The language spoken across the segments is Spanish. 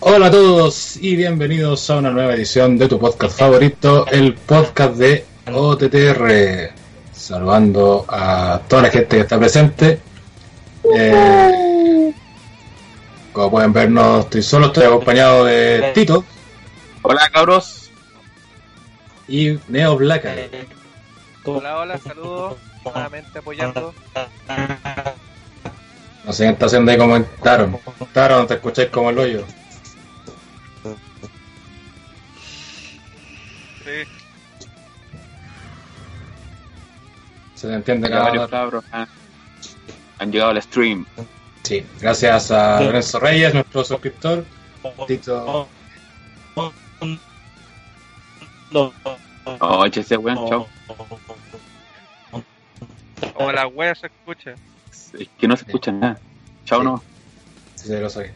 Hola a todos y bienvenidos a una nueva edición de tu podcast favorito, el podcast de OTTR. Saludando a toda la gente que está presente. Eh, como pueden ver, no estoy solo, estoy acompañado de Tito Hola cabros. y Neo Black. Hola, hola, saludos. Nuevamente apoyando. No sé está haciendo ahí comentaron. Comentaron, te escucháis como el hoyo. Sí. Se entiende cada varios cabros han, han llegado al stream. Sí, gracias a Lorenzo Reyes, nuestro suscriptor. Tito. Oh, ese weón, chao. O la wea se escucha. Es que no se escucha nada. Chao Sí. no. Sí, sí, lo soy.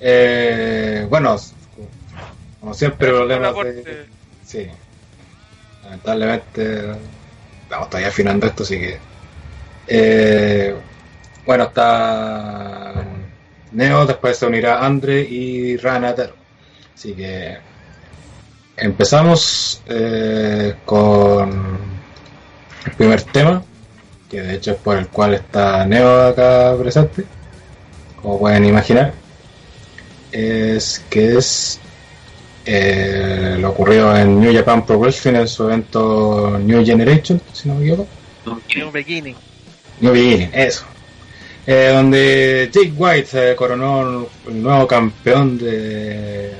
Eh, bueno, como siempre, Un problemas de... Sí. Lamentablemente, estamos todavía afinando esto, así que... Eh, bueno, está Neo, después se unirá Andre y Ranatero. Así que empezamos eh, con el primer tema, que de hecho es por el cual está Neo acá presente, como pueden imaginar. Es que es eh, lo ocurrido en New Japan Pro Wrestling en su evento New Generation, si no me equivoco. Un bikini. New Beginning, eso. Eh, donde Jake White eh, coronó el nuevo campeón de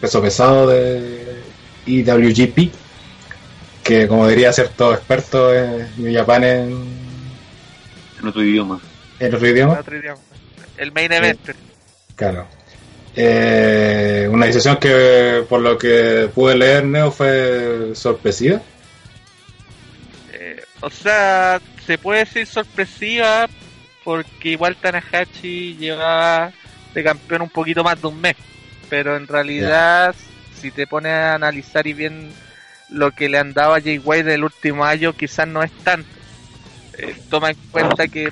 peso pesado de IWGP, que como diría cierto experto en New Japan en, En otro idioma. en otro idioma. otro idioma. El main event. Claro. Eh, una decisión que por lo que pude leer Neo fue sorpresiva. Eh, o sea, se puede decir sorpresiva porque igual Tanahashi llevaba de campeón un poquito más de un mes. Pero en realidad, si te pones a analizar y bien lo que le han dado a Jay White del último año, quizás no es tanto. Eh, toma en cuenta que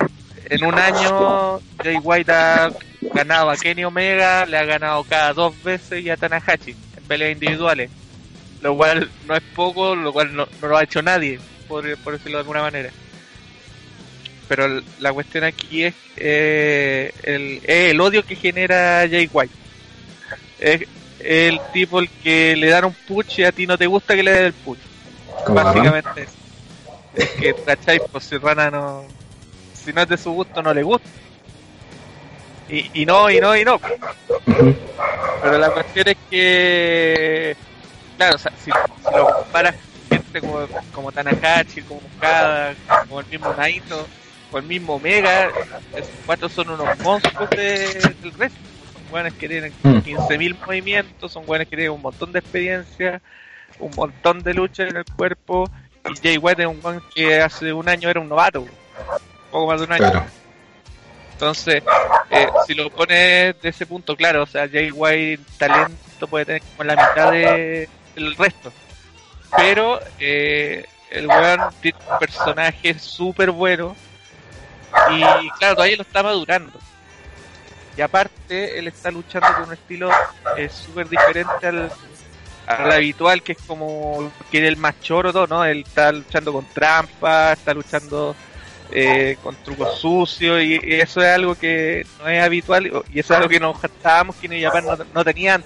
en un año Jay White ha ganado a Kenny Omega, le ha ganado cada dos veces y a Tanahashi en peleas individuales. Lo cual no es poco, lo cual no, no lo ha hecho nadie, por, por decirlo de alguna manera. Pero la cuestión aquí es eh, el, el odio que genera Jay White. Es el tipo el que le dan un push y a ti no te gusta que le den el push. Básicamente eso. Es que, ¿cachai? Pues si Rana no. Si no es de su gusto, no le gusta. Y, y no, y no, y no. Pero la cuestión es que. Claro, o sea, si, si lo comparas gente como, como Tanahashi, como Okada, como el mismo Naito, o el mismo Omega, esos cuatro son unos monstruos de- del resto. Son buenos que tienen Mm. 15.000 movimientos, son buenos que tienen un montón de experiencia, un montón de lucha en el cuerpo. Y Jay White es un buen que hace un año era un novato, un poco más de un año. Claro. Entonces, eh, si lo pones de ese punto, claro, o sea, Jay White talento puede tener como la mitad de el resto. Pero eh, el weón tiene un personaje súper bueno y claro, todavía lo está madurando. Y aparte, él está luchando con un estilo eh, súper diferente al, al habitual, que es como que el más choro, todo, ¿no? Él está luchando con trampas, está luchando eh, con trucos sucios y, y eso es algo que no es habitual y eso es algo que nos jactábamos que en Japan no, no tenían.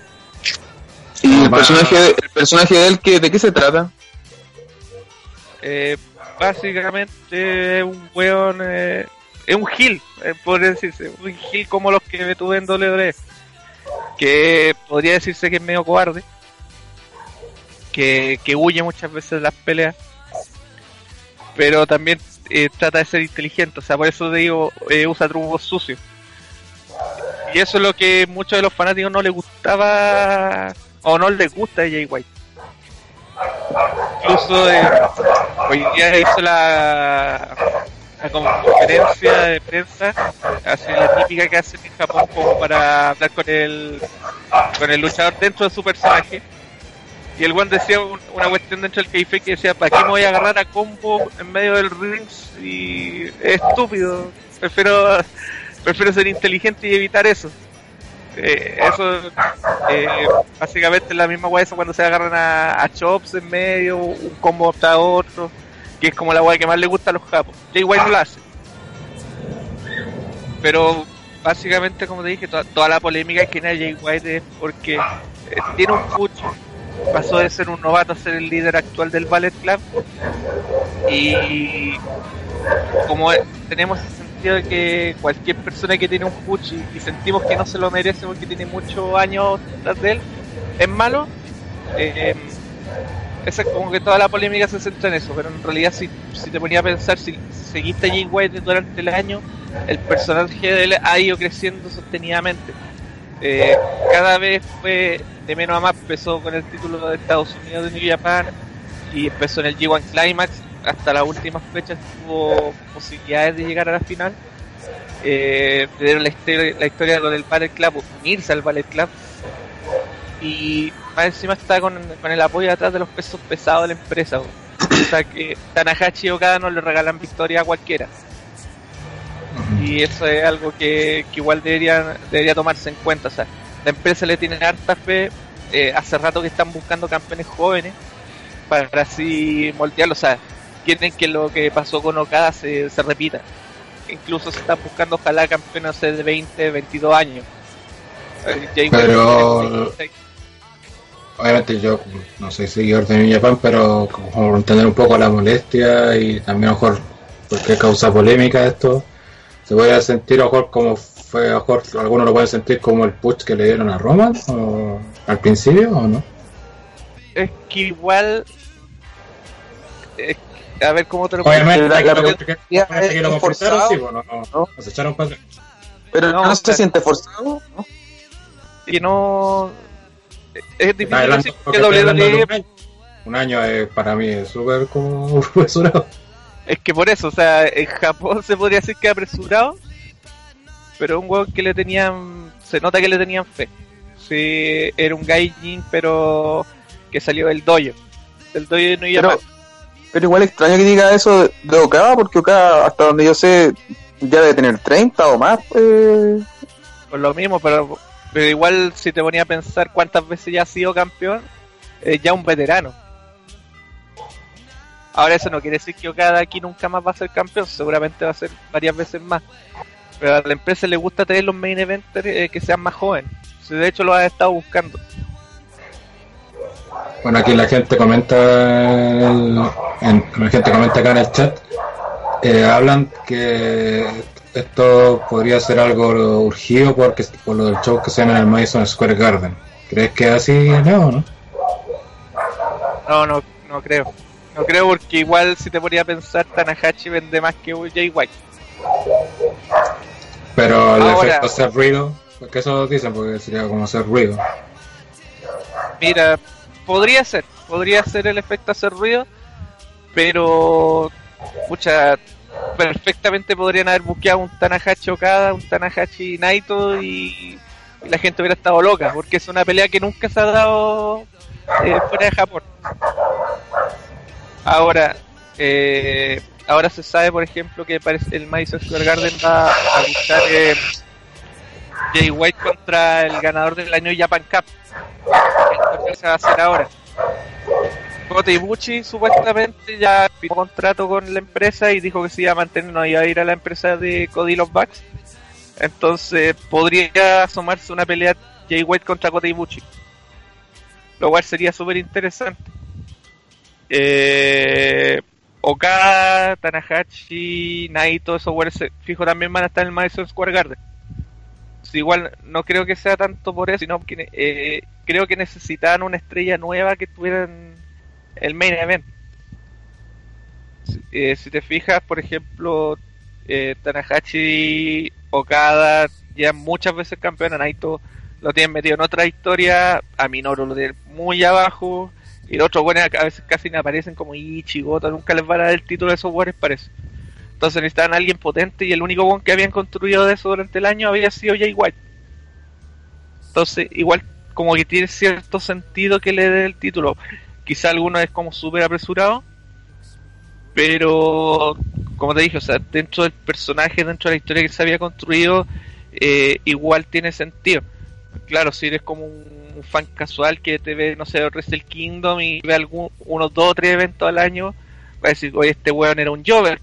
¿Y el personaje, de, el personaje de él, que, de qué se trata? Eh, básicamente es un weón, eh, es un gil, eh, podría decirse, un gil como los que tuve en WWE, que podría decirse que es medio cobarde, que, que huye muchas veces de las peleas, pero también eh, trata de ser inteligente, o sea, por eso te digo, eh, usa trucos sucios. Y eso es lo que muchos de los fanáticos no les gustaba o no les gusta de Jay White. Incluso eh, hoy día hizo la una conferencia de prensa, así la típica que hacen en Japón como para hablar con el con el luchador dentro de su personaje. Y el one decía un- una cuestión dentro del kayfabe que decía, ¿para qué me voy a agarrar a combo en medio del ring? Y es estúpido. Prefiero, prefiero ser inteligente y evitar eso. Eh, eso, eh, básicamente es la misma esa cuando se agarran a, a chops en medio, un combo tras otro, que es como la weá que más le gusta a los japos. Jay White no la hace. Pero básicamente, como te dije, toda, toda la polémica que tiene Jay White es porque eh, tiene un pucho, pasó de ser un novato a ser el líder actual del Ballet Club y como tenemos el sentido de que cualquier persona que tiene un push y, y sentimos que no se lo merece porque tiene muchos años tras de él, es malo, eh, esa es como que toda la polémica se centra en eso, pero en realidad si, si te ponía a pensar, si seguiste a White durante el año, el personaje de él ha ido creciendo sostenidamente. Eh, cada vez fue de menos a más, empezó con el título de Estados Unidos de New Japan y empezó en el G1 Climax, hasta las últimas fechas tuvo posibilidades de llegar a la final. Eh, la historia, la historia con el Ballet Club, unirse al Ballet Club. Y más encima está con, con el apoyo atrás de los pesos pesados de la empresa. O sea que Tanahashi y Okada no le regalan victoria a cualquiera. Y eso es algo que, que igual debería, debería tomarse en cuenta. O sea, la empresa le tiene harta fe. eh, hace rato que están buscando campeones jóvenes para así moldearlo. O sea, quieren que lo que pasó con Okada se, se repita. Incluso se están buscando ojalá campeones de 20, 22 años. Eh, Pero- tiene 26. Obviamente yo no soy seguidor de New Japan, pero como por entender un poco la molestia y también a lo mejor por qué causa polémica esto, se puede sentir a lo mejor como fue, a lo mejor algunos lo pueden sentir como el push que le dieron a Roman o al principio o no. es que igual es- a ver cómo te lo Obviamente, la- que la lo sí, no, no, se echaron para atrás. Pero No, se siente forzado, ¿no? que no es difícil Adelante, decir que WWE un año. Es, para mí es súper como apresurado. es que por eso o sea en Japón se podría decir que apresurado pero un huevo que le tenían se nota que le tenían fe sí era un gaijin pero que salió del dojo del dojo de New Pero, pero igual extraño que diga eso de, Okada, porque Okada, hasta donde yo sé, ya debe tener 30 o más. Eh. por lo mismo pero pero igual si te ponía a pensar cuántas veces ya ha sido campeón es ya un veterano Ahora eso no quiere decir que Okada aquí nunca más va a ser campeón, seguramente va a ser varias veces más. Pero a la empresa le gusta tener los main eventers eh, que sean más jóvenes. De hecho lo ha estado buscando. Bueno, aquí la gente comenta, la gente comenta acá en el chat, eh, hablan que esto podría ser algo urgido porque por lo del show que se llama en el Madison Square Garden. ¿Crees que así, no? No, no, no creo. No creo porque igual si te ponía a pensar Tanahashi vende más que Jay White. Pero el Ahora- efecto hacer ruido, porque eso dicen, porque sería como hacer ruido. Mira, podría ser, podría ser el efecto hacer ruido, pero pucha, perfectamente podrían haber buqueado un Tanahashi Okada, un Tanahashi Naito y, la gente hubiera estado loca, porque es una pelea que nunca se ha dado eh, fuera de Japón. Ahora, eh, ahora se sabe, por ejemplo, que el Madison Square Garden va a luchar eh, Jay White contra el ganador del año Japan Cup. Esto que se va a hacer ahora. Kota Ibushi supuestamente ya firmó contrato con la empresa y dijo que se iba a mantener, no iba a ir a la empresa de Cody Los. Entonces podría asomarse una pelea Jay White contra Kota Ibushi. Lo cual sería súper interesante. Eh, Okada, Tanahashi, Naito, esos güeyes fijo también van a estar en el Madison Square Garden. Sí, igual no creo que sea tanto por eso, sino que eh, creo que necesitaban una estrella nueva que estuviera en el main event. Si, eh, si te fijas, por ejemplo, eh, Tanahashi, Okada, ya muchas veces campeón, Naito lo tienen metido en otra historia, a Minoru lo tienen muy abajo, y los otros buenos a veces casi no aparecen como Ichigoto, nunca les van a dar el título de esos buenos, parece. Entonces necesitaban a alguien potente y el único one que habían construido de eso durante el año había sido Jay White. Entonces, igual como que tiene cierto sentido que le dé el título. Quizá alguno es como súper apresurado, pero como te dije, o sea, dentro del personaje, dentro de la historia que se había construido, eh, igual tiene sentido. Claro, si eres como un, fan casual que te ve, no sé, Wrestle Kingdom y ve algún, unos dos o tres eventos al año, va a decir, oye, este weón era un Jover.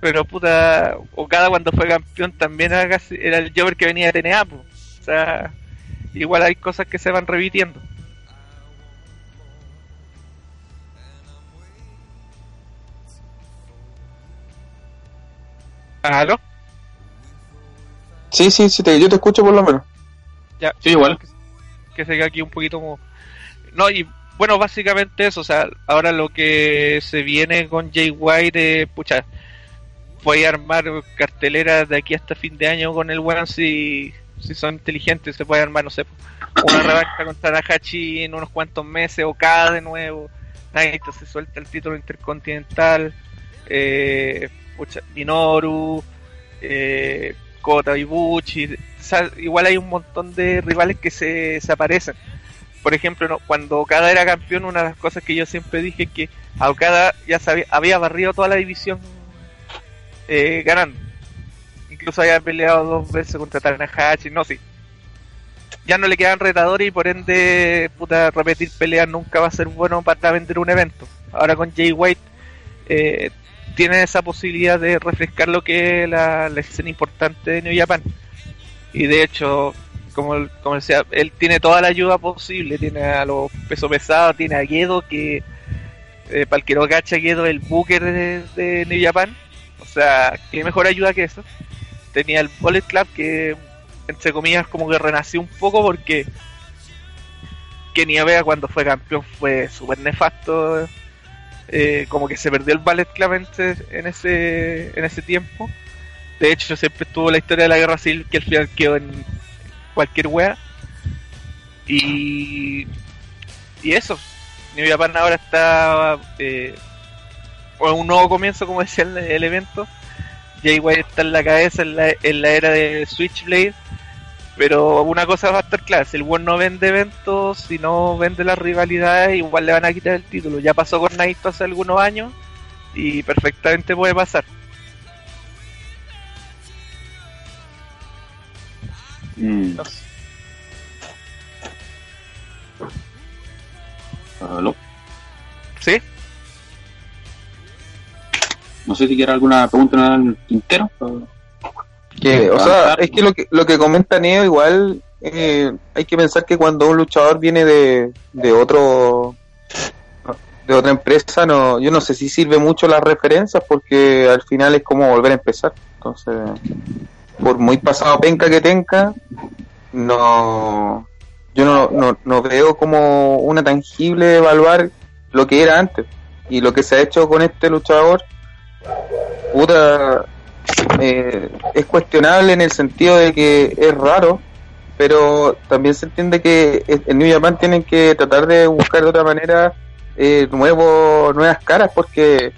Pero puta, o cada cuando fue campeón también era, el Jover que venía de TNA, po. o sea, igual hay cosas que se van repitiendo. ¿Aló? Sí, sí, sí, te, yo te escucho por lo menos. Ya, Sí, igual. Que, que se queda aquí un poquito como... No, y bueno, básicamente eso, o sea, ahora lo que se viene con Jay White, eh, pucha, voy a armar carteleras de aquí hasta fin de año con el weón si, si son inteligentes, se puede armar, no sé, una revancha contra Tanahashi en unos cuantos meses, o cada de nuevo, Naito se suelta el título intercontinental, eh, Minoru, eh, Kota Ibuchi, o igual hay un montón de rivales que se, se aparecen. Por ejemplo, cuando Okada era campeón, una de las cosas que yo siempre dije es que Okada ya sabía, había barrido toda la división eh, ganando. Incluso había peleado dos veces contra Tanahashi, no, sí. Ya no le quedan retadores y por ende, puta, repetir peleas nunca va a ser bueno para vender un evento. Ahora con Jay White eh, tiene esa posibilidad de refrescar lo que es la, la importante de New Japan. Y de hecho, como, como decía, él tiene toda la ayuda posible. Tiene a los pesos pesados, tiene a Gedo, que eh, para el que no cacha, Gedo es el booker de, de New Japan. O sea, qué mejor ayuda que eso. Tenía el Bullet Club que, entre comillas, como que renació un poco porque Kenny Vega cuando fue campeón fue súper nefasto. Eh, como que se perdió el Ballet Club en ese, en ese, tiempo. De hecho, siempre estuvo la historia de la guerra civil que al final quedó en cualquier wea. Y, y eso. New Japan ahora está eh, un nuevo comienzo, como decía el, el evento. Jay White está en la cabeza en la, en la era de Switchblade. Pero una cosa va a estar clara, si el buen no vende eventos, si no vende las rivalidades, igual le van a quitar el título. Ya pasó con Naito hace algunos años y perfectamente puede pasar. Mm. Aló. ¿Sí? No sé si quiere alguna pregunta en el tintero. Que, o sea, es que lo que, lo que comenta Neo, igual eh, hay que pensar que cuando un luchador viene de, de otro de otra empresa, no yo no sé si sirve mucho las referencias porque al final es como volver a empezar. Entonces, por muy pasado penca que tenga, no yo no, no, no veo como una tangible evaluar lo que era antes y lo que se ha hecho con este luchador. Puta, eh, es cuestionable en el sentido de que es raro, pero también se entiende que en New Japan tienen que tratar de buscar de otra manera eh, nuevas caras, porque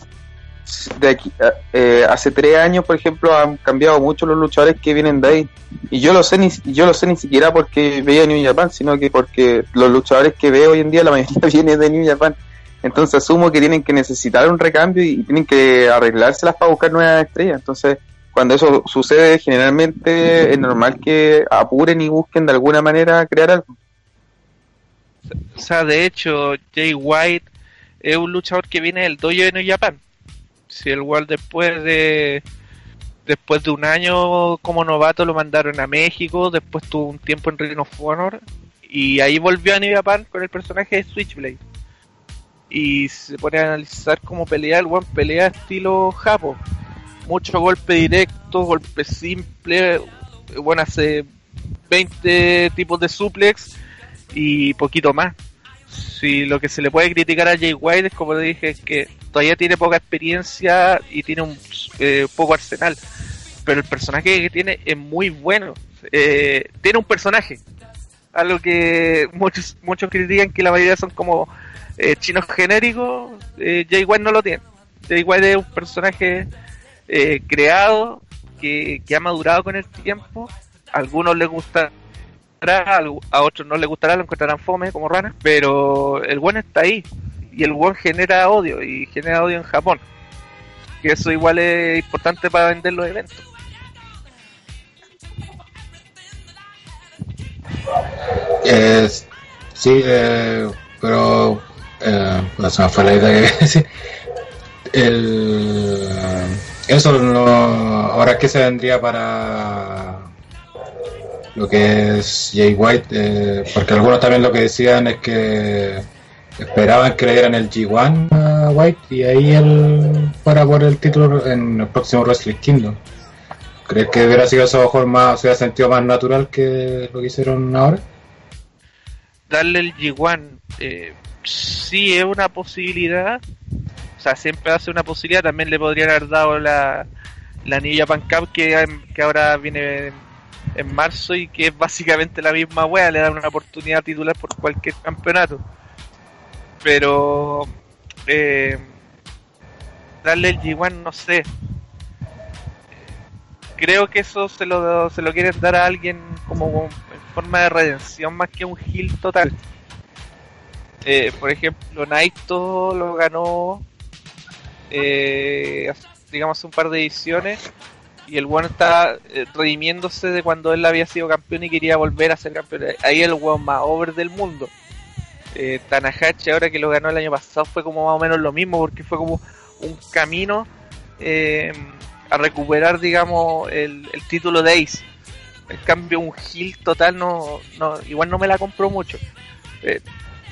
de aquí, eh, hace tres años, por ejemplo, han cambiado mucho los luchadores que vienen de ahí. Y yo lo sé ni, yo lo sé ni siquiera porque veía New Japan, sino que porque los luchadores que veo hoy en día, la mayoría vienen de New Japan. Entonces asumo que tienen que necesitar un recambio y tienen que arreglárselas para buscar nuevas estrellas. Entonces, cuando eso sucede, generalmente es normal que apuren y busquen de alguna manera crear algo. O sea, de hecho, Jay White es un luchador que viene del dojo de New Japan. Si el World después de después de un año como novato lo mandaron a México, después tuvo un tiempo en Ring of Honor y ahí volvió a New Japan con el personaje de Switchblade. Y se pone a analizar cómo pelea el buen pelea estilo Japo. Mucho golpe directo, golpe simple, bueno, hace 20 tipos de suplex y poquito más. Si lo que se le puede criticar a Jay White es como dije es que todavía tiene poca experiencia y tiene un eh, poco arsenal, pero el personaje que tiene es muy bueno. Eh, tiene un personaje, algo que muchos muchos critican que la mayoría son como eh, chinos genéricos. Eh, Jay White no lo tiene. Jay White es un personaje eh, creado, que, que ha madurado con el tiempo. A algunos les gustará, a otros no les gustará, lo encontrarán fome como rana, pero el buen está ahí. Y el buen genera odio, y genera odio en Japón. Que eso igual es importante para vender los eventos. Sí, eh, pero eh, no se me fue la idea que. El, eso no, ahora que se vendría para lo que es Jay White, eh, porque algunos también lo que decían es que esperaban que le dieran el G1 a White y ahí él para por el título en el próximo Wrestling Kingdom. ¿Crees que hubiera sido eso mejor más, se hubiera sentido más natural que lo que hicieron ahora? Darle el G1 eh, sí es una posibilidad. O sea, siempre hace una posibilidad. También le podrían haber dado la, la New Japan Cup que, que ahora viene en marzo y que es básicamente la misma wea. Le dan una oportunidad titular por cualquier campeonato. Pero eh, darle el G1 no sé. Creo que eso se lo, se lo quieren dar a alguien como en forma de redención más que un heel total. Eh, por ejemplo, Naito lo ganó, eh, digamos, un par de ediciones y el bueno está eh, redimiéndose de cuando él había sido campeón y quería volver a ser campeón. Ahí el weón más over del mundo. Eh, Tanahashi ahora que lo ganó el año pasado fue como más o menos lo mismo porque fue como un camino eh, a recuperar digamos el, el, título de Ace en cambio un heel total no, no igual no me la compró mucho eh,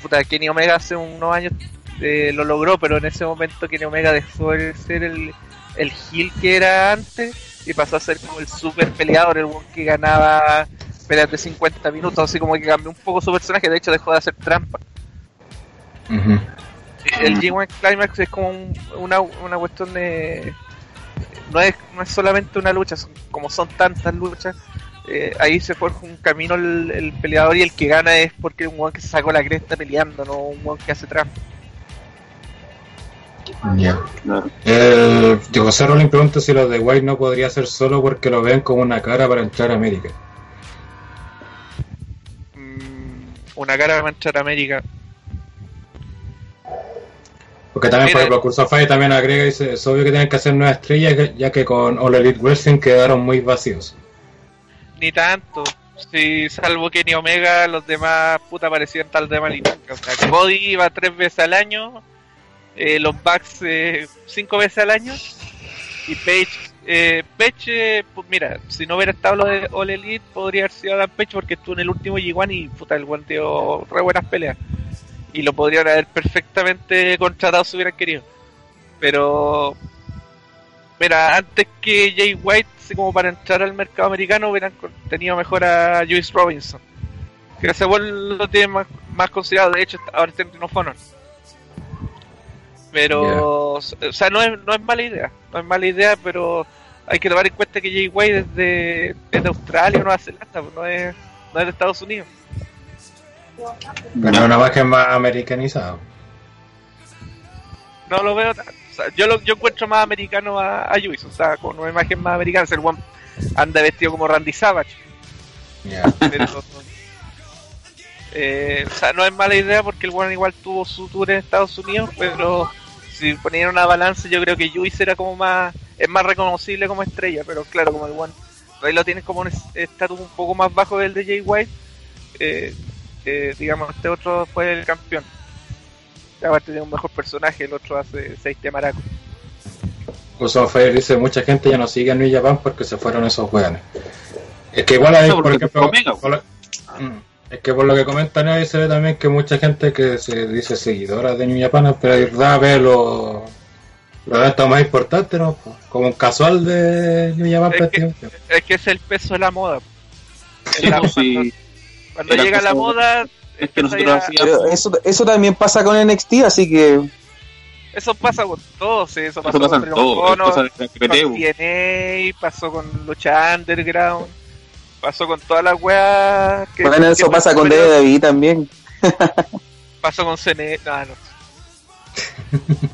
puta, Kenny Omega hace unos años eh, lo logró pero en ese momento Kenny Omega dejó de ser el, el heel que era antes y pasó a ser como el super peleador el que ganaba peleas de 50 minutos, así como que cambió un poco su personaje, de hecho dejó de hacer trampa. Uh -huh. El G1 Climax es como un, una, una cuestión de... No es, no es solamente una lucha, son, como son tantas luchas, eh, ahí se forja un camino el, el, peleador y el que gana es porque es un guan que se sacó la cresta peleando, no un guan que hace trampa. Ya. Yeah. Eh, José Rowling pregunta si lo de White no podría ser solo porque lo ven como una cara para entrar a América. una cara para entrar a América. Porque también, Mira, por ejemplo, Curso Fire también agrega y dice, es obvio que tienen que hacer nuevas estrellas, ya que con All Elite Wrestling quedaron muy vacíos. Ni tanto. Si, salvo Kenny Omega, los demás puta parecían tal de Malinanca. O sea, Cody iba tres veces al año, eh, los Bucks eh, cinco veces al año, y Page eh, pues mira, si no hubiera estado lo de All Elite, podría haber sido Adam Page porque estuvo en el último G1 y puta, el guanteo re buenas peleas. Y lo podrían haber perfectamente contratado si hubieran querido. Pero, mira, antes que Jay White, así como para entrar al mercado americano, hubieran tenido mejor a Juice Robinson. Que ese lo tiene más, más considerado, de hecho, ahora está en. Pero, yeah. o sea, no es, no es mala idea, no es mala idea, pero hay que tomar en cuenta que Jay White es de, es de Australia o Nueva Zelanda, no es, no es de Estados Unidos. Pero una imagen más americanizado. No lo veo, o sea, yo lo, yo encuentro más americano a, a Juice, o sea, con una imagen más americana, el one anda vestido como Randy Savage. Yeah. Pero, eh, o sea, no es mala idea porque el one igual tuvo su tour en Estados Unidos, pero si ponían una balanza, yo creo que Juice era como más, es más reconocible como estrella, pero claro, como el One, ahí lo tienes como un estatus un poco más bajo del de Jay White, eh, eh, digamos, este otro fue el campeón. Aparte tiene un mejor personaje, el otro hace 6 de maraco. Incluso Fire dice, mucha gente ya no sigue en New Japan porque se fueron esos weones. Es que igual hay, por ejemplo, es que por lo que comentan ahí se ve también que mucha gente que se dice seguidora de New Japan, pero de verdad ve los lo eventos más importantes, ¿no? Como un casual de New Japan es que, es que es el peso de la moda. Sí, la, sí. Cuando, cuando llega la moda, es que nosotros eso, eso también pasa con NXT, así que eso pasa con todos, sí, eso pasó eso con pasa todo, Cono, con TNA, pasó con lucha underground, pasó con todas las weas que, bueno, eso que pasa con WWE también. pasó con CNE, no, no.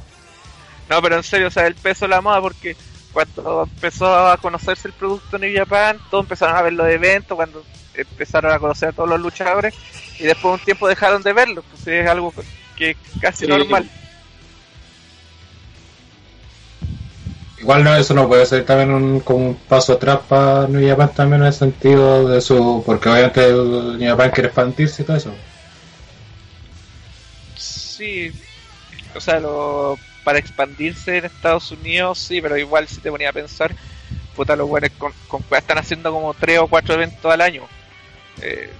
no, pero en serio, o sea, el peso de la moda porque cuando empezó a conocerse el producto New Japan, todos empezaron a ver los eventos, cuando empezaron a conocer a todos los luchadores, y después de un tiempo dejaron de verlo, pues es algo que es casi Sí. normal. Igual no, eso no puede ser también un, como un paso atrás para New Japan también en el sentido de su... Porque obviamente el New Japan quiere expandirse y todo eso. Sí, o sea, lo, para expandirse en Estados Unidos, sí, pero igual si te ponía a pensar, puta, los buenos con, con están haciendo como 3 o 4 eventos al año. Eh,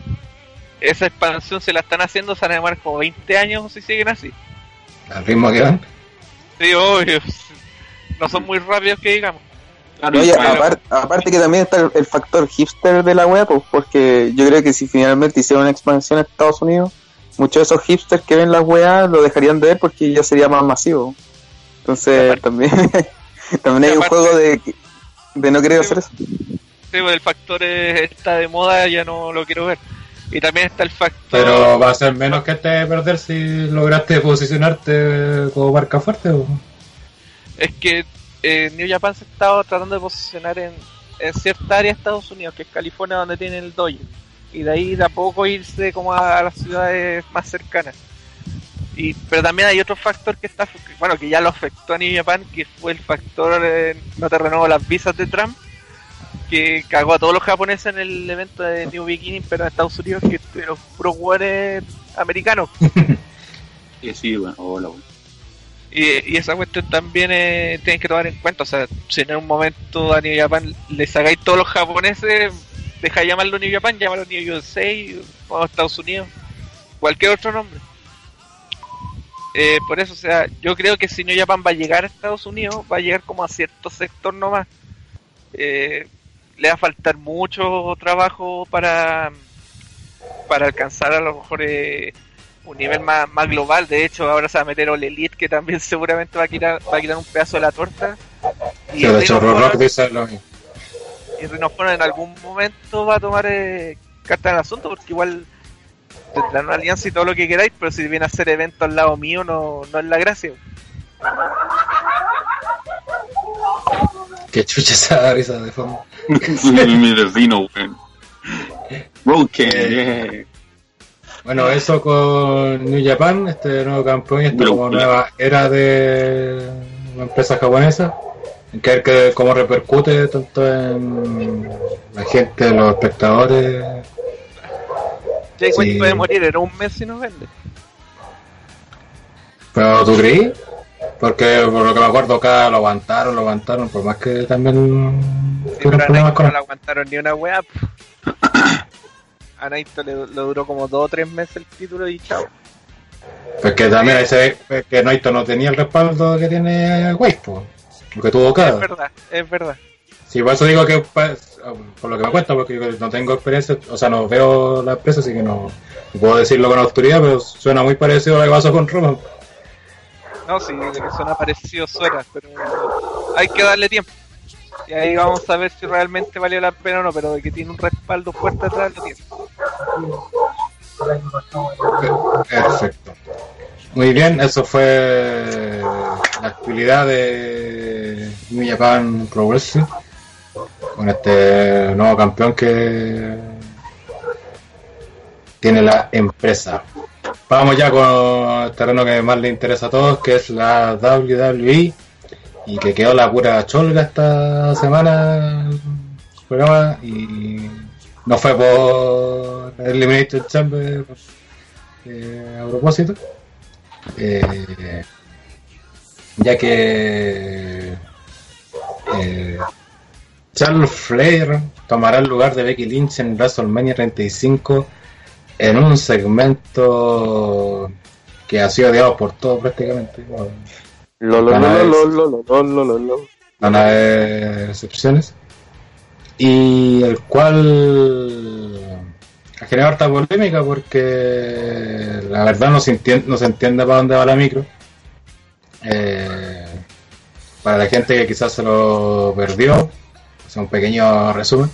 esa expansión se la están haciendo, se van a demorar como 20 años si siguen así. Al ritmo que van. Sí, obvio, no son muy rápidos que digamos. Claro, Oye, Bueno. aparte que también está el, el factor hipster de la web, pues, porque yo creo que si finalmente hicieron una expansión a Estados Unidos, muchos de esos hipsters que ven las weas lo dejarían de ver porque ya sería más masivo. Entonces Aparte- también, también hay un juego de, de no querer Sí, hacer eso. Sí, pues el factor es- está de moda, ya no lo quiero ver. Y también está el factor... Pero va a ser menos que te perder si lograste posicionarte como marca fuerte. o- es que eh, New Japan se estaba tratando de posicionar en, en cierta área de Estados Unidos, que es California, donde tienen el dojo. Y de ahí de a poco irse como a, las ciudades más cercanas. Y, pero también hay otro factor que está, bueno, que ya lo afectó a New Japan, que fue el factor eh, no te renuevo las visas de Trump, que cagó a todos los japoneses en el evento de New Beginning, pero en Estados Unidos, que estuvieron puros hueones americanos. Sí, sí, bueno, hola, bueno. Y, esa cuestión también eh, tienen que tomar en cuenta. O sea, si en un momento a New Japan le sacáis todos los japoneses, dejáis llamarlo New Japan, llámalo New USA o Estados Unidos, cualquier otro nombre. Eh, por eso, o sea, yo creo que si New Japan va a llegar a Estados Unidos, va a llegar como a cierto sector nomás. Eh, le va a faltar mucho trabajo para, para alcanzar a lo mejor eh, un nivel más, más global. De hecho, ahora se va a meter All Elite, que también seguramente va a quitar, va a quitar un pedazo de la torta. Y Sí, de of Honor en algún momento va a tomar eh, carta en el asunto, porque igual tendrán una alianza y todo lo que queráis, pero si viene a hacer eventos al lado mío, no, no es la gracia. Que chucha esa risa de fondo. mi, mi vecino, weón. Roadkill, Eh, yeah. Bueno, eso con New Japan, este nuevo campeón y esta como nueva era de una empresa japonesa. Hay que ver que, cómo repercute tanto en la gente, los espectadores. Jay Sí. White puede morir en un mes si no vende. Pero tú creí, porque por lo que me acuerdo acá lo aguantaron, lo aguantaron, por más que también Sí, tuvieron pero a problemas Naito con no le aguantaron ni una wea. A Naito le, le duró como dos o tres meses el título y chao. Pues que también ahí se ve pues, que Naito no tenía el respaldo que tiene Weiss, po, lo que tuvo Es cada. verdad, es verdad. Sí, por eso digo que, pues, por lo que me cuenta, porque yo no tengo experiencia, o sea, no veo la empresa, así que no, puedo decirlo con autoridad, pero suena muy parecido a lo que pasó con Roman. No, sí, de que son aparecidos suena, pero hay que darle tiempo. Y ahí vamos a ver si realmente valió la pena o no, pero de que tiene un respaldo fuerte atrás lo tiene. Perfecto. Muy bien, eso fue la actividad de New Japan Pro con este nuevo campeón que tiene la empresa. Vamos ya con el terreno que más le interesa a todos, que es la WWE y que quedó la pura cholga esta semana programa y no fue por el Eliminator Chamber eh, a propósito. Eh, ya que eh, Charles Flair tomará el lugar de Becky Lynch en WrestleMania 35 en un segmento que ha sido odiado por todos prácticamente. Bueno, Lo, lo, Van a ver. lo, lo, lo, lo, lo, lo, lo. van a haber excepciones y el cual ha generado harta polémica porque la verdad no se entiende, no se entiende para dónde va la micro Eh, para la gente que quizás se lo perdió es un pequeño resumen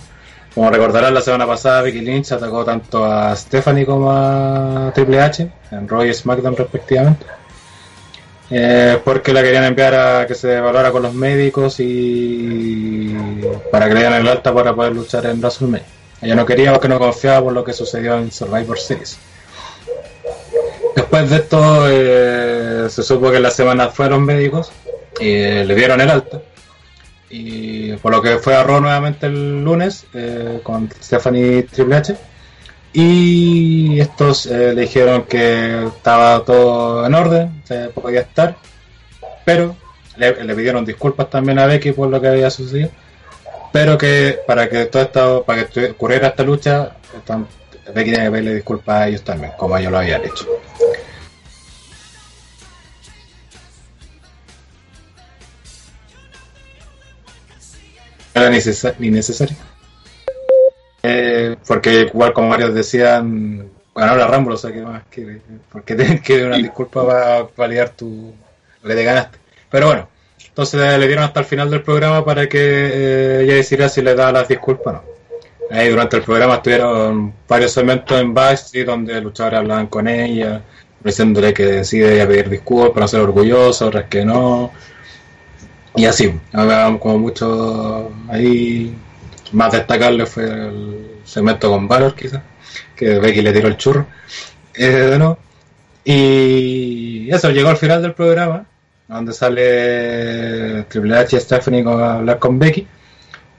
como recordarán la semana pasada Becky Lynch atacó tanto a Stephanie como a Triple H en Roy y SmackDown respectivamente eh, porque la querían enviar a que se evaluara con los médicos y para que le dieran el alta para poder luchar en WrestleMania. Ella no quería porque no confiaba por lo que sucedió en Survivor Series. Después de esto eh, se supo que la semana fueron médicos y eh, le dieron el alta. Y por lo que fue a Raw nuevamente el lunes con Stephanie Triple H. Y estos le dijeron que estaba todo en orden, se podía estar. Pero le, pidieron disculpas también a Becky por lo que había sucedido. Pero que para que todo esto, para que ocurriera esta lucha, Becky tiene que pedirle disculpas a ellos también, como ellos lo habían hecho. era ni necesario. Eh, porque igual como varios decían, bueno, la Rambo, o sea que más que porque tienen que una disculpa para validar tu lo que te ganaste. Pero bueno, entonces le dieron hasta el final del programa para que eh, ella decidiera si le da las disculpas o no. Ahí durante el programa estuvieron varios segmentos en Backstage donde luchadores hablaban con ella, diciéndole que decide pedir disculpas, no ser orgullosa, otras que no, y así, como mucho ahí, más destacable fue el segmento con Valor quizás, que Becky le tiró el churro, eh, no. Y eso, llegó al final del programa, donde sale Triple H y Stephanie a hablar con Becky.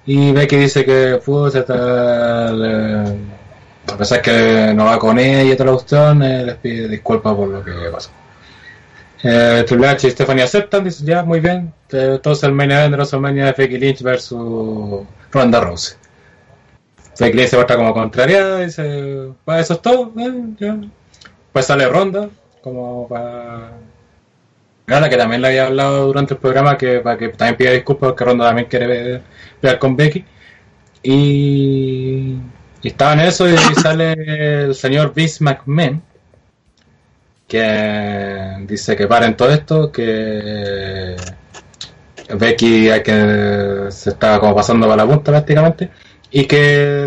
Y Becky dice que puta, tal, a pesar que no va con ella y la cuestión, eh, les pide disculpas por lo que pasó. Eh, Triple H y Stephanie aceptan, dicen ya, muy bien. Entonces el main event de WrestleMania de Becky Lynch versus Ronda Rousey. Becky Lynch se muestra como contrariada, dice, eso es todo, eh, Pues sale Ronda, como para... Gana, que también le había hablado durante el programa que para que también pida disculpas porque Ronda también quiere ver con Becky. Y, y estaba en eso y sale el señor Vince McMahon que dice que paren todo esto, que Becky que se estaba como pasando para la punta prácticamente y que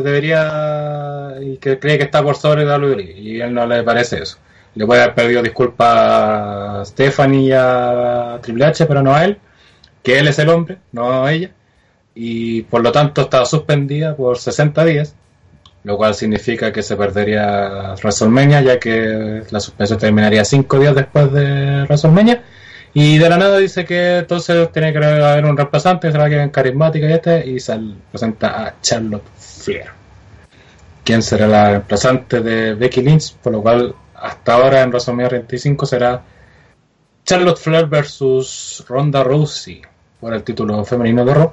debería y que cree que está por sobre WWE y él no le parece eso. Le puede haber pedido disculpas a Stephanie y a Triple H, pero no a él, que él es el hombre, no a ella, y por lo tanto está suspendida por 60 días lo cual significa que se perdería WrestleMania, ya que la suspensión terminaría cinco días después de WrestleMania. Y de la nada dice que entonces tiene que haber un reemplazante, se va a quedar carismática y este, y se presenta a Charlotte Flair. ¿Quién será la reemplazante de Becky Lynch? Por lo cual, hasta ahora en WrestleMania 35 será Charlotte Flair versus Ronda Rousey por el título femenino de Raw.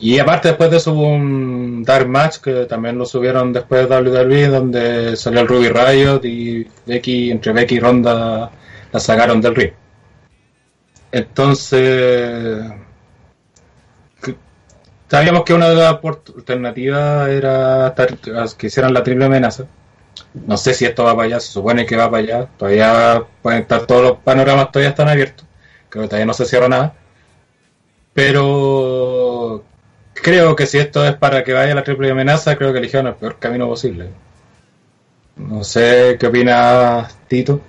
Y aparte después de eso hubo un Dark Match que también lo subieron después de WWE donde salió el Ruby Riot y Becky, entre Becky y Ronda la sacaron del ring. Entonces sabíamos que una de las alternativas era que hicieran la triple amenaza. No sé si esto va para allá, se supone que va para allá. Todavía pueden estar todos los panoramas todavía están abiertos. Creo que todavía no se cierra nada. Pero creo que si esto es para que vaya la triple amenaza, creo que eligieron el peor camino posible. No sé qué opina Tito.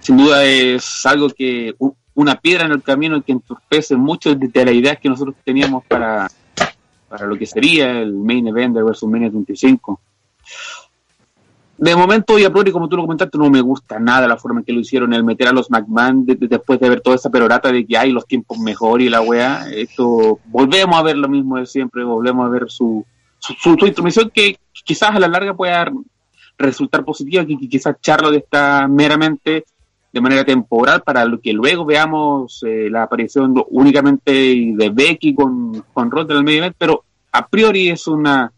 Sin duda es algo que una piedra en el camino que entorpece mucho de, las ideas que nosotros teníamos para, para lo que sería el main event de WrestleMania 25 de momento y a priori, como tú lo comentaste, no me gusta nada la forma en que lo hicieron, el meter a los McMahon después de ver toda esa perorata de que hay los tiempos mejor y la weá. Esto, volvemos a ver lo mismo de siempre, volvemos a ver su, su, su, intromisión que quizás a la larga pueda resultar positiva, que, quizás Charlotte está meramente de manera temporal para que luego veamos eh, la aparición únicamente de Becky con, con Rod en el medio pero a priori es una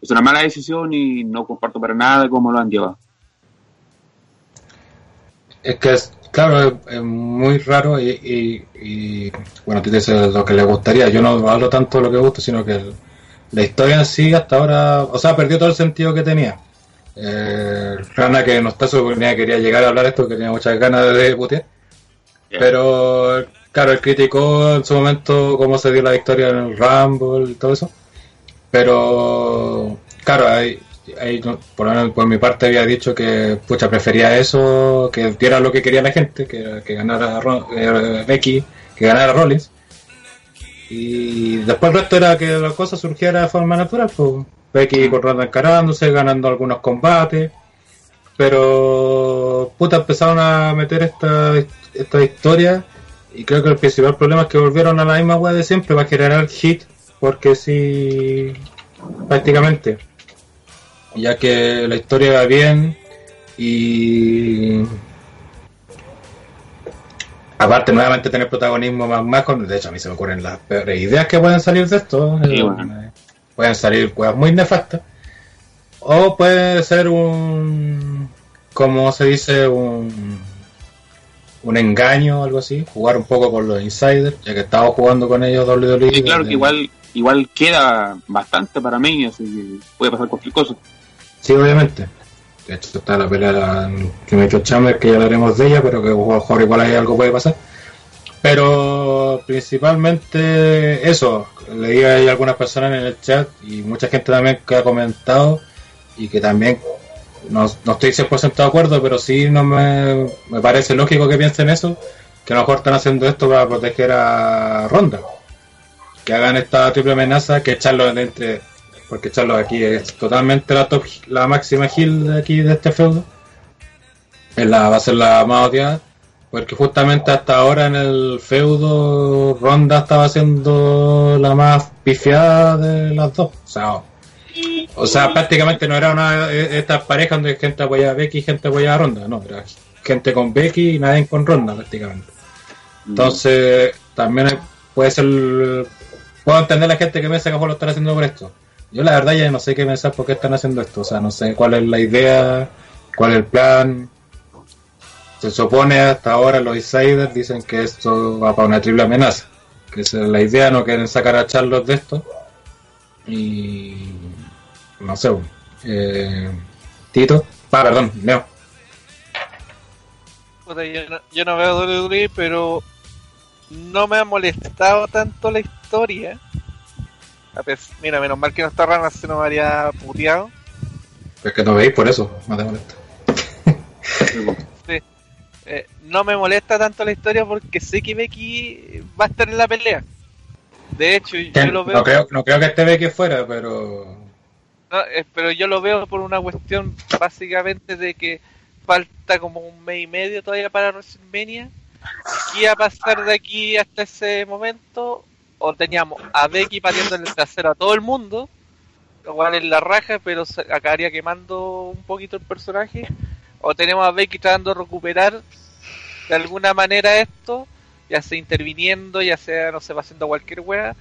es una mala decisión y no comparto para nada cómo lo han llevado. Es que, es, claro, es, muy raro y, y, bueno, tú dices lo que le gustaría. Yo no hablo tanto de lo que gusta, sino que la historia en sí hasta ahora, o sea, perdió todo el sentido que tenía. Eh, Rana que no está suponía quería llegar a hablar esto, que tenía muchas ganas de putear. Pero, claro, él criticó en su momento cómo se dio la victoria en el Rumble y todo eso. Pero, claro, ahí, por lo menos por mi parte había dicho que pucha prefería eso, que diera lo que quería la gente, que, que ganara eh, Becky, que ganara Rollins. Y después el resto era que la cosa surgiera de forma natural, pues Becky con Ronda encarándose, ganando algunos combates. Pero puta empezaron a meter esta, esta historia. Y creo que el principal problema es que volvieron a la misma web de siempre para generar hit, porque sí, prácticamente. Ya que la historia va bien y aparte nuevamente tener protagonismo más más con de hecho a mí se me ocurren las peores ideas que pueden salir de esto. Eh, pueden salir cosas muy nefastas o puede ser un como se dice un un engaño o algo así jugar un poco con los insiders ya que estaba jugando con ellos WWE sí, claro que igual igual queda bastante para mí así que puede pasar cualquier cosa Sí, obviamente. De hecho, está la pelea que me ha hecho Chamber, que ya hablaremos de ella, pero que a lo mejor igual hay algo puede pasar. Pero principalmente eso, leí ahí algunas personas en el chat y mucha gente también que ha comentado y que también no, no estoy 100% de acuerdo, pero sí no me, me parece lógico que piensen eso, que a lo mejor están haciendo esto para proteger a Ronda. Que hagan esta triple amenaza, que echarlo entre porque Charlo aquí es totalmente la top, la máxima hill de aquí de este feudo. Es la, va a ser la más odiada, porque justamente hasta ahora en el feudo Ronda estaba siendo la más pifiada de las dos. O sea, o sea prácticamente no era una esta pareja donde gente apoyaba a Becky y gente apoyaba a Ronda, no, era gente con Becky y nadie con Ronda prácticamente. Entonces, también puede ser puedo entender la gente que me que lo están haciendo por esto yo la verdad ya no sé qué pensar por qué están haciendo esto. O sea, no sé cuál es la idea, cuál es el plan. Se supone hasta ahora los insiders dicen que esto va para una triple amenaza. Que es la idea, no quieren sacar a Charlos de esto. Y... No sé. Eh, Tito. Ah, perdón, Neo. Yo no, yo no veo WWE, pero no me ha molestado tanto la historia Mira, menos mal que no está rana, se nos habría puteado. Es que no veis por eso, no te molesta. No me molesta tanto la historia porque sé que Becky va a estar en la pelea. De hecho, yo lo veo. No creo, no creo que esté Becky fuera, pero. No, eh, pero yo lo veo por una cuestión básicamente de que falta como un mes y medio todavía para WrestleMania. ¿Qué va a pasar de aquí hasta ese momento? o teníamos a Becky pateando en el trasero a todo el mundo, lo cual es la raja, pero se acabaría quemando un poquito el personaje, o tenemos a Becky tratando de recuperar de alguna manera esto, ya sea interviniendo, ya sea, no sé, va haciendo cualquier wea,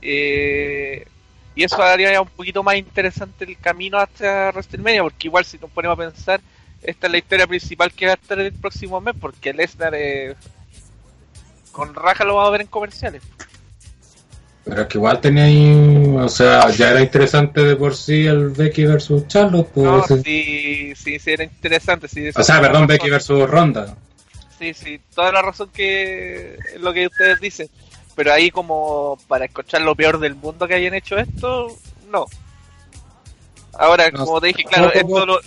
eh, y eso haría un poquito más interesante el camino hasta WrestleMania, porque igual si nos ponemos a pensar, esta es la historia principal que va a estar el próximo mes, porque Lesnar eh, con raja lo vamos a ver en comerciales. Pero es que igual tenía ahí, o sea, ya era interesante de por sí el Becky versus Charlotte. Pues, no, sí, sí, sí, era interesante. Sí, o sea, perdón, Becky versus Ronda. Sí, sí, toda la razón que es lo que ustedes dicen. Pero ahí como para escuchar lo peor del mundo que hayan hecho esto, no. Ahora, como te dije, claro, esto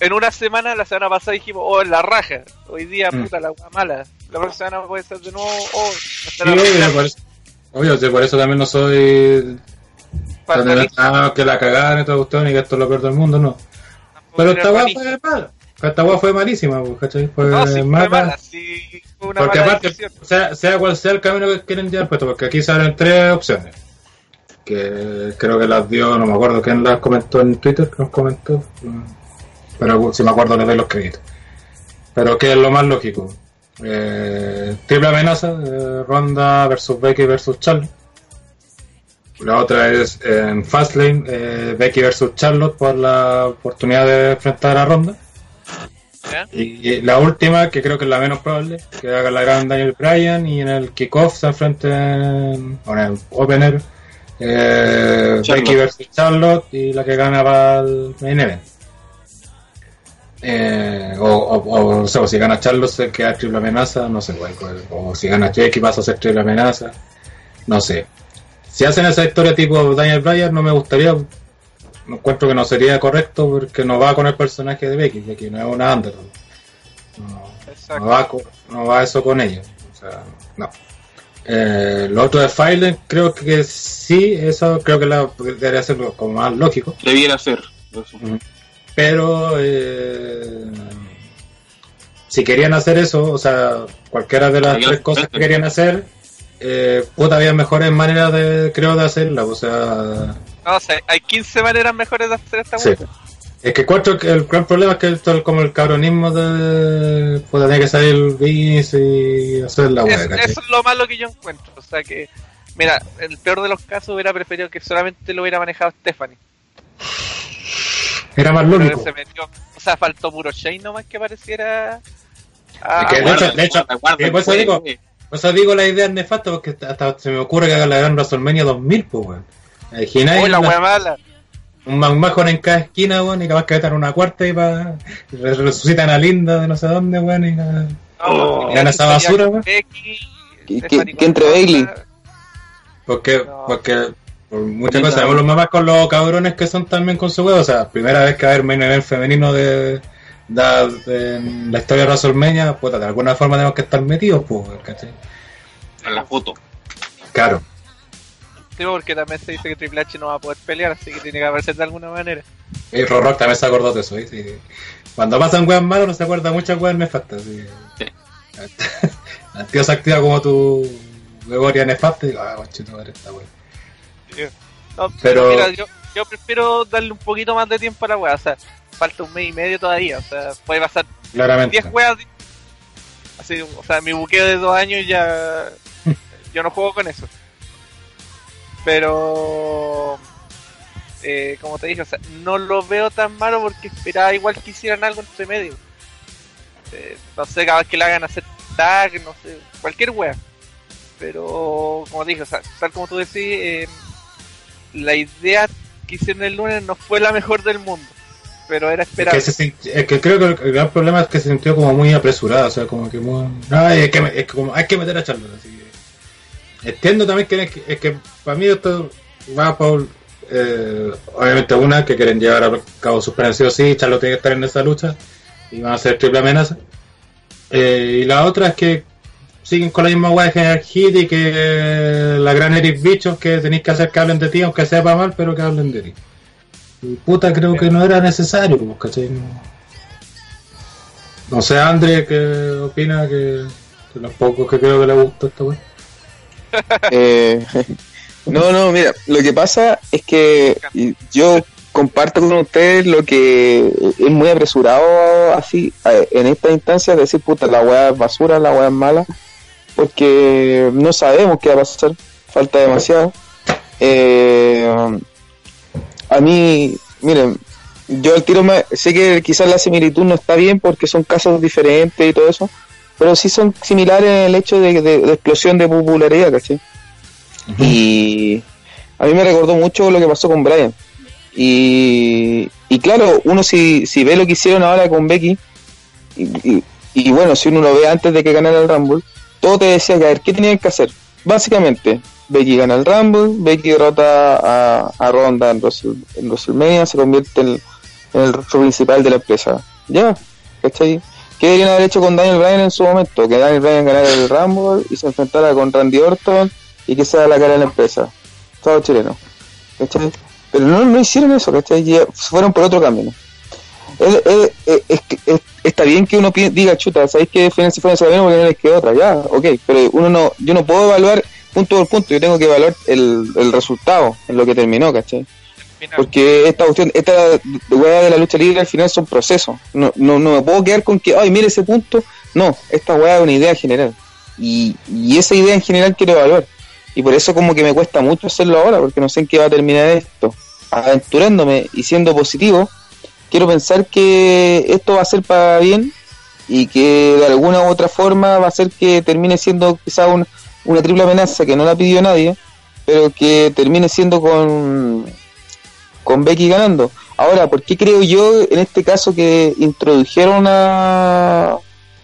en una semana, la semana pasada dijimos, oh, en la raja. Hoy día, mm. puta, la mala. La próxima semana puede ser de nuevo, oh, sí, Obvio, por eso también no soy tan que la cagaron y todo cuestión y que esto es lo peor del mundo, no. Pero esta weá fue mala. Weá fue malísima, ¿cachai? Fue, no, sí, mala. Fue mala sí, una porque aparte, sea, sea, cual sea el camino que quieren llevar puesto, porque aquí salen tres opciones. Que creo que las dio, no me acuerdo quién las comentó en Twitter, que nos comentó. Pero si me acuerdo les doy los créditos. Pero que es lo más lógico eh, triple amenaza, eh, Ronda versus Becky versus Charlotte. La otra es en Fastlane, eh, Becky versus Charlotte por la oportunidad de enfrentar a Ronda. Y, la última, que creo que es la menos probable, que haga la gran Daniel Bryan y en el kickoff se enfrenten, o en el opener, eh, Becky versus Charlotte y la que gana va al main event. Eh, o, o, o, sea, si gana Charlos se queda triple amenaza, no sé, o, si gana Jackie pasa a ser triple amenaza, no sé. Si hacen esa historia tipo Daniel Bryan, no me gustaría, no encuentro que no sería correcto porque no va con el personaje de Becky, Becky no es una underdog. No, no, va, no va eso con ella. O sea, no. Eh, lo otro de File creo que sí, eso creo que la, debería ser como más lógico. Debiera ser. Pero eh, si querían hacer eso, o sea, cualquiera de las tres cosas que querían hacer, eh, puta, había mejores maneras de, creo, de hacerla, o sea... No, o sea, hay 15 maneras mejores de hacer esta sí. Es que cuatro, el gran problema es que esto es como el cabronismo de. Pues tenía que salir el bis y hacer la web. Eso es lo malo que yo encuentro. O sea que, mira, en el peor de los casos hubiera preferido que solamente lo hubiera manejado Stephanie. Era más lógico. o sea, faltó puro Shane nomás que pareciera. Ah, de hecho, de hecho, por eso digo, por eso digo la idea es nefasta porque hasta se me ocurre que haga la gran WrestleMania 2000, pues, weón. Bueno. la wea mala un McMahon en cada esquina, weón, y capaz que metan una cuarta y pa, resucitan a Linda de no sé dónde, weón, y, la, oh, y esa basura, weón. ¿Y que, entre Bailey? Porque, porque por muchas cosas, sabemos los mamás con los cabrones que son también con su weón, o sea, primera vez que va a haber main event femenino de, de, en la historia de WrestleMania, puta, de alguna forma tenemos que estar metidos, pues, ¿cachai? En la foto. Claro porque también se dice que Triple H no va a poder pelear, así que tiene que aparecer de alguna manera. Y Rock también se acordó de eso, ¿sí? Cuando pasan weas malas no se acuerda muchas weas nefastas. ¿sí? Sí. El tío se activa como tu memoria nefasta y digo, ah, machito, madre esta wea. No, pero mira, yo, yo prefiero darle un poquito más de tiempo a la wea, o sea, falta un mes y medio todavía, o sea, puede pasar 10 weas. Así, o sea, mi buqueo de dos años ya. yo no juego con eso. Pero, eh, como te dije, o sea, no lo veo tan malo porque esperaba igual que hicieran algo entre medio. Eh, no sé, cada vez que le hagan hacer tag, no sé, cualquier wea. Pero, como te dije, o sea, tal como tú decís, eh, la idea que hicieron el lunes no fue la mejor del mundo. Pero era esperable. Es que, creo que el, gran problema es que se sintió como muy apresurado, o sea, como que muy... es que, es como, hay que meter a Charlotte, así Entiendo también que es, que para mí esto va por, eh, obviamente una, que quieren llevar a cabo sus planes sí o sí, Charlo tiene que estar en esa lucha y van a ser triple amenaza. Eh, y la otra es que siguen con la misma guay de General Hit y que la gran Eric Bichos que tenéis que hacer que hablen de ti, aunque sea para mal, pero que hablen de ti. Y puta, creo que no era necesario, pues, ¿cachai? No, sé, André, ¿qué opina? Que, de los pocos que creo que le gustó esta wea. Eh, no, no, mira, lo que pasa es que yo comparto con ustedes lo que es muy apresurado así en esta instancia de decir, puta, la weá es basura, la weá es mala, porque no sabemos qué va a pasar, falta demasiado. Eh, a mí, miren, yo el tiro sé que quizás la similitud no está bien porque son casos diferentes y todo eso, pero sí son similares en el hecho de, de, explosión de popularidad, ¿cachai? Y a mí me recordó mucho lo que pasó con Brian. Y, y claro, uno si, si ve lo que hicieron ahora con Becky, y, y, bueno, si uno lo ve antes de que ganara el Rumble, todo te decía que a ver, ¿qué tenían que hacer? Básicamente, Becky gana el Rumble, Becky derrota a, a Ronda en, en WrestleMania, se convierte en, en el rostro principal de la empresa. Ya, ¿cachai? ¿Qué deberían haber hecho con Daniel Bryan en su momento? Que Daniel Bryan ganara el Rumble y se enfrentara con Randy Orton y que sea la cara de la empresa. Todo chileno. ¿Cachai? Pero no, no hicieron eso, ¿cachai? fueron por otro camino. está bien que uno diga, chuta, ¿sabéis que si fuera bien porque no que otra? Ya, ok, pero uno no, yo no puedo evaluar punto por punto, yo tengo que evaluar el, el resultado en lo que terminó, ¿cachai? Porque esta cuestión, esta weá de la lucha libre al final son procesos. No, no, no me puedo quedar con que, ay, mire ese punto. No, esta weá es una idea general. Y, y esa idea en general quiero evaluar. Y por eso como que me cuesta mucho hacerlo ahora, porque no sé en qué va a terminar esto. Aventurándome y siendo positivo, quiero pensar que esto va a ser para bien y que de alguna u otra forma va a ser que termine siendo quizá una triple amenaza que no la pidió nadie, pero que termine siendo con con Becky ganando. Ahora, ¿por qué creo yo en este caso que introdujeron a,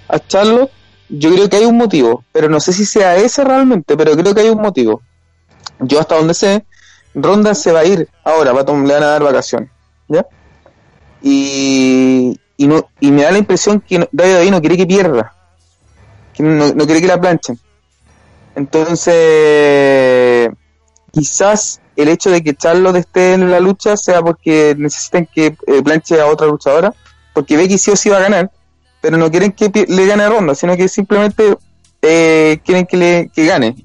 a Charlotte? Yo creo que hay un motivo, pero no sé si sea ese realmente, pero creo que hay un motivo. Yo hasta donde sé, Ronda se va a ir ahora, va a le van a dar vacaciones. ¿ya? Y, y, no, y me da la impresión que David ahí no quiere que pierda, que no, no quiere que la planchen. Entonces, quizás el hecho de que Charlotte esté en la lucha sea porque necesitan que eh, planche a otra luchadora, porque Becky sí o sí va a ganar, pero no quieren que le gane a Ronda, sino que simplemente eh, quieren que le que gane.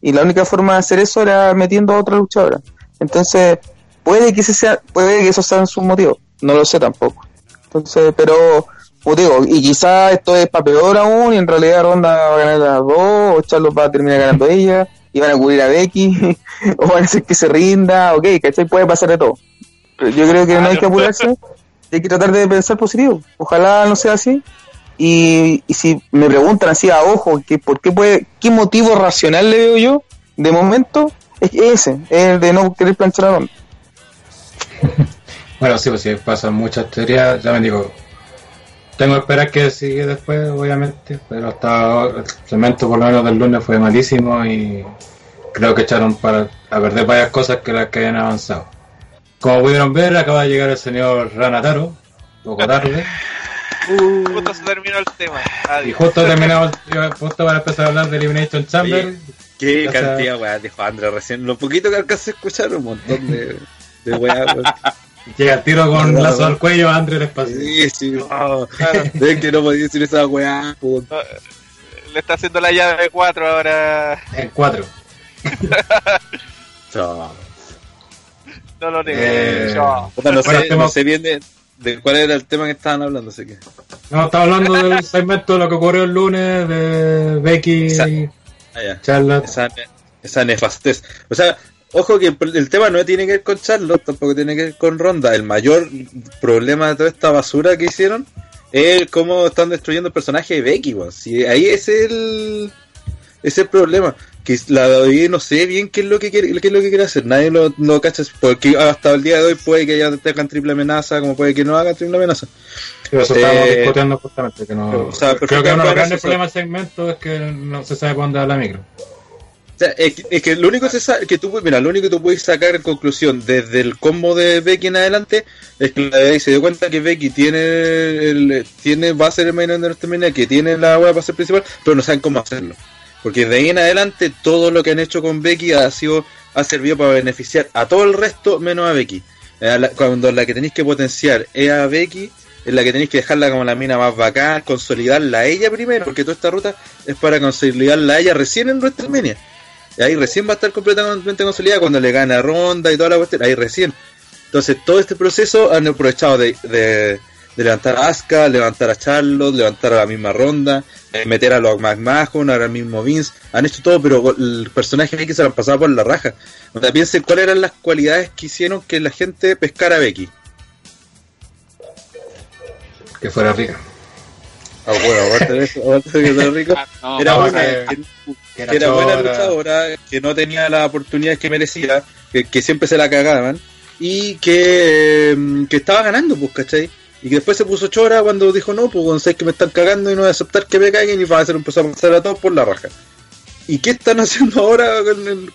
Y la única forma de hacer eso era metiendo a otra luchadora. Entonces, puede que sea, puede que eso sea su motivo, no lo sé tampoco. Entonces, pero como digo, y quizás esto es para peor aún, y en realidad Ronda va a ganar a dos, o Charlos va a terminar ganando ella, y van a cubrir a Becky, o van a hacer que se rinda, ok, ¿cachai? Puede pasar de todo. Pero yo creo que no hay que apurarse, hay que tratar de pensar positivo. Ojalá no sea así. Y, y si me preguntan así a ojo, que ¿por qué puede, qué motivo racional le veo yo, de momento, es ese, es el de no querer planchar a Ronda. bueno, sí, pues sí, pasan muchas teorías, ya me digo, tengo que esperar que siga después, obviamente, pero hasta el cemento por lo menos del lunes fue malísimo y creo que echaron para a perder varias cosas que las que habían avanzado. Como pudieron ver, acaba de llegar el señor Ranataro, poco tarde. Uh, justo se terminó el tema. Y justo terminamos, justo para empezar a hablar de Elimination Chamber. qué cantidad, weá, dijo André recién. Lo poquito que alcancé a escuchar, un montón de, de weá, Llega el tiro con no, lazo al cuello a André despacio. Sí, sí, oh. Ven que no podía decir esa weá. Le está haciendo la llave de 4 ahora. En 4. no lo negué. Eh, no, sé, no sé bien de, de, cuál era el tema que estaban hablando, así que. No, estaba hablando del segmento de lo que ocurrió el lunes, de Becky esa, y ah, Charlotte. Esa, esa nefastez. O sea, Ojo que el tema no tiene que ver con Charlotte, tampoco tiene que ver con Ronda. El mayor problema de toda esta basura que hicieron es cómo están destruyendo el personaje de Becky. Si ahí es el, ese el problema. Que la David no sé bien qué es lo que quiere, qué es lo que quiere hacer. Nadie lo, lo cacha. Porque hasta el día de hoy puede que ya tengan triple amenaza, como puede que no hagan triple amenaza. eso estamos eh, discutiendo justamente. Que no, o sea, creo que uno de los grandes problemas del segmento es que no se sabe cuándo da la micro. O sea, es, es, que lo único que tú, mira, lo único que tú puedes sacar en conclusión desde el combo de Becky en adelante es que la se dio cuenta que Becky tiene el, tiene va a ser el main event de WrestleMania, que tiene la web para ser principal, pero no saben cómo hacerlo. Porque de ahí en adelante todo lo que han hecho con Becky ha sido ha servido para beneficiar a todo el resto menos a Becky. Eh, cuando la que tenéis que potenciar es a Becky, es la que tenéis que dejarla como la mina más bacán, consolidarla a ella primero, porque toda esta ruta es para consolidarla a ella recién en WrestleMania ahí recién va a estar completamente consolidada cuando le gana Ronda y toda la cuestión, ahí recién. Entonces, todo este proceso han aprovechado de, de, levantar a Asuka, levantar a Charlotte, levantar a la misma Ronda, eh, meter a los McMahon, ahora mismo Vince, han hecho todo, pero el personaje que se lo han pasado por la raja. O sea, piensen cuáles eran las cualidades que hicieron que la gente pescara a Becky. Que fuera rica. Ah, bueno, aparte de eso, aparte de que fuera rico, ah, era buena. Que, que era, buena luchadora, que no tenía las oportunidades que merecía, que, siempre se la cagaban, y que, em, que estaba ganando, pues, ¿cachai? Y que después se puso chora cuando dijo, no, pues, sé que me están cagando y no voy a aceptar que me caguen y va a hacer un a pasar a todos por la raja. ¿Y qué están haciendo ahora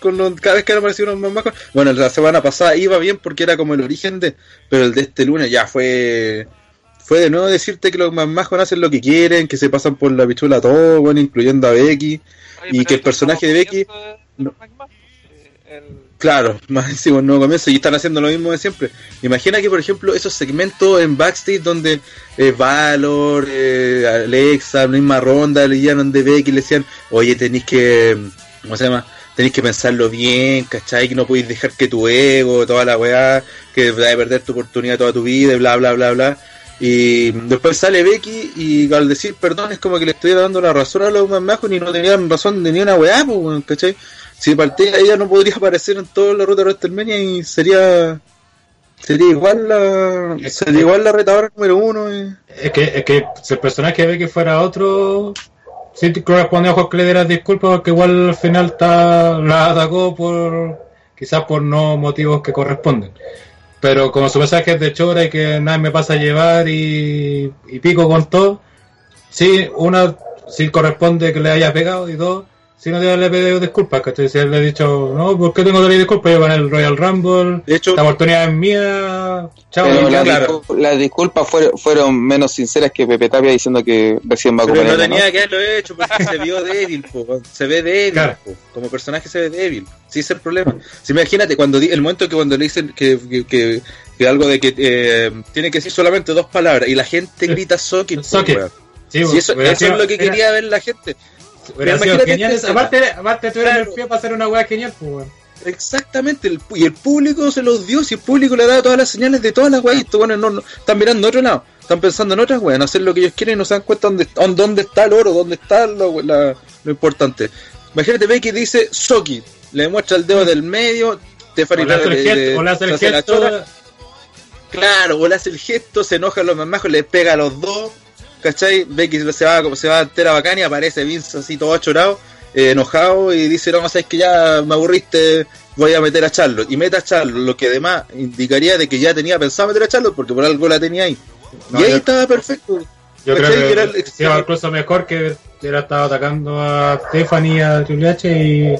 con, cada vez que han aparecido unos más Bueno, la semana pasada iba bien porque era como el origen de, pero el de este lunes ya fue fue de nuevo decirte que los más hacen lo que quieren, que se pasan por la pichula todo, bueno, incluyendo a Becky y que el personaje de Becky. Claro, más encima un nuevo comienzo y están haciendo lo mismo de siempre. Imagina que, por ejemplo, esos segmentos en backstage donde eh, Valor, eh, Alexa, la misma ronda, le llaman de Becky y le decían, oye, tenéis que, ¿cómo se llama? Tenéis que pensarlo bien, ¿cachai? Que no podéis dejar que tu ego, toda la weá, que vas a perder tu oportunidad toda tu vida, y bla, bla, bla, bla. Y después sale Becky y al decir perdón es como que le estuviera dando la razón a los más y no tenían razón de ni una weá, pues, ¿cachai? Si partía ella no podría aparecer en toda la ruta de WrestleMania y sería sería igual la sería igual la retadora número uno. Es que es que si el personaje de Becky fuera otro sí corresponde a que le dieras disculpas porque igual al final está, la atacó por quizás por no motivos que corresponden. Pero como su mensaje es de chora y que nada me pasa a llevar y, pico con todo, sí, una, sí corresponde que le haya pegado y dos, si no le pedido disculpas, ¿cachai? Si él le ha dicho, no, ¿por qué tengo que pedir disculpas? Yo gané el Royal Rumble, De hecho, la oportunidad es mía, chao. Pero las, claro. discul- las disculpas fueron, fueron menos sinceras que Pepe Tapia diciendo que recién va a pero comer. no tenía que haberlo hecho porque se vio débil, po, se ve débil, Claro. po. como personaje se ve débil. Sí, es el problema. Si imagínate, cuando di- el momento que cuando le dicen que, que, que- que algo de que eh, tiene que decir solamente dos palabras y la gente grita socket, po. Sí, Si eso, eso es lo que quería ver la gente. Hubiera sido genial. Aparte, aparte tuvieron Claro. el pie para hacer una weá genial, pues, weón. Exactamente, el, y el público se los dio, si el público le ha dado todas las señales de todas las weas, y estos weones no, no- están mirando a otro lado, están pensando en otras weas, en hacer lo que ellos quieren y no se dan cuenta dónde, dónde, está el oro, dónde está lo, la- lo importante. Imagínate, Becky dice Soki, le muestra el dedo del medio, Stephanie le el le- gesto, le- o le hace el se hace la gesto. chora, Claro, o le hace el gesto, se enoja a los mamajos, le pega a los dos, ¿cachai? Becky se va, se va entera bacán y aparece Vince así todo chorado, eh, enojado y dice, no, sabes que ya me aburriste, voy a meter a Charlotte. Y mete a Charlotte, lo que además indicaría de que ya tenía pensado meter a Charlotte porque por algo la tenía ahí. No, y ahí yo- estaba perfecto. Yo creo Que era que el- incluso mejor que hubiera estado atacando a Stephanie y a Triple H y,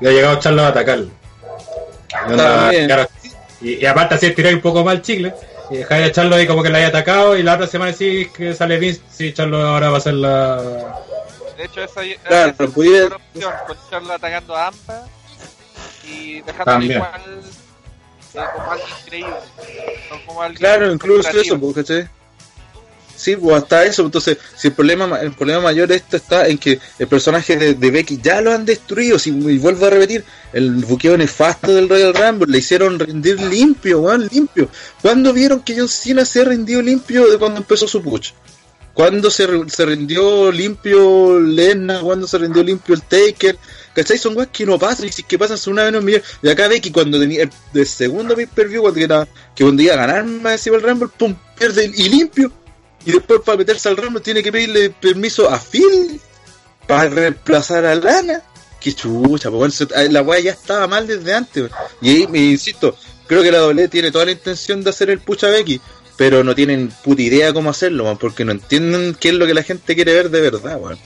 y ha llegado Charlo a atacarlo. Y, aparte así tirar un poco más el chicle y dejar a Charlo ahí como que la haya atacado y la otra semana sí que sale Vince, sí Charlo ahora va a ser la... De hecho, esa esa Claro, es pudiera- una opción, con Charlo atacando a ambas y dejándolo También. igual eh, como alguien increíble. No como Claro, incluso eso, pues, ¿cachai? Sí, pues hasta eso. Entonces, si el problema, ma- el problema mayor de esto está en que el personaje de, Becky ya lo han destruido. Si, y vuelvo a repetir, el buqueo nefasto del Royal Rumble le hicieron rendir limpio, weón, limpio. ¿Cuándo vieron que John Cena se rindió limpio de cuando empezó su push? ¿Cuándo se, se rindió limpio Lenna? ¿Cuándo se rindió limpio el Taker? ¿Cachai? Son weas que no pasan y si es que pasan son una vez en un millón. Y acá Becky cuando tenía el, segundo pay per view, cuando, que iba a ganar más el Rumble, pum, pierde y limpio. Y después para meterse al Rumble tiene que pedirle permiso a Phil para reemplazar a Lana. Qué chucha, pues, la wea ya estaba mal desde antes. weón. Y ahí, me insisto, creo que la doble tiene toda la intención de hacer el pucha Becky, pero no tienen puta idea cómo hacerlo, weón, porque no entienden qué es lo que la gente quiere ver de verdad, weón.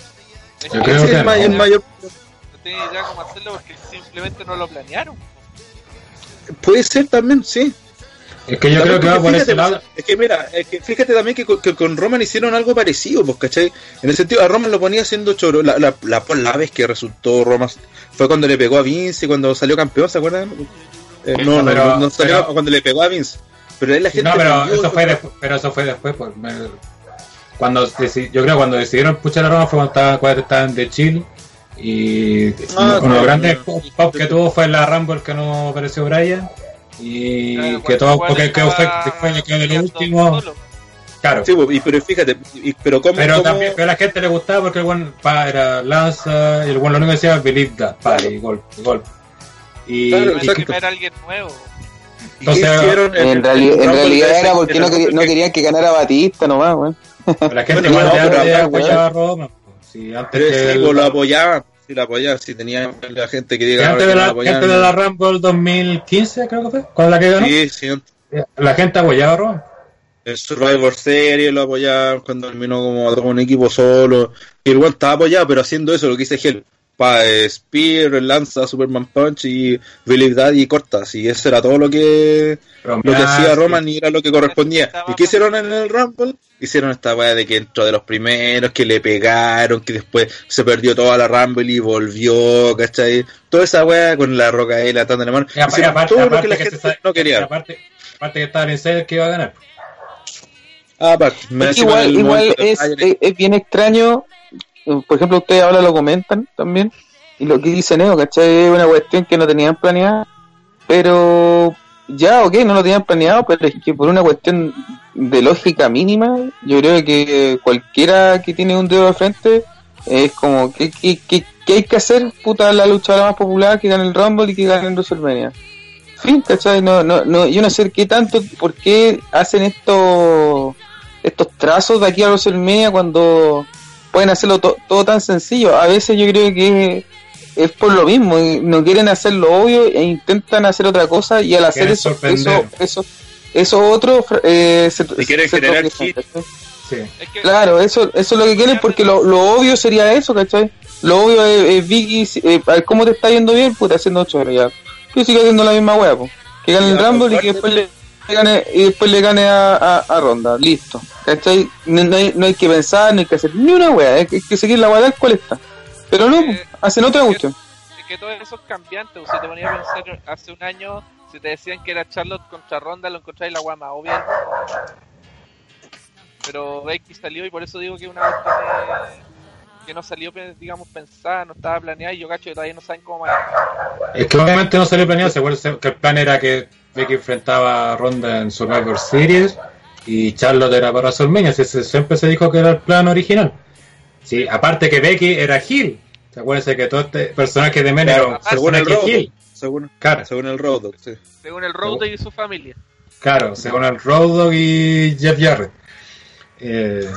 Es Yo que creo Ese que es el, mayor no tiene idea cómo hacerlo porque simplemente no lo planearon. Puede ser también, sí. Es que yo También creo que va por ese lado. Es que mira, es que fíjate también que con, que con Roman hicieron algo parecido, pues, ¿cachai? En el sentido, a Roman lo ponía haciendo choro. La, la, la, vez que resultó Roman fue cuando le pegó a Vince y cuando salió campeón, ¿se acuerdan? Eh, no, no, pero- no, no salió pero- cuando le pegó a Vince. Pero ahí la gente. No, pero eso fue después, pero eso fue después, pues, me- cuando yo creo cuando decidieron puchar a Roma fue cuando estaban, cuando estaban de Chile y Ah, uno de los grandes pop, pop que tuvo fue la Rumble que no apareció Brian y Claro, que todo porque que fue, después de lo peleando último solo. claro Sí, pues, y- pero fíjate, y- pero cómo. pero cómo- también pero a la gente le gustaba porque el buen pa, era lanza y el buen lo único que decía believe that pa, y gol y gol y, Claro, y que- Primer alguien nuevo. entonces, hicieron En, el- reali- el en realidad era porque el no, querían, no que- querían que ganara Batista nomás, weón. la gente Bueno, igual no, ya- pero apoyaba a Roma pues, sí, antes Pero que sí, el- pues, lo apoyaban. Sí, lo apoyaban. Sí, tenía la gente que diga antes que de la, lo apoyaban. antes de la Rumble 2015 creo que fue cuando la que ganó Sí, sí, la gente apoyaba a El Survivor Series lo apoyaban cuando terminó como con un equipo solo. Y el estaba apoyado, pero haciendo eso, lo que dice Hell. Pa, eh, Spear, lanza Superman Punch y That y cortas. Y eso era todo lo que lo que hacía Roman y era lo que correspondía. ¿Y qué hicieron en el Rumble? Hicieron esta weá de que entró de los primeros, que le pegaron, que después se perdió toda la Rumble y volvió, ¿cachai? Toda esa weá con la roca ahí, la tanda de la mano. Y aparte, aparte, todo lo que la que gente se sabe- no quería. y Aparte, aparte que estaba en insider que iba a ganar. Ah, me Es igual igual es, es, es bien extraño. Por ejemplo, ustedes ahora lo comentan también. Y lo que dice Neo, ¿cachai? Es una cuestión que no tenían planeada. Pero ya, ok, no lo tenían planeado, pero es que por una cuestión de lógica mínima, yo creo que cualquiera que tiene un dedo de frente es como, ¿qué, qué, qué, qué hay que hacer? Puta, la luchadora más popular que gane el Rumble y que gane el WrestleMania. Fin, ¿cachai? No, no, no, yo no sé qué tanto, por qué hacen esto, estos trazos de aquí a WrestleMania cuando pueden hacerlo to- todo tan sencillo. A veces yo creo que es por lo mismo, y no quieren hacer lo obvio e intentan hacer otra cosa y al hacer eso, eso, eso, eso otro eh, se, quieren se generar hit. ¿cachai? Sí. Es que Claro, eso, eso es lo que quieren porque lo, lo obvio sería eso, ¿cachai? lo obvio es, Vicky, eh, cómo te está yendo bien, puta, haciendo 8 horas ya. Que siga haciendo la misma wea, pues. Que gane el Rumble y que después le, gane, y después le gane a, a, Ronda, listo. ¿Cachai? No, hay, no hay que pensar, no hay que hacer ni una wea, hay que seguir la wea cual está. Pero no, eh, hacen otra cuestión. Es que todos esos cambiantes, o te ponía a pensar hace un año, si te decían que era Charlotte contra Ronda, lo encontráis la wea más obvia. Pero Becky salió y por eso digo que una vez que no salió, digamos, pensada, no estaba planeada y yo cacho que todavía no saben cómo manejar. Es que obviamente no salió planeado, se acuerda que el plan era que Becky enfrentaba a Ronda en Survivor Series y Charlotte era para WrestleMania, siempre se dijo que era el plan original. Sí, aparte que Becky era Hill, ¿se acuerdan que todo este personaje de Men era según el Road según, claro. según el Road sí. Según el Road y su familia. Claro, según el Road y Jeff Jarrett. Eh,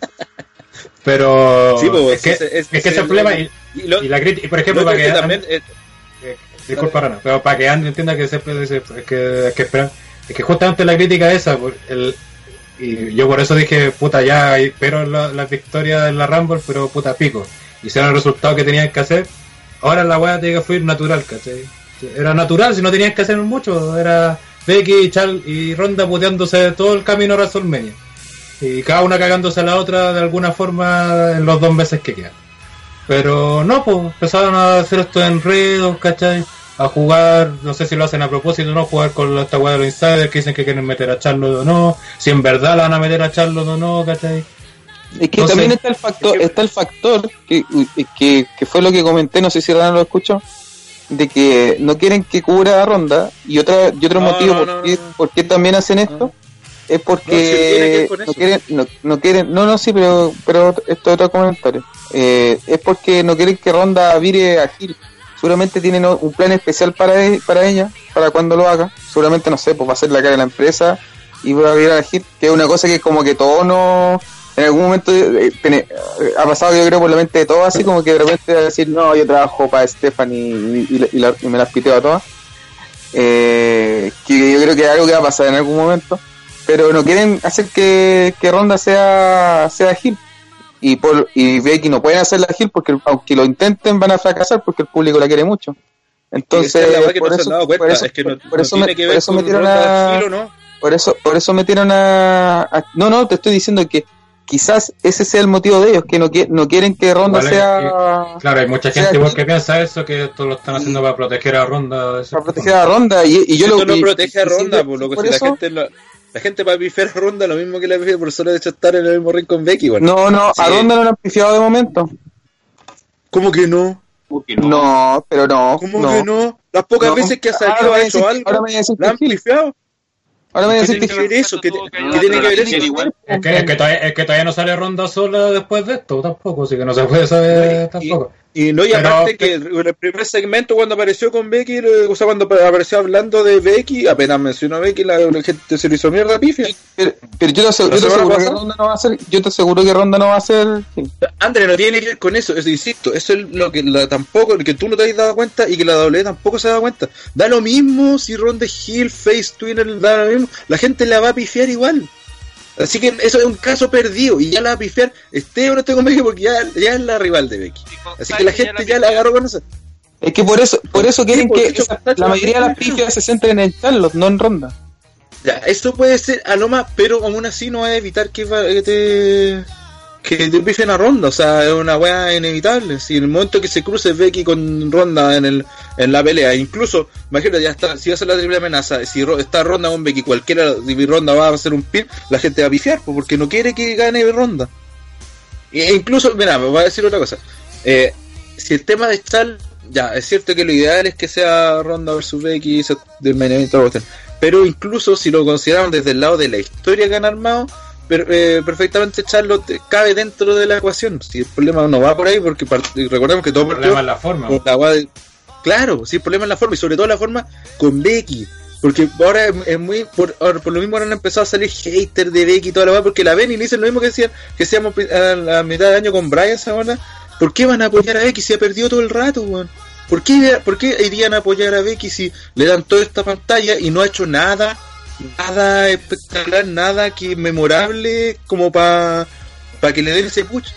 pero es, que, es, que ese es el problema. Y, la crítica, por ejemplo, para que. También, eh, disculpa, Rana, pero para que Andy entienda que, se, que, es que esperar. Es que justamente la crítica esa, el, y yo por eso dije, puta, ya pero la, la victoria en la Rumble, pero puta, pico. Hicieron el resultado que tenían que hacer. Ahora la weá tiene que fluir natural, ¿cachai? Era natural, si no tenían que hacer mucho. Era Becky, Chal y Ronda puteándose todo el camino a WrestleMania y cada una cagándose a la otra de alguna forma en los dos meses que quedan. Pero no, pues empezaron a hacer estos enredos, ¿cachai? A jugar, no sé si lo hacen a propósito o no, jugar con esta weá de los insiders que dicen que quieren meter a Charlo o no, si en verdad la van a meter a Charlo o no, ¿cachai? Es que también está el factor, está el factor que, que, fue lo que comenté, no sé si Rana lo escuchó, de que no quieren que cubra a Ronda y otra y otro motivo por, qué, también hacen esto es porque no, quieren, no, no, quieren, no, no, sí, pero, pero esto es otro comentario. Eh, es porque no quieren que Ronda vire a Gil. Seguramente tienen un plan especial para, e, para ella, para cuando lo haga. Seguramente, no sé, pues va a ser la cara de la empresa y va a virar a Gil, que es una cosa que como que todo no... En algún momento eh, ha pasado, yo creo, por la mente de todos, así como que de repente va a decir, no, yo trabajo para Stephanie y, y, me las piteo a todas. Eh, que yo creo que es algo que va a pasar en algún momento pero no quieren hacer que, que Ronda sea, sea Gil. Y, por, y Becky no pueden hacerla Gil porque aunque lo intenten van a fracasar porque el público la quiere mucho. Entonces, por, eso, por eso, por eso, metieron a, por eso, por eso metieron a, no, no, te estoy diciendo que quizás ese sea el motivo de ellos, que no, no quieren que Ronda sea. claro, hay mucha gente igual que piensa eso, que esto lo están haciendo para proteger a Ronda. Para proteger a Ronda, y, y yo lo no protege a Ronda, por lo que si la gente la gente para pifiar a Ronda lo mismo que la pifiar por solo de hecho estar en el mismo ring con Becky. Bueno. No, no, a Ronda no la han pifiado de momento. ¿Cómo que no? no? pero no. ¿Cómo que no? Las pocas veces que ha salido ha hecho algo, la han pifiado. Ahora me decís que ver eso, que, tiene que ver eso. Es que, es, que todavía, es que todavía no sale ronda sola después de esto, tampoco, así que no se puede saber tampoco. Y, no, y aparte que en el primer segmento cuando apareció con Becky, o sea, cuando apareció hablando de Becky, apenas mencionó Becky, la, gente se lo hizo mierda pifia. Pero, pero, yo, te aseguro, yo te aseguro que Ronda no va a ser, yo te aseguro que Ronda no va a ser. André, no tiene que ver con eso, eso insisto, eso es lo que la, tampoco, que tú no te has dado cuenta y que la W tampoco se ha dado cuenta. Da lo mismo si Ronda Hill, Face Twinner, da lo mismo, la gente la va a pifiar igual. Así que eso es un caso perdido y ya la va a pifiar, esté o no esté con Becky, porque ya, ya es la rival de Becky. Así que la gente ya la, agarró con eso. Es que por eso, por eso quieren que la mayoría de las pifias se centren en Charlotte, no en Ronda. Ya, esto puede ser a lo más, pero aún así no va a evitar que, que te que te pifen a Ronda, o sea, es una weá inevitable. Si en el momento que se cruce Becky con Ronda en el en la pelea, incluso, imagínate, ya está, si va a ser la triple amenaza, si está Ronda con Becky, cualquiera de Ronda va a hacer un pin, la gente va a pifiar, porque no quiere que gane Ronda. E incluso, mira, me voy a decir otra cosa. Eh, si el tema de Chal, ya, es cierto que lo ideal es que sea Ronda versus Becky del main pero incluso si lo consideramos desde el lado de la historia que han armado, eh, perfectamente Charlotte cabe dentro de la ecuación. Si el problema no va por ahí, porque recordemos que todo el problema es la forma. claro, si el problema es la forma y sobre todo la forma con Becky. Porque ahora es, muy. Por, por lo mismo ahora han empezado a salir haters de Becky y toda la va porque la ven y dicen lo mismo que decían que seamos a la mitad de año con Brian ahora. ¿Por qué van a apoyar a Becky si ha perdido todo el rato, weón? ¿Por qué, ¿Por qué irían a apoyar a Becky si le dan toda esta pantalla y no ha hecho nada nada espectacular, nada que memorable como para que le den ese push.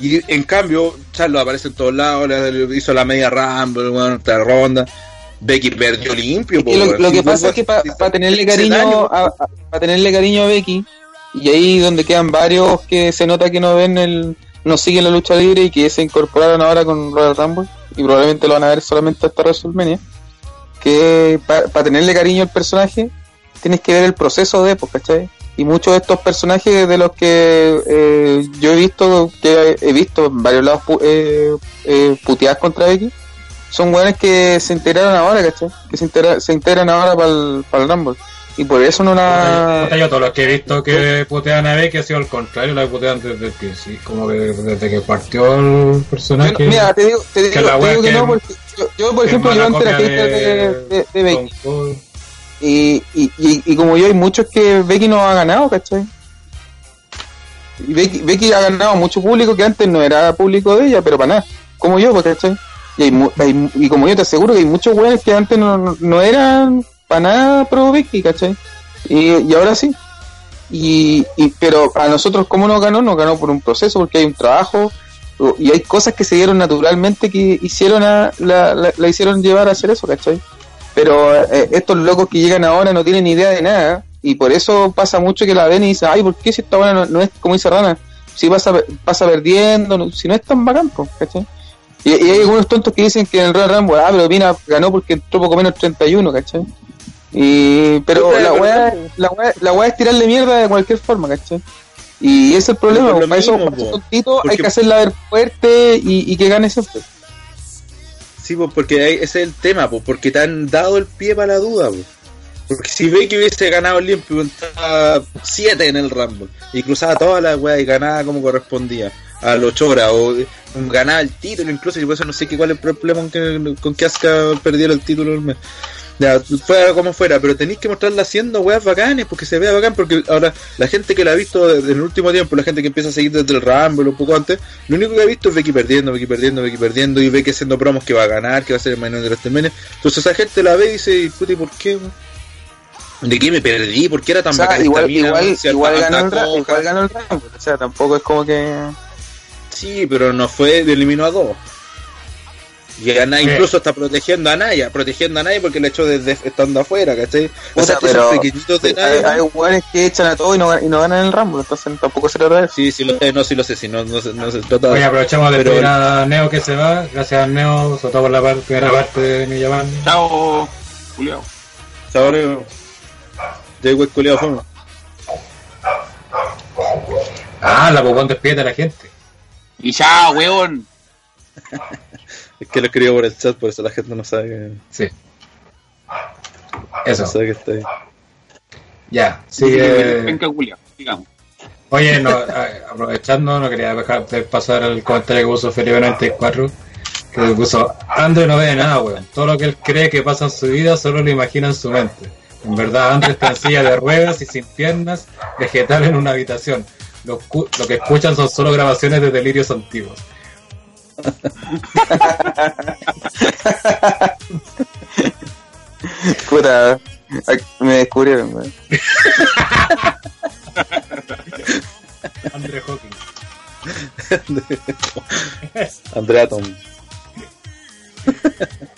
Y en cambio, Charlo aparece en todos lados, hizo la media Rumble, bueno, otra ronda. Becky perdió limpio. po, lo, que pasa es que para tenerle cariño a, tenerle cariño a Becky y ahí donde quedan varios que se nota que no ven el no siguen la lucha libre y que se incorporaron ahora con Royal Rumble y probablemente lo van a ver solamente hasta WrestleMania que para tenerle cariño al personaje tienes que ver el proceso de pues, ¿cachai? y muchos de estos personajes de los que eh, yo he visto que he visto en varios lados pu- eh, eh, puteadas contra Becky son weones que se integraron ahora, ¿cachai? Que se, integra- se integran ahora para el, el Rumble. Y por eso no la... Puta, Yo todos los que he visto que putean a Becky ha sido al contrario, la putean desde el principio, como que desde que partió el personaje. Yo mira, te digo, te digo, que te digo que que- no, porque yo, yo, por que ejemplo, yo antes era hater de, de, de Becky. Y, y, y, y como yo, hay muchos que Becky no ha ganado, ¿cachai? Y Becky, Becky ha ganado mucho público que antes no era público de ella, pero para nada. Como yo, pues, ¿cachai? Y, hay, hay- y como yo te aseguro que hay muchos weones que antes no, no- eran para nada pro Becky, ¿cachai? Y, y ahora sí. Y, y, pero a nosotros, ¿cómo nos ganó? Nos ganó por un proceso, porque hay un trabajo y hay cosas que se dieron naturalmente que hicieron a, la, la, la hicieron llevar a hacer eso, ¿cachai? Pero eh, estos locos que llegan ahora no tienen idea de nada y por eso pasa mucho que la ven y dicen, ay, ¿por qué si esta buena no, no es como dice Rana? Si pasa, pasa perdiendo, no- si no es tan bacán, ¿cachai? Y, y hay algunos tontos que dicen que en el Royal Rumble, ah, pero Pina ganó porque entró poco menos 31, ¿cachai? Y, pero la weá, la, weá, la weá es tirarle mierda de cualquier forma, ¿cachai? Y ese es el problema, para eso, para esos hay que hacerla ver fuerte y, y que gane siempre. Sí, pues porque ese es el tema, pues porque te han dado el pie para la duda, pues. Porque si Becky hubiese ganado limpio, estaba 7 en el Rumble y cruzaba todas las weas y ganaba como correspondía a los 8 horas o eh, ganaba el título, incluso y por eso no sé qué cuál es el problema con que, con que perdiera el título del mes. Ya, fuera como fuera, pero tenéis que mostrarla haciendo weas bacanes, porque se vea bacán, porque ahora la gente que la ha visto en el último tiempo, la gente que empieza a seguir desde el Rumble un poco antes, lo único que ha visto es Becky perdiendo, Becky perdiendo, Becky perdiendo, y Becky haciendo promos que va a ganar, que va a ser el mayor de WrestleMania. Entonces esa gente la ve y dice, puta, ¿y por qué? ¿De qué me perdí? ¿Por qué era tan O sea, bacán igual, esta mina, igual, igual, ganó el, igual ganó el Rumble, o sea, tampoco es como que... Sí, pero no fue, eliminó a dos. Y a Naya, Sí. incluso está protegiendo a Naya, protegiendo a Naya porque le echó desde estando afuera, ¿cachai? O sea, pero pequeñitos de hay, Naya. hay weones que echan a todo y no, y no ganan el Rumble, entonces tampoco se trata de eso. Sí, sí lo sé, no, sí lo sé, sí, no, no, se, no se trata Oye, aprovechamos de pedir a Neo que se va. Gracias a Neo, sobre todo por la par- primera parte de mi llamada. Chao, Julio. Ahora, de güey culiao fome. Ah, la Popón despide a la gente. Y chao, weón. Es que lo escribo por el chat, por eso la gente no sabe que, Sí. Eso, no sabe que está ahí. ya. Sigue. Venga, Julio, digamos. Oye, no, aprovechando, no quería dejar de pasar el comentario que puso Felipe94, que puso, André no ve nada, weón. Todo lo que él cree que pasa en su vida solo lo imagina en su mente. En verdad, André está en silla de ruedas y sin piernas, vegetal en una habitación. Lo que escuchan son solo grabaciones de delirios antiguos. Puta, me descubrieron, weón. André Hawking. Andrea Tom.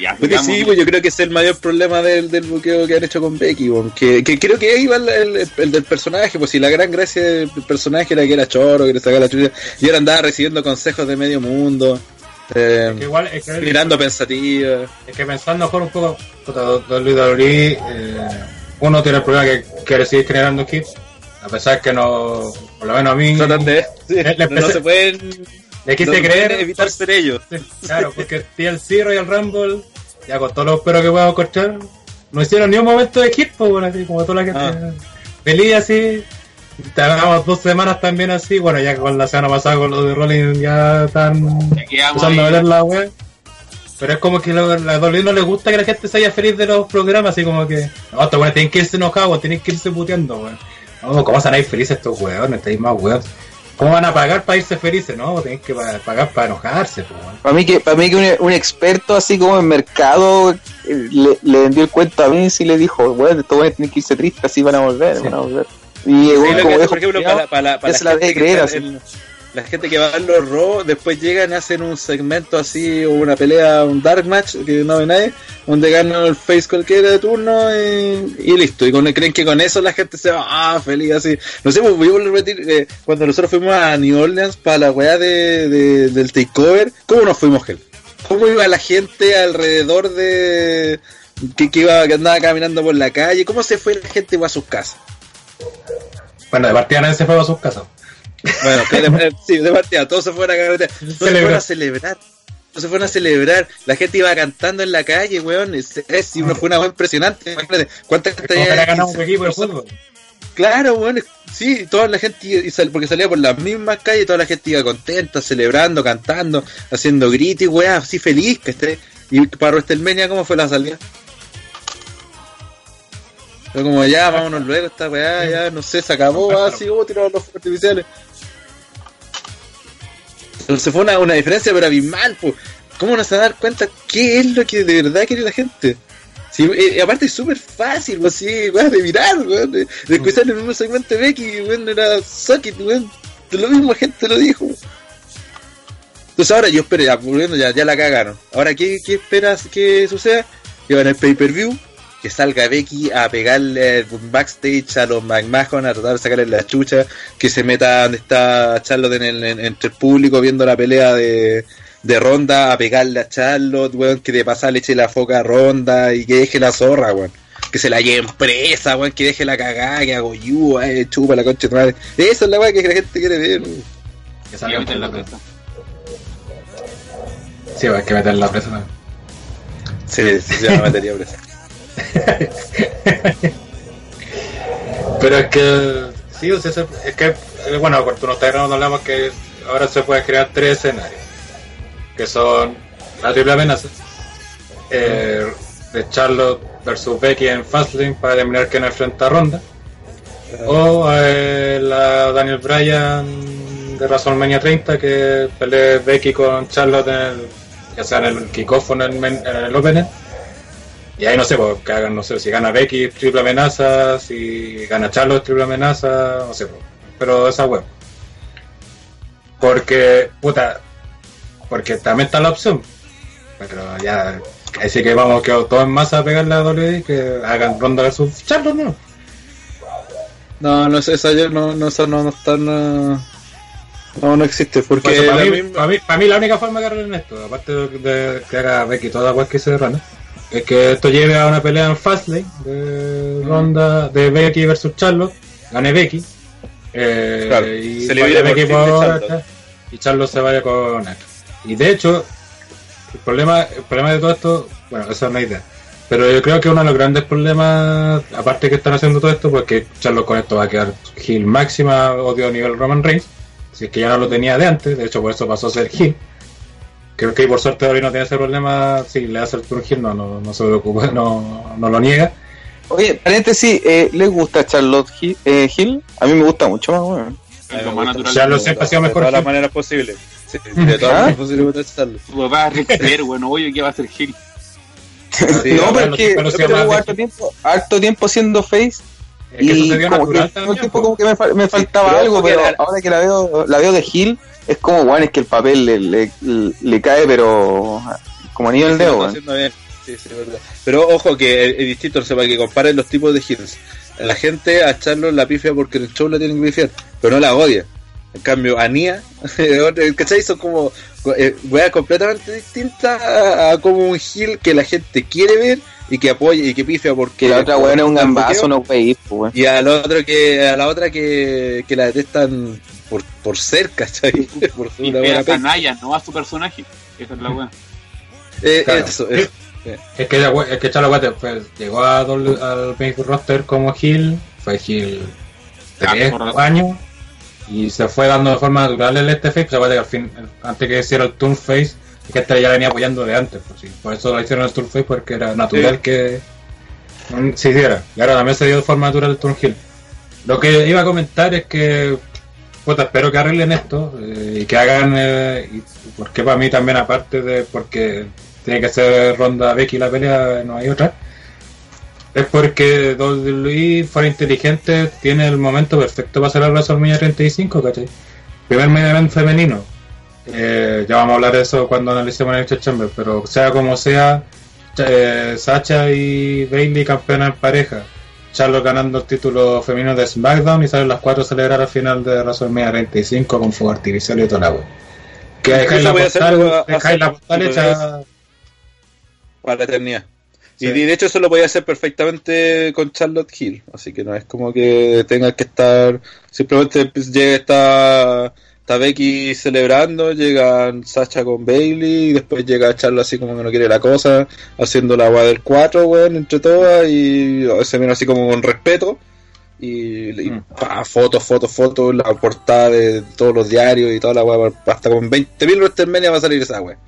Ya, Porque digamos, sí, pues yo creo que es el mayor problema del, del buqueo que han hecho con Becky, weón. que, que creo que ahí va el, el- el del personaje, pues si la gran gracia del personaje era que era choro, que le sacaba la chucha, y ahora andaba recibiendo consejos de medio mundo, eh, Que igual, es que, mirando pensativa. es que pensando mejor un poco, WWE, eh, uno tiene el problema que quiere seguir generando kits, a pesar que no, por lo menos a mí, de, sí, Le- le no, se pueden, le quise no creer, evitar ser ellos. Sí, Claro, porque TLC, Royal Rumble, ya con todos los peros que puedo encontrar, no hicieron ni un momento de equipo, bueno, así como toda la gente. Ah. Feliz así, tardamos dos semanas también así, bueno, ya con la semana pasada con los de Rolling ya están empezando a ver la web. Pero es como que lo- la WWE no le gusta que la gente se haya feliz de los programas, así como que, no, estos weones tienen que irse enojados, tienen que irse puteando, weón. No, ¿cómo ir felices estos weones? Estáis más weón. ¿Cómo van a pagar para irse felices? No, tienen que pa- pagar para enojarse, pues. Para mí que, para mí que un, un experto así como en mercado eh, le, le vendió el cuento a Vince y le dijo, bueno, estos buenos tienen que irse tristes, así van a volver, Sí. van a volver. Y Sí, lo como que, por ejemplo, para, para, para la se la gente que creer está así. en- la gente que va a los Raw, después llegan y hacen un segmento así, o una pelea, un dark match, que no ve nadie, donde ganan el face cualquiera de turno y, listo. Y con, creen que con eso la gente se va, ah, feliz, así. No sé, pues voy a repetir, eh, cuando nosotros fuimos a New Orleans para la weá de, del takeover, ¿cómo nos fuimos, Gel? ¿Cómo iba la gente alrededor de... Que, que, iba, que andaba caminando por la calle? ¿Cómo se fue la gente a sus casas? Bueno, de partida nadie se fue a sus casas. Bueno, de, sí, de partida, todos se fueron a carretera. Todos se fueron a celebrar. Todos se fueron a celebrar. La gente iba cantando en la calle, weón. Es, es, fue una weón impresionante. ¿Cuánta gente había? un equipo de fútbol. Claro, weón. Sí, toda la gente, porque salía por las mismas calles, toda la gente iba contenta, celebrando, cantando, haciendo gritos, weón, así feliz, que esté. Y para WrestleMania, ¿cómo fue la salida? Fue como ya, vámonos luego, esta weá, ya, no sé, se acabó, así, hubo tirado los artificiales. Entonces fue una, una diferencia pero abismal, pues. ¿Cómo no se a dar cuenta qué es lo que de verdad quiere la gente? Eh, aparte es súper fácil, pues sí, weón, de mirar, weón, de, de escuchar el mismo segmento de Becky, weón, era Socket, weón, lo mismo gente lo dijo. Entonces ahora yo espero, ya, ya, ya la cagaron. Ahora, ¿qué, qué esperas que suceda? Que van al pay-per-view, que salga Becky a pegarle backstage a los McMahon, a tratar de sacarle la chucha, que se meta donde está Charlotte en el, entre el público viendo la pelea de, de Ronda, a pegarle a Charlotte, weón, que de pasar le eche la foca a Ronda y que deje la zorra, weón. Que se la lleve presa, weón, que deje la cagada, que hago you, eh, chupa la concha de madre. Eso es la weón que la gente quiere ver, weón. Que salga en la presa. Sí, hay que meter la presa, ¿no? Sí, sí, se llama materia presa. Pero es que, sí, o sea, es que, bueno, cuando nos está grabando hablamos que ahora se puede crear tres escenarios, que son la triple amenaza, eh, de Charlotte versus Becky en Fastlane para determinar quién enfrenta a Ronda, o eh, la Daniel Bryan de WrestleMania 30 que pelee Becky con Charlotte en el, ya sea en el kickoff o en el, en el opening y ahí no sé, pues, que hagan, no sé, si gana Becky triple amenaza, si gana Charlotte triple amenaza, no sé, pues, pero esa web. Porque, puta, porque también está la opción. Pero ya, así que vamos que todos en masa a pegarle a WWE que hagan ronda versus Charlotte, ¿no? No, no sé, esa no, no, esa no, no está, no, no, no existe, porque... Pues para, mí, para, mí, para, mí, la única forma de agarrar esto, aparte de, que haga Becky toda la web que se derrana, es que esto lleve a una pelea en Fastlane de ronda de Becky versus Charlotte, gane Becky. Eh, y se le Becky por ahora, y Charlotte se vaya con él. Y de hecho, el problema, el problema de todo esto, bueno, esa es una idea. Pero yo creo que uno de los grandes problemas, aparte que están haciendo todo esto, pues que Charlotte con esto va a quedar Hill máxima odio a nivel Roman Reigns, si es que ya no lo tenía de antes, de hecho por eso pasó a ser Hill creo que por suerte hoy no tiene ese problema, si le hace el turn no, no, no se preocupa, no, no lo niega. Oye, paréntesis, eh, ¿les gusta Charlotte Hill, eh, Hill? A mí me gusta mucho más, bueno. Charlotte siempre ha sido mejor. De todas las maneras posibles. Sí, de todas las maneras posibles Charlotte. Tu papá a bueno, oye, ¿qué va a hacer Hill? Sí, no, pero es que pero pero harto, tiempo, harto tiempo siendo face es que y como que, también, tiempo como que me, me faltaba algo, pero ahora que la veo, la veo de Hill, es como, bueno, es que el papel le, le, le cae, pero como a nivel de dedo, sí, sí, verdad. Pero ojo que es, distinto, o sea, para que comparen los tipos de heels. La gente a Charlo la pifia porque el show la tienen que pifiar, pero no la odia. En cambio, a Nia, ¿cachai? Son como eh, completamente distintas a, como un heel que la gente quiere ver y que apoya y que pifia porque la otra weón es un gambazo no puede pues, y a la otra que a la otra que, que la detestan por, por ser, ¿cachai? por ser una buena canalla, no a su personaje. Esa es la buena. Eh, eso, es, es que, es que Chalo pues, llegó a al main roster como Hill, fue Hill tres años y se fue dando de forma natural el este face, pues, que al fin, antes que hiciera el turn face, es que este ya venía apoyando de antes, pues, sí. por eso lo hicieron el turn face porque era natural que se hiciera. Y ahora también se dio de forma natural el turn hill. Lo que iba a comentar es que espero que arreglen esto eh, y que hagan, eh, porque para mí también aparte de porque tiene que ser ronda Becky la pelea, no hay otra, es porque Luis fuera inteligente, tiene el momento perfecto para hacer la WrestleMania 35, ¿cachai? primer main femenino. Eh, ya vamos a hablar de eso cuando analicemos el Chamber, pero sea como sea, Sacha y Bailey campeonas en pareja. Charlotte ganando el título femenino de SmackDown y salen las cuatro a celebrar al final de WrestleMania 35 con fuego artificial y todo el Que dejáis la postal, dejáis la postal hecha para la eternidad. Y de hecho eso lo podía hacer perfectamente con Charlotte Hill, así que no es como que tenga que estar, simplemente llega esta, Becky celebrando, llegan Sacha con Bailey, y después llega Charlotte así como que no quiere la cosa, haciendo la agua del 4, weón, entre todas, y se viene así como con respeto, y, mm. fotos, fotos, fotos, la portada de todos los diarios y toda la weá, hasta con 20.000 WrestleMania va a salir esa weá.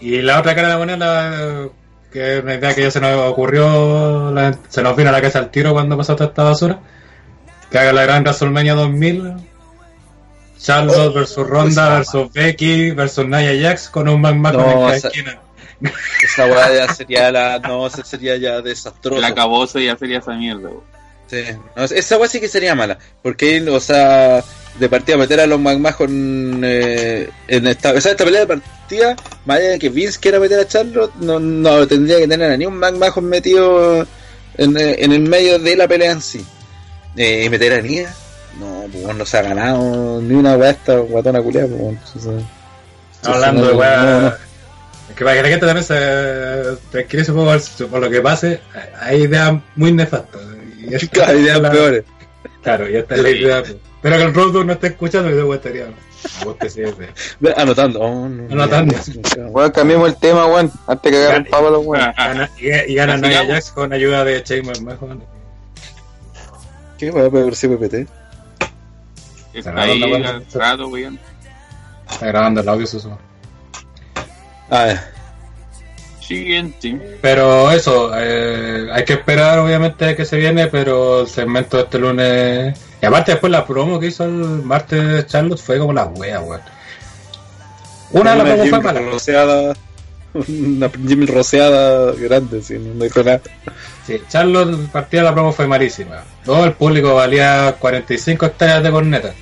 Y la otra cara de la moneda, que es una idea que ya se nos ocurrió, se nos vino a la casa al tiro cuando pasó toda esta basura, que haga la gran WrestleMania 2000, Charlotte oh, versus Ronda versus Becky versus Nia Jax con un man no, en cada esquina. Esa weá ya sería la, no, sería ya desastroso. La cabosa ya sería esa mierda. Sí, esa weá sí que sería mala, porque, o sea, de partida meter a los magmas con eh, en esta, o sea, esta pelea de partida, más allá de que Vince quiera meter a Charlotte, no, no tendría que tener a ni un magmajo metido en, eh, en, el medio de la pelea en sí. Eh, y meter a Nia, no, pues no se ha ganado ni una weá esta guatona culiada, pues, Hablando de weá. Que para que la gente también se tranquilice un poco por lo que pase, hay ideas muy nefastas. Y hay ideas peores. Claro, y esta es la idea. Pues. Pero que el Roadrunner no esté escuchando, yo estaría. Anotando. Oh, Anotando. Bueno, cambiemos el tema, weón. Antes que agarren pavo los weón. Y gana Nia Jax con ayuda de Chamber mejor. ¿Qué voy a pedir CPPT? Está ahí rato, weón. Está grabando el audio, Suso. Ah, Siguiente. Pero eso, eh, hay que esperar obviamente que se viene, pero el segmento de este lunes... Y aparte después la promo que hizo el martes Charlotte fue como la wea, weón. Una de las promos fue mala. Roseada, una Jimmy roseada grande, si no dijo nada. Sí, Charlotte partida de la promo fue malísima. Todo el público valía 45 hectáreas de corneta.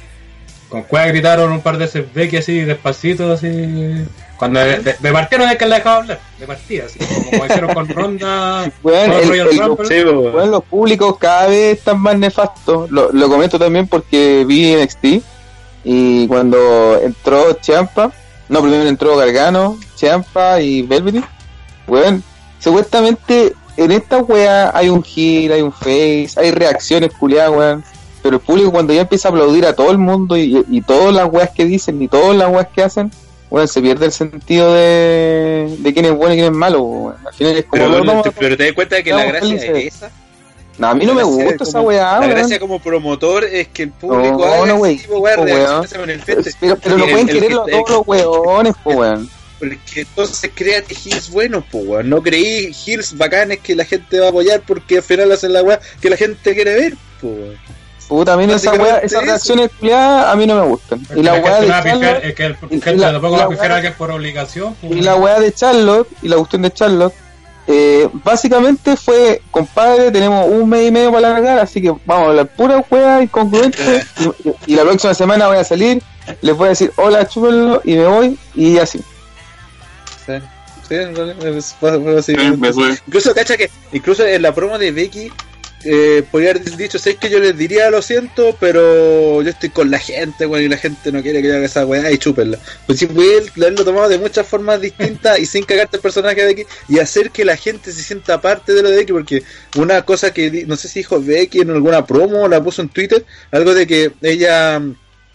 Con cueva gritaron un par de veces Becky así despacito, así cuando de, de, de partida no es que le dejado hablar, de partida, así, como, hicieron con Ronda. Bueno, los públicos cada vez están más nefastos. Lo, lo comento también porque vi NXT y cuando entró Champa, no, primero entró Gargano, Champa y Velvety, bueno, supuestamente en esta wea hay un giro, hay un face, hay reacciones culiadas, weón. Pero el público cuando ya empieza a aplaudir a todo el mundo y, y todas las weas que dicen y todas las weas que hacen, bueno, se pierde el sentido de, de quién es bueno y quién es malo. Al final es como. Pero, pero te das cuenta de que la gracia es esa. No, a mí no me gusta esa weá. La gracia como promotor es que el público no, haga no, ese tipo weá, con el Pero, pero, no pueden quererlo todos los weones, po weón. Porque entonces créate Hills buenos, po weón. No creí Hills bacanes que la gente va a apoyar porque al final hacen la weá que la gente quiere ver, po weón. Puta, a mí esa wea, esas reacciones culiadas a mí no me gustan. y la weá de Charlotte. Es que el gente tampoco va a pifiar a alguien por obligación. Y la weá de Charlotte, y la cuestión de Charlotte, eh, básicamente fue, compadre, tenemos un mes y medio para largar, así que vamos a hablar pura weá incongruente. y, y, la próxima semana voy a salir, les voy a decir hola, chúpenlo, y me voy, y así. Sí. Sí, incluso cacha que incluso en la promo de Becky eh, podría haber dicho, sé que yo les diría lo siento, pero yo estoy con la gente, bueno, y la gente no quiere que yo haga esa weá y chúpenla. Pues si puede haberlo tomado de muchas formas distintas y sin cagarte el personaje de X y hacer que la gente se sienta parte de lo de X, porque una cosa que no sé si dijo Becky en alguna promo, la puso en Twitter, algo de que ella,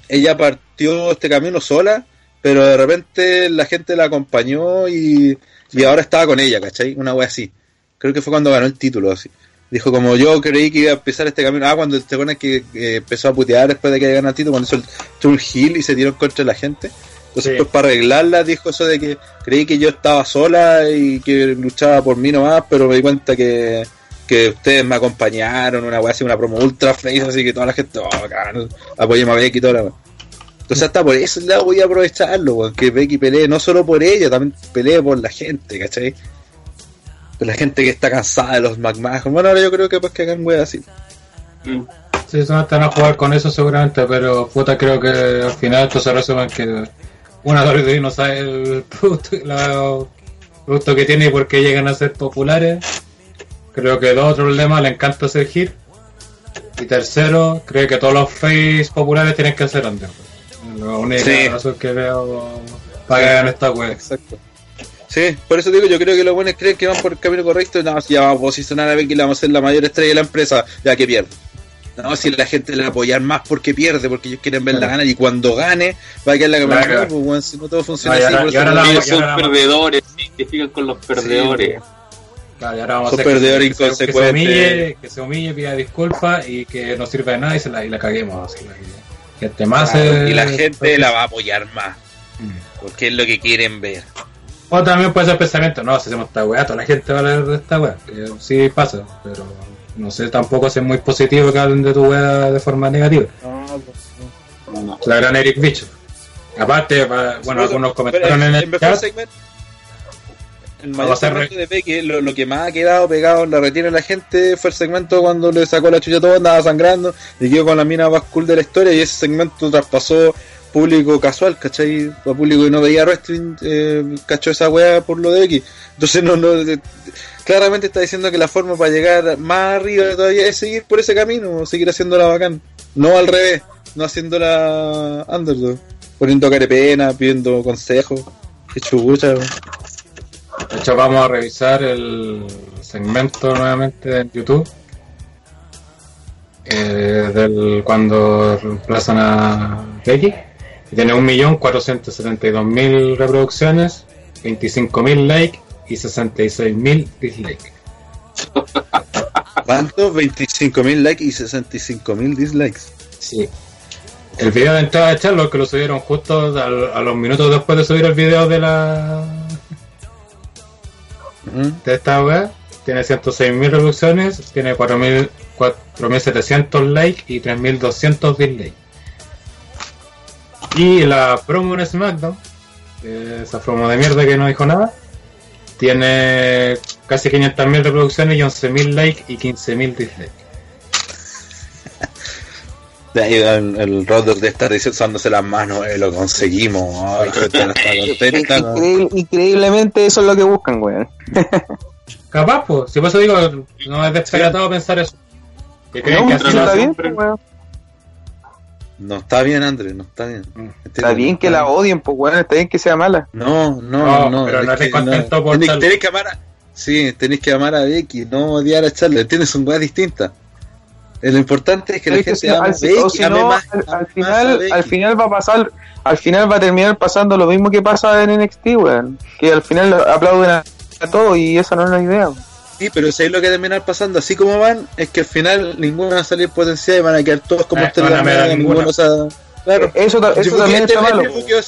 ella partió este camino sola, pero de repente la gente la acompañó y, y ahora estaba con ella, ¿cachai? Una wea así. Creo que fue cuando ganó el título así. Dijo como yo creí que iba a empezar este camino. Ah, cuando te acuerdas que empezó a putear después de que ganado el título, cuando hizo el Tool Hill y se tiró contra la gente. Entonces, pues para arreglarla, dijo eso de que creí que yo estaba sola y que luchaba por mí nomás, pero me di cuenta que, que ustedes me acompañaron, una weá así, una promo ultra face, así que toda la gente, oh, bacán, apoyemos a Becky y toda la Entonces, hasta por eso le voy a aprovecharlo, que Becky pelee no solo por ella, también pelee por la gente, ¿cachai? De la gente que está cansada de los McMahon. Bueno, ahora yo creo que pues que hagan weas así. Mm. Sí, se van a jugar con eso seguramente, pero puta, creo que al final esto se resume en que una WWE no sabe el producto, la- el producto que tiene y por qué llegan a ser populares. Creo que dos problemas, le encanta hacer hit. Y tercero, creo que todos los face populares tienen que ser under. Lo único Sí. razón que veo para que hagan esta web. Exacto. Sí, por eso digo, yo creo que los buenos creen que van por el camino correcto. No, si ya vamos a posicionar a Becky, la vamos a ser la mayor estrella de la empresa, ya que pierde. No, si la gente le va a apoyar más porque pierde, porque ellos quieren verla ganar y cuando gane va a quedar la. Claro. pues, bueno, si no todo funciona No, así, ahora- por eso la- son ahora- perdedores, se identifican con los perdedores. Claro, y ahora vamos Son a hacer que- perdedores que, se- que se inconsecuentes. humille, que se humille, pida disculpas y que no sirva de nada y, se la, y la caguemos. Así, la que- gente más. Claro, eh, y la gente la va a apoyar más, Mm. porque es lo que quieren ver. O también puede ser pensamiento, no, si hacemos esta weá, toda la gente va a leer de esta weá. Que sí pasa, pero no sé tampoco si es muy positivo que hablen de tu weá de forma negativa. No, no. La gran Eric Bicho. Aparte, bueno, algunos comentaron en el chat. el mayor segmento de Becky, lo, lo que más ha quedado pegado en la retina de la gente fue el segmento cuando le sacó la chucha a todo, andaba sangrando y quedó con la mina más cool de la historia y ese segmento traspasó público casual, ¿cachai? A público que no veía wrestling, eh, cachó esa weá por lo de Becky. Entonces no, no, de- claramente está diciendo que la forma para llegar más arriba todavía es seguir por ese camino, seguir haciéndola bacán. No al revés, no haciéndola underdog, poniendo carepena, pidiendo consejos. Qué chubucha, weón. De hecho, vamos a revisar el segmento nuevamente en YouTube. eh, del cuando reemplazan a Becky. Y tiene 1.472.000 reproducciones, 25.000 likes y 66.000 dislikes. ¿Cuánto? 25.000 likes y 65.000 dislikes. Sí. El video de entrada de Charlotte que lo subieron justo al- a los minutos después de subir el video de la Ujú. de esta web tiene 106.000 reproducciones, tiene 4.000 4.700 likes y 3.200 dislikes. Y la promo en SmackDown, esa promo de mierda que no dijo nada, tiene casi 500.000 reproducciones y 11.000 likes y 15.000 dislikes. De ahí el, el Rodgers de estar dándose las manos, eh, lo conseguimos. Ay, que está- está contenta, ¿no? Increíble- increíblemente eso es lo que buscan, weón. Capaz, pues, si por eso digo, no es desperatado pensar eso. Que creen No, que pero así está lo bien, siempre. weón. No está bien, Andrés, no está bien. Mm. Está bien que la odien, pues, weón. Está bien que sea mala. No, no, No, no. pero no es te contento por Tenés, tenés que amar a... Sí, tenés que amar a Becky, no odiar a Charlotte. Tienes un weá distinta. Eh, Lo importante es que la gente si- ama al, Becky, o si ame no, más- al, final, al final va a pasar, al final va a terminar pasando lo mismo que pasa en NXT, weón. Que al final aplauden a, a todo y esa no es la idea. weón. Sí, pero si lo que terminar pasando, así como van, es que al final ninguno va a salir potencial y van a quedar todos como Eh, Estrella van a meter Media, ninguna. ninguno, o sea, claro. Eso, ta- Sí, eso porque también este, está malo. este buqueo,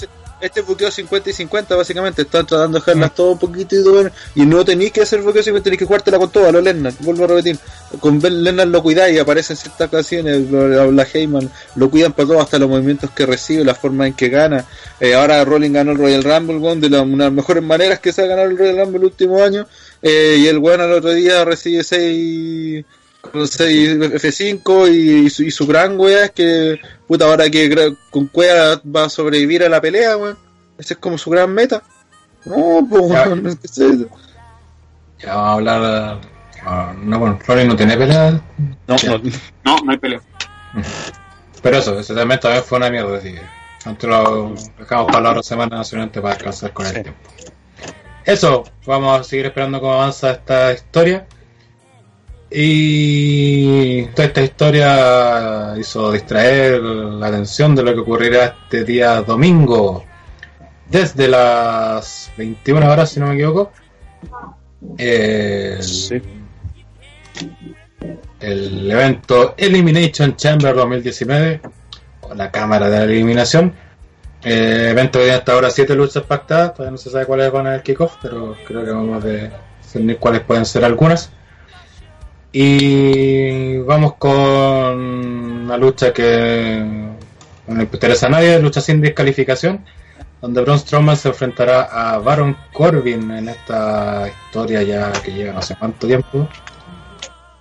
este buqueo 50 y 50 básicamente están tratando de dejarlas todo un poquito y, todo, y no tenéis que hacer buqueo 50, tenéis que jugártela con todo, a lo Lennar, vuelvo a repetir, con Ben Lennar lo cuidáis y aparece en ciertas ocasiones, lo- la Heyman lo cuidan para todo, hasta los movimientos que recibe, la forma en que gana, Eh, ahora Rolling ganó el Royal Rumble, de una de las mejores maneras que se ha ganado el Royal Rumble el último año, eh, y el weón al otro día recibe 6 con 6 F5 y, y su, y su gran wea es que puta ahora que con Cueva va a sobrevivir a la pelea, weón. Esa es como su gran meta. No, pues Ya. weón, es que se- Ya vamos a hablar. ah, no, bueno, Rollins no tiene pelea. No, no, No, no hay pelea. Pero eso, ese también, también fue una mierda. Así que antes lo dejamos para la otra semana nacionalmente para alcanzar con el Sí. tiempo. Eso, vamos a seguir esperando cómo avanza esta historia. Y toda esta historia hizo distraer la atención de lo que ocurrirá este día domingo. Desde las 21 horas, si no me equivoco. El, Sí. el evento Elimination Chamber 2019, o la cámara de la eliminación. Eh, evento tiene hasta ahora 7 luchas pactadas, todavía no se sabe cuáles van a el kickoff, pero creo que vamos a definir cuáles pueden ser algunas. Y vamos con una lucha que no le interesa a nadie, lucha sin descalificación, donde Braun Strowman se enfrentará a Baron Corbin en esta historia ya que lleva no sé cuánto tiempo.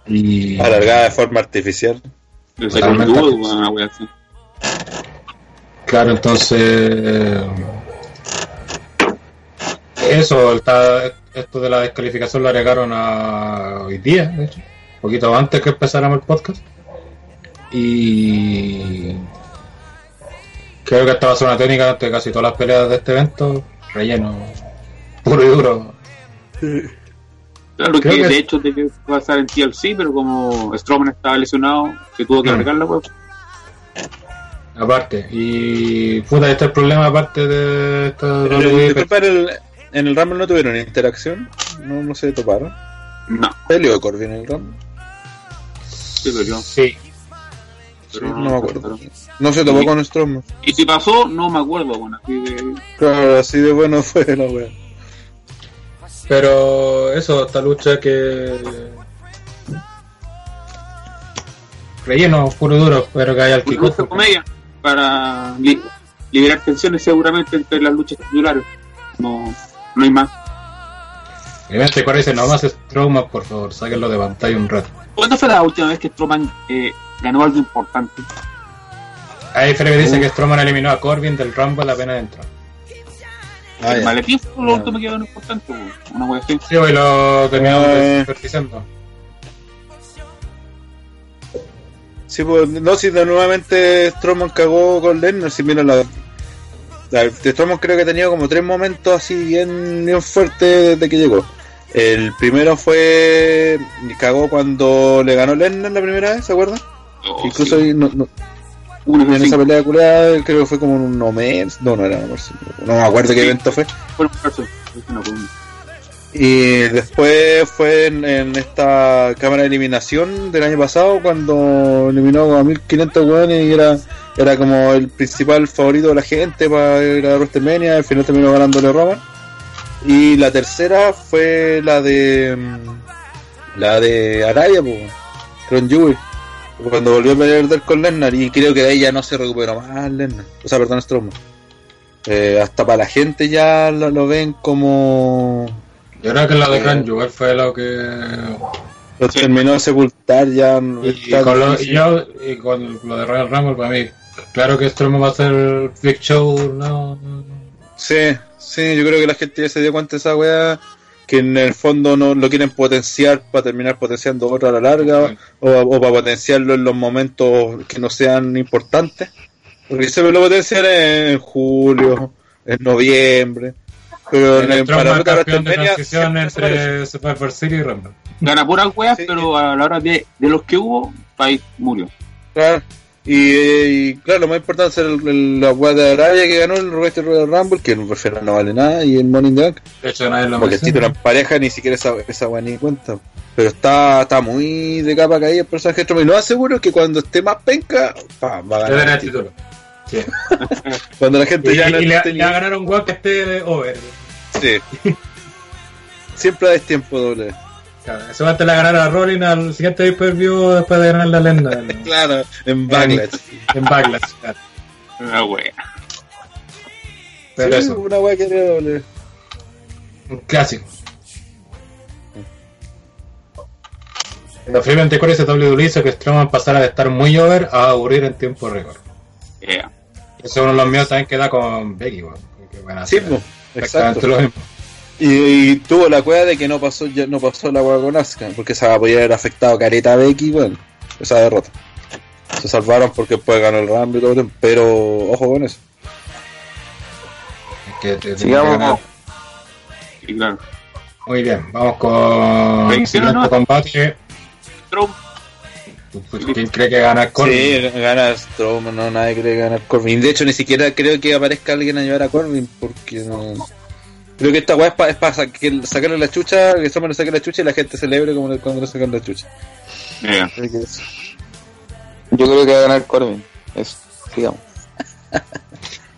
Y alargada de forma artificial. Totalmente. duda, una wea así. Claro, entonces. Eso, está, esto de la descalificación lo agregaron a hoy día, de hecho, un poquito antes que empezáramos el podcast. Y. Creo que esta va a ser una técnica de casi todas las peleas de este evento, relleno puro y duro. Claro que, que- de hecho debió pasar en TLC, pero como Strowman estaba lesionado, se tuvo que Mm. arreglar la web. Aparte, y. Puta, este es el problema, aparte de esta Pero, WWE, disculpa, en el, en el Rumble no tuvieron interacción, no, no se toparon. No, Peleó Corbin en el Rumble, sí, pero yo. Sí, pero no me acuerdo. No se topó Sí. con Strowman. Y si pasó, no me acuerdo, bueno, así de... Claro, así de bueno fue la wea. Pero eso, esta lucha que. Relleno puro duro, pero que lucha comedia para li- liberar tensiones seguramente entre las luchas titulares. No, no hay más. Cuando dice, no más Strowman, por favor, sáquenlo de pantalla un rato. ¿Cuándo fue la última vez que Strowman eh, ganó algo importante? Ahí Fred dice que Strowman eliminó a Corbin del Rumble apenas entró. Ah, el maletín fue lo último que ganó importante, una wea así. Sí, hoy lo terminamos de eh. desperdiciando. Sí, pues, no, si de nuevamente Strowman cagó con Lennon, si mira la... la de Strowman creo que ha tenido como tres momentos así bien, bien fuertes desde que llegó. El primero fue... cagó cuando le ganó Lennon la primera vez, ¿se acuerdan? Oh, Incluso sí. no, no- Una en esa pelea culiada creo que fue como un Omer, no, no era un Omer, no me acuerdo qué Sí. evento fue. fue un una. Y después fue en, esta cámara de eliminación del año pasado cuando eliminó a 1500 weones y era, era como el principal favorito de la gente para ir a WrestleMania. Al final terminó ganándole Roman. Y la tercera fue la de mm, la de Arabia, pues, Ron Jewel. Cuando volvió a perder con Lesnar y creo que de ahí ya no se recuperó más Lesnar. O sea, perdón, Strowman. Eh, hasta para la gente ya lo, lo ven como Yo creo que la de. Grand Jewel fue lo que. Lo Sí. terminó de sepultar ya. Y, con lo, y difícil. yo, y con lo de Royal Rumble, para mí, claro que Strowman va a ser Big Show, no. Sí, sí, yo creo que la gente ya se dio cuenta de esa weá. Que en el fondo no lo quieren potenciar para terminar potenciando otro a la larga. O, o para potenciarlo en los momentos que no sean importantes. Porque se lo potencian en julio, en noviembre. Pero en, El para campeón de transición entre Survivor Series y Rumble. Gana puras weas, Sí. pero a la hora de, de los que hubo, País murió. Claro. Y, y, claro, lo más importante es el, el- la weá de Arabia que ganó el Royal Rumble, que en refiero no vale nada, y el Morning Bank. De hecho, nadie lo Porque el título en pareja ni siquiera esa, esa weá ni cuenta. Pero está, está muy de capa caída el personaje de. Y lo aseguro que cuando esté más penca, pa, va a ganar el título. título. Sí. Cuando la gente Y, ya y no le, le va a ganar un guap que esté over. Sí. Siempre hay tiempo doble. Claro, Eso va a la ganar a Rollins al siguiente pay-per-view después de ganar la lenda en, Claro, en Backlash. en Backlash. claro. Una wea. Pero Sí, eso, Una weá que era doble. un clásico. Cuando Freeman Decor ese WWE hizo que Strowman pasara de estar muy over a aburrir en tiempo récord. Yeah. Eso es uno de los míos también queda con Becky, weón. A Sí, exactamente exacto. lo mismo. Y, y tuvo la cueva de que no pasó ya no pasó la weá con Asuka, porque esa podía haber afectado a Careta Becky, bueno, esa derrota. Se salvaron porque después ganó el Rumble y todo, el tiempo, pero ojo con eso. Es que te- Sigamos. tiene que. Muy bien, vamos con el siguiente combate. Strowman, Pues, ¿Quién cree que gana Corbin? Sí, gana Strowman, no, nadie cree que gana Corbin. De hecho, ni siquiera creo que aparezca alguien a llevar a Corbin, porque no. Creo que esta weá es para sacarle la chucha, que Strowman le saque la chucha y la gente celebre como cuando le sacan la chucha. yeah. Así que eso. Yo creo que va a ganar Corbin. Eso, digamos.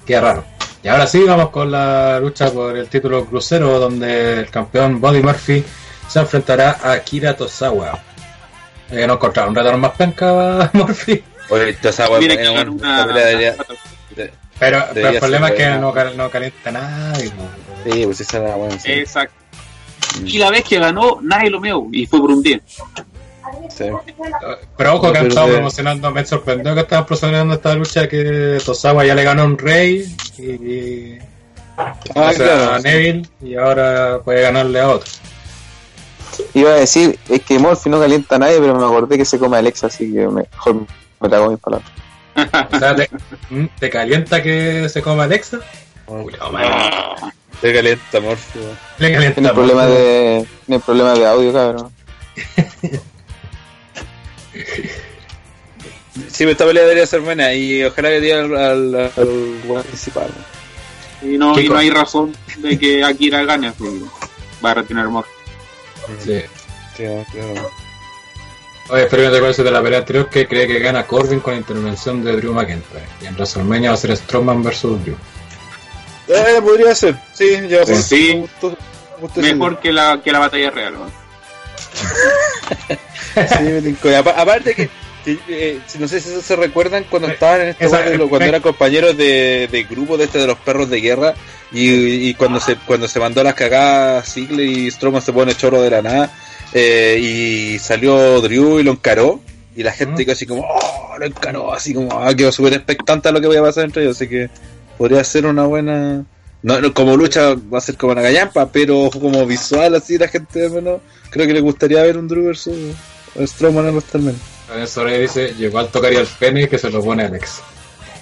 Qué raro. Y ahora sí, vamos con la lucha por el título crucero, donde el campeón Buddy Murphy se enfrentará a Akira Tozawa. Eh, no encontraron un retador más penca a Murphy. Oye, esa ganar weón. una. Debería- de- Pero, el problema es que no, cal- no calienta nadie. Sí, pues esa era buena. sí. Exacto. Y la vez que ganó, nadie lo meó. Y fue por un día. Sí. Pero ojo que han estado promocionando, me sorprendió que estaban promocionando esta lucha que Tosawa ya le ganó a un rey y, Ah, o sea, claro. a Neville y ahora puede ganarle a otro. Iba a decir, es que Morphy no calienta a nadie, pero me acordé que se come a Alexa, así que mejor me trago mis palabras. O sea, ¿te, ¿te calienta que se coma Alexa? Man. Te calienta, Morfeo. Le calienta Tiene problemas de, tiene problemas de audio, cabrón. Sí, esta pelea debería ser buena y ojalá que diga al, al, al principal. Y no, ¿Qué y no hay razón de que Akira gane, así va a retener amor. Sí. Sí, claro. Oye, espero que te acuerdes de la pelea anterior que cree que gana Corbin con intervención de Drew McIntyre. Y en WrestleMania va a ser Strowman versus Drew. Eh, podría ser, sí, ya Sí. Mejor que la, que la batalla real. ¿no? Sí, me aparte que, eh, no sé si se recuerdan cuando estaban en este de lo- cuando eran compañeros de, de grupo de este de los perros de guerra y, y cuando se cuando se mandó las cagadas Ziggler y Strowman se pone chorro de la nada eh, y salió Drew y lo encaró y la gente quedó así como oh, lo encaró así como ah, quedó súper expectante a lo que vaya a pasar entre ellos así que podría ser una buena no, no, como lucha va a ser como una gallampa pero como visual así la gente menos creo que le gustaría ver un Drew versus Strowman en WrestleMania También sobre dice, llegó al tocar y al pene que se lo pone Alex.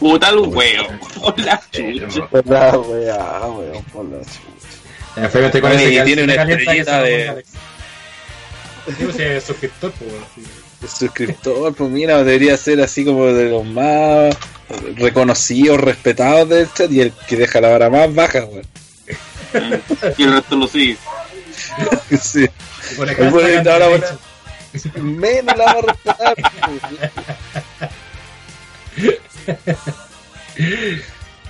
Puta el huevo. Hola, chucha. verdad weá weón por la chucha En efecto, te Oye, parece y que tiene una estrellita de- pues, si es suscriptor, pues. el suscriptor pues mira debería ser así como de los más reconocidos respetados del chat y el que deja la vara más baja weón Y el resto lo sigue. sí. Y pone El buen hashtag ahora. Menos la va a respetar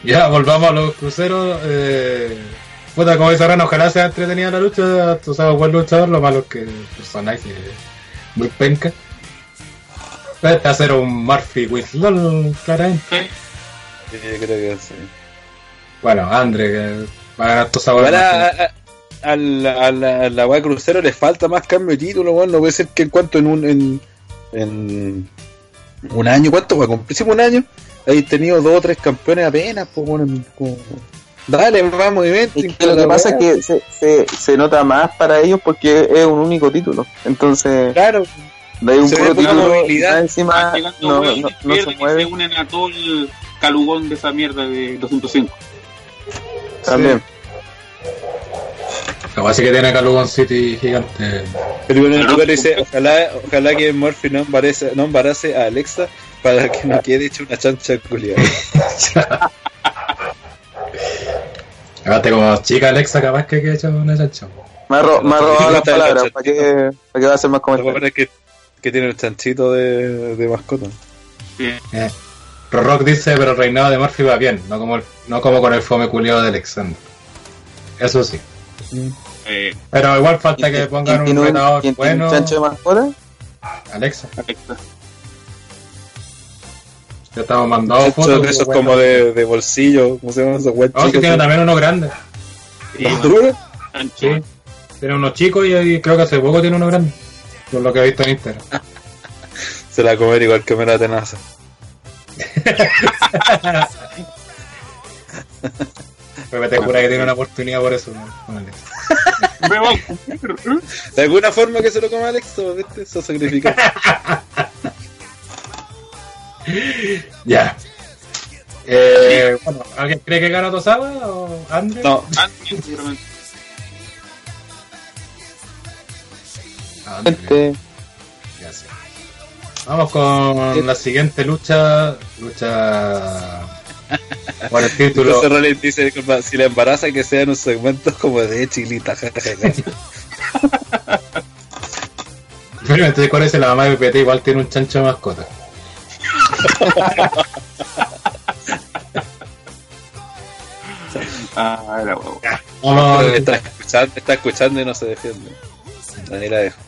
Ya, volvamos a los cruceros. Eh, puta, como dice Rana, ojalá sea entretenida la lucha. Tú sabes, buen luchador, lo malo es que el personaje es muy penca. Va a ser un Murphy with LOL, claramente. Sí, creo que sí. Bueno, Andre, que va a ganar tu sabor. Igual a, la, la, wea crucero le falta más cambio de título, weón. No puede ser que en cuanto en un en, en un año, ¿cuánto? Hicimos un año, hay tenido dos o tres campeones apenas, pues como- dale más movimiento. Es que lo que pasa es que se, se, se nota más para ellos porque es un único título. Entonces, Claro, de ahí un Se puro título encima no, no, se y se mueve unen a todo el calugón de esa mierda de 205. también. Capaz sí que tiene Calugon City gigante. pero bueno, el Pero- lugar dice, ojalá, ojalá que Murphy no embarace, no embarace a Alexa para que no quede hecho una chancha culiada. Aparte, como chica Alexa, capaz que que hecho una chancha. Me ha, ro- me ha robado las palabras. ¿Para qué, ¿Para qué va a hacer más comentarios? es que, que tiene el chanchito de, de mascota. Sí. Eh. Rock dice, pero el reinado de Murphy va bien, no como, el- no como con el fome culiado de Alexander. Eso sí. Eh, Pero igual falta que ¿Quién pongan un retador quién tiene un bueno. chancho de mascota? Alexa, Alexa. ya estamos mandando Chancho fotos. de esos bueno. como de, de bolsillo, ¿cómo se llaman esos weón No, sí chicos? tiene también uno grande. Ancho. Sí. Tiene uno chico y, y creo que hace poco tiene uno grande. Por lo que he visto en Instagram. Se la comer igual que me la tenaza. Pero te jura que tiene una oportunidad por eso. ¿no? Con Alexa. Me va a comer. De alguna forma que se lo coma Alex, ¿o ¿viste? Eso sacrifica. Ya. Eh, bueno, ¿Alguien cree que gana Tosawa o Andre? No, Antes, seguramente. Ya sé. Vamos con la siguiente lucha. Lucha por el título. Rollins dice disculpa, si la embaraza que sea en un segmento como de chilita. Pero entonces con ese la mamá de PPT igual tiene un chancho de mascota. Ah, la huevo. Está, escuchando, está escuchando y no se defiende. Ahí la dejo.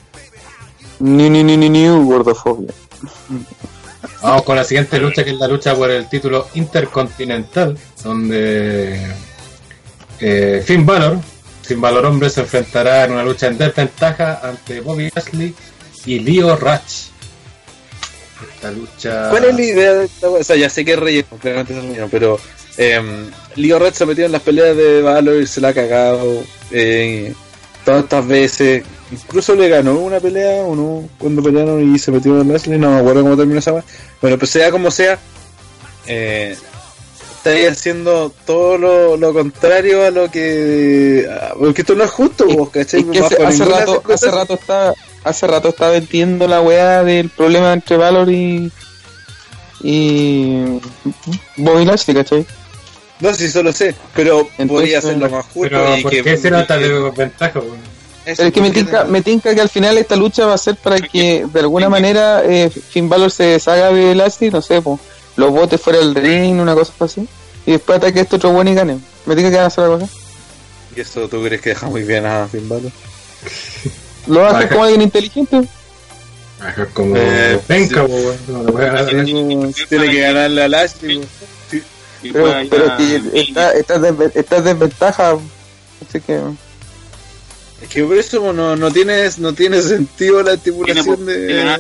ni ni ni ni ni gordofobia. Vamos con la siguiente lucha que es la lucha por el título intercontinental. Donde eh, Finn Balor, Finn Balor hombre, se enfrentará en una lucha en desventaja ante Bobby Lashley y Leo Ratch. Esta lucha. ¿Cuál es la idea de esta? O sea, ya sé que es relleno, claramente es relleno, pero eh, Leo Red se metió en las peleas de Valor y se la ha cagado eh, todas estas veces. Incluso le ganó una pelea o no cuando pelearon y se metió en wrestling. No me acuerdo cómo terminó esa wea. Bueno, pues sea como sea, eh, está ahí haciendo todo lo, lo contrario a lo que. a- porque esto no es justo, vos, ¿cachai? es que hace, rato, hace rato está, hace rato está vendiendo la weá del problema entre Valor y y Bobby Lashley, ¿cachai? No, sí, solo sé, pero Entonces, podría hacerlo más justo. Pero y ¿por que, qué se nota y que- de ventaja? weón? Eso, Pero es que me tinca, me tinca que al final esta lucha va a ser para que de alguna manera eh, Finn Balor se deshaga de Lashley, no sé, po, los botes fuera del ring, una cosa así, y después ataque a este otro bueno y gane. Me tinca que van a hacer algo así. ¿Y eso tú crees que deja muy bien a Finn Balor? Lo va a hacer como alguien inteligente. Ajá, como Eh, sí. no. Tiene que ganarle a Lashley. Y Pero, pueda pero que está, está, en desve- está en desventaja. Así que. Es que por eso no, no, tiene, no tiene sentido la estipulación Tiene- de. No,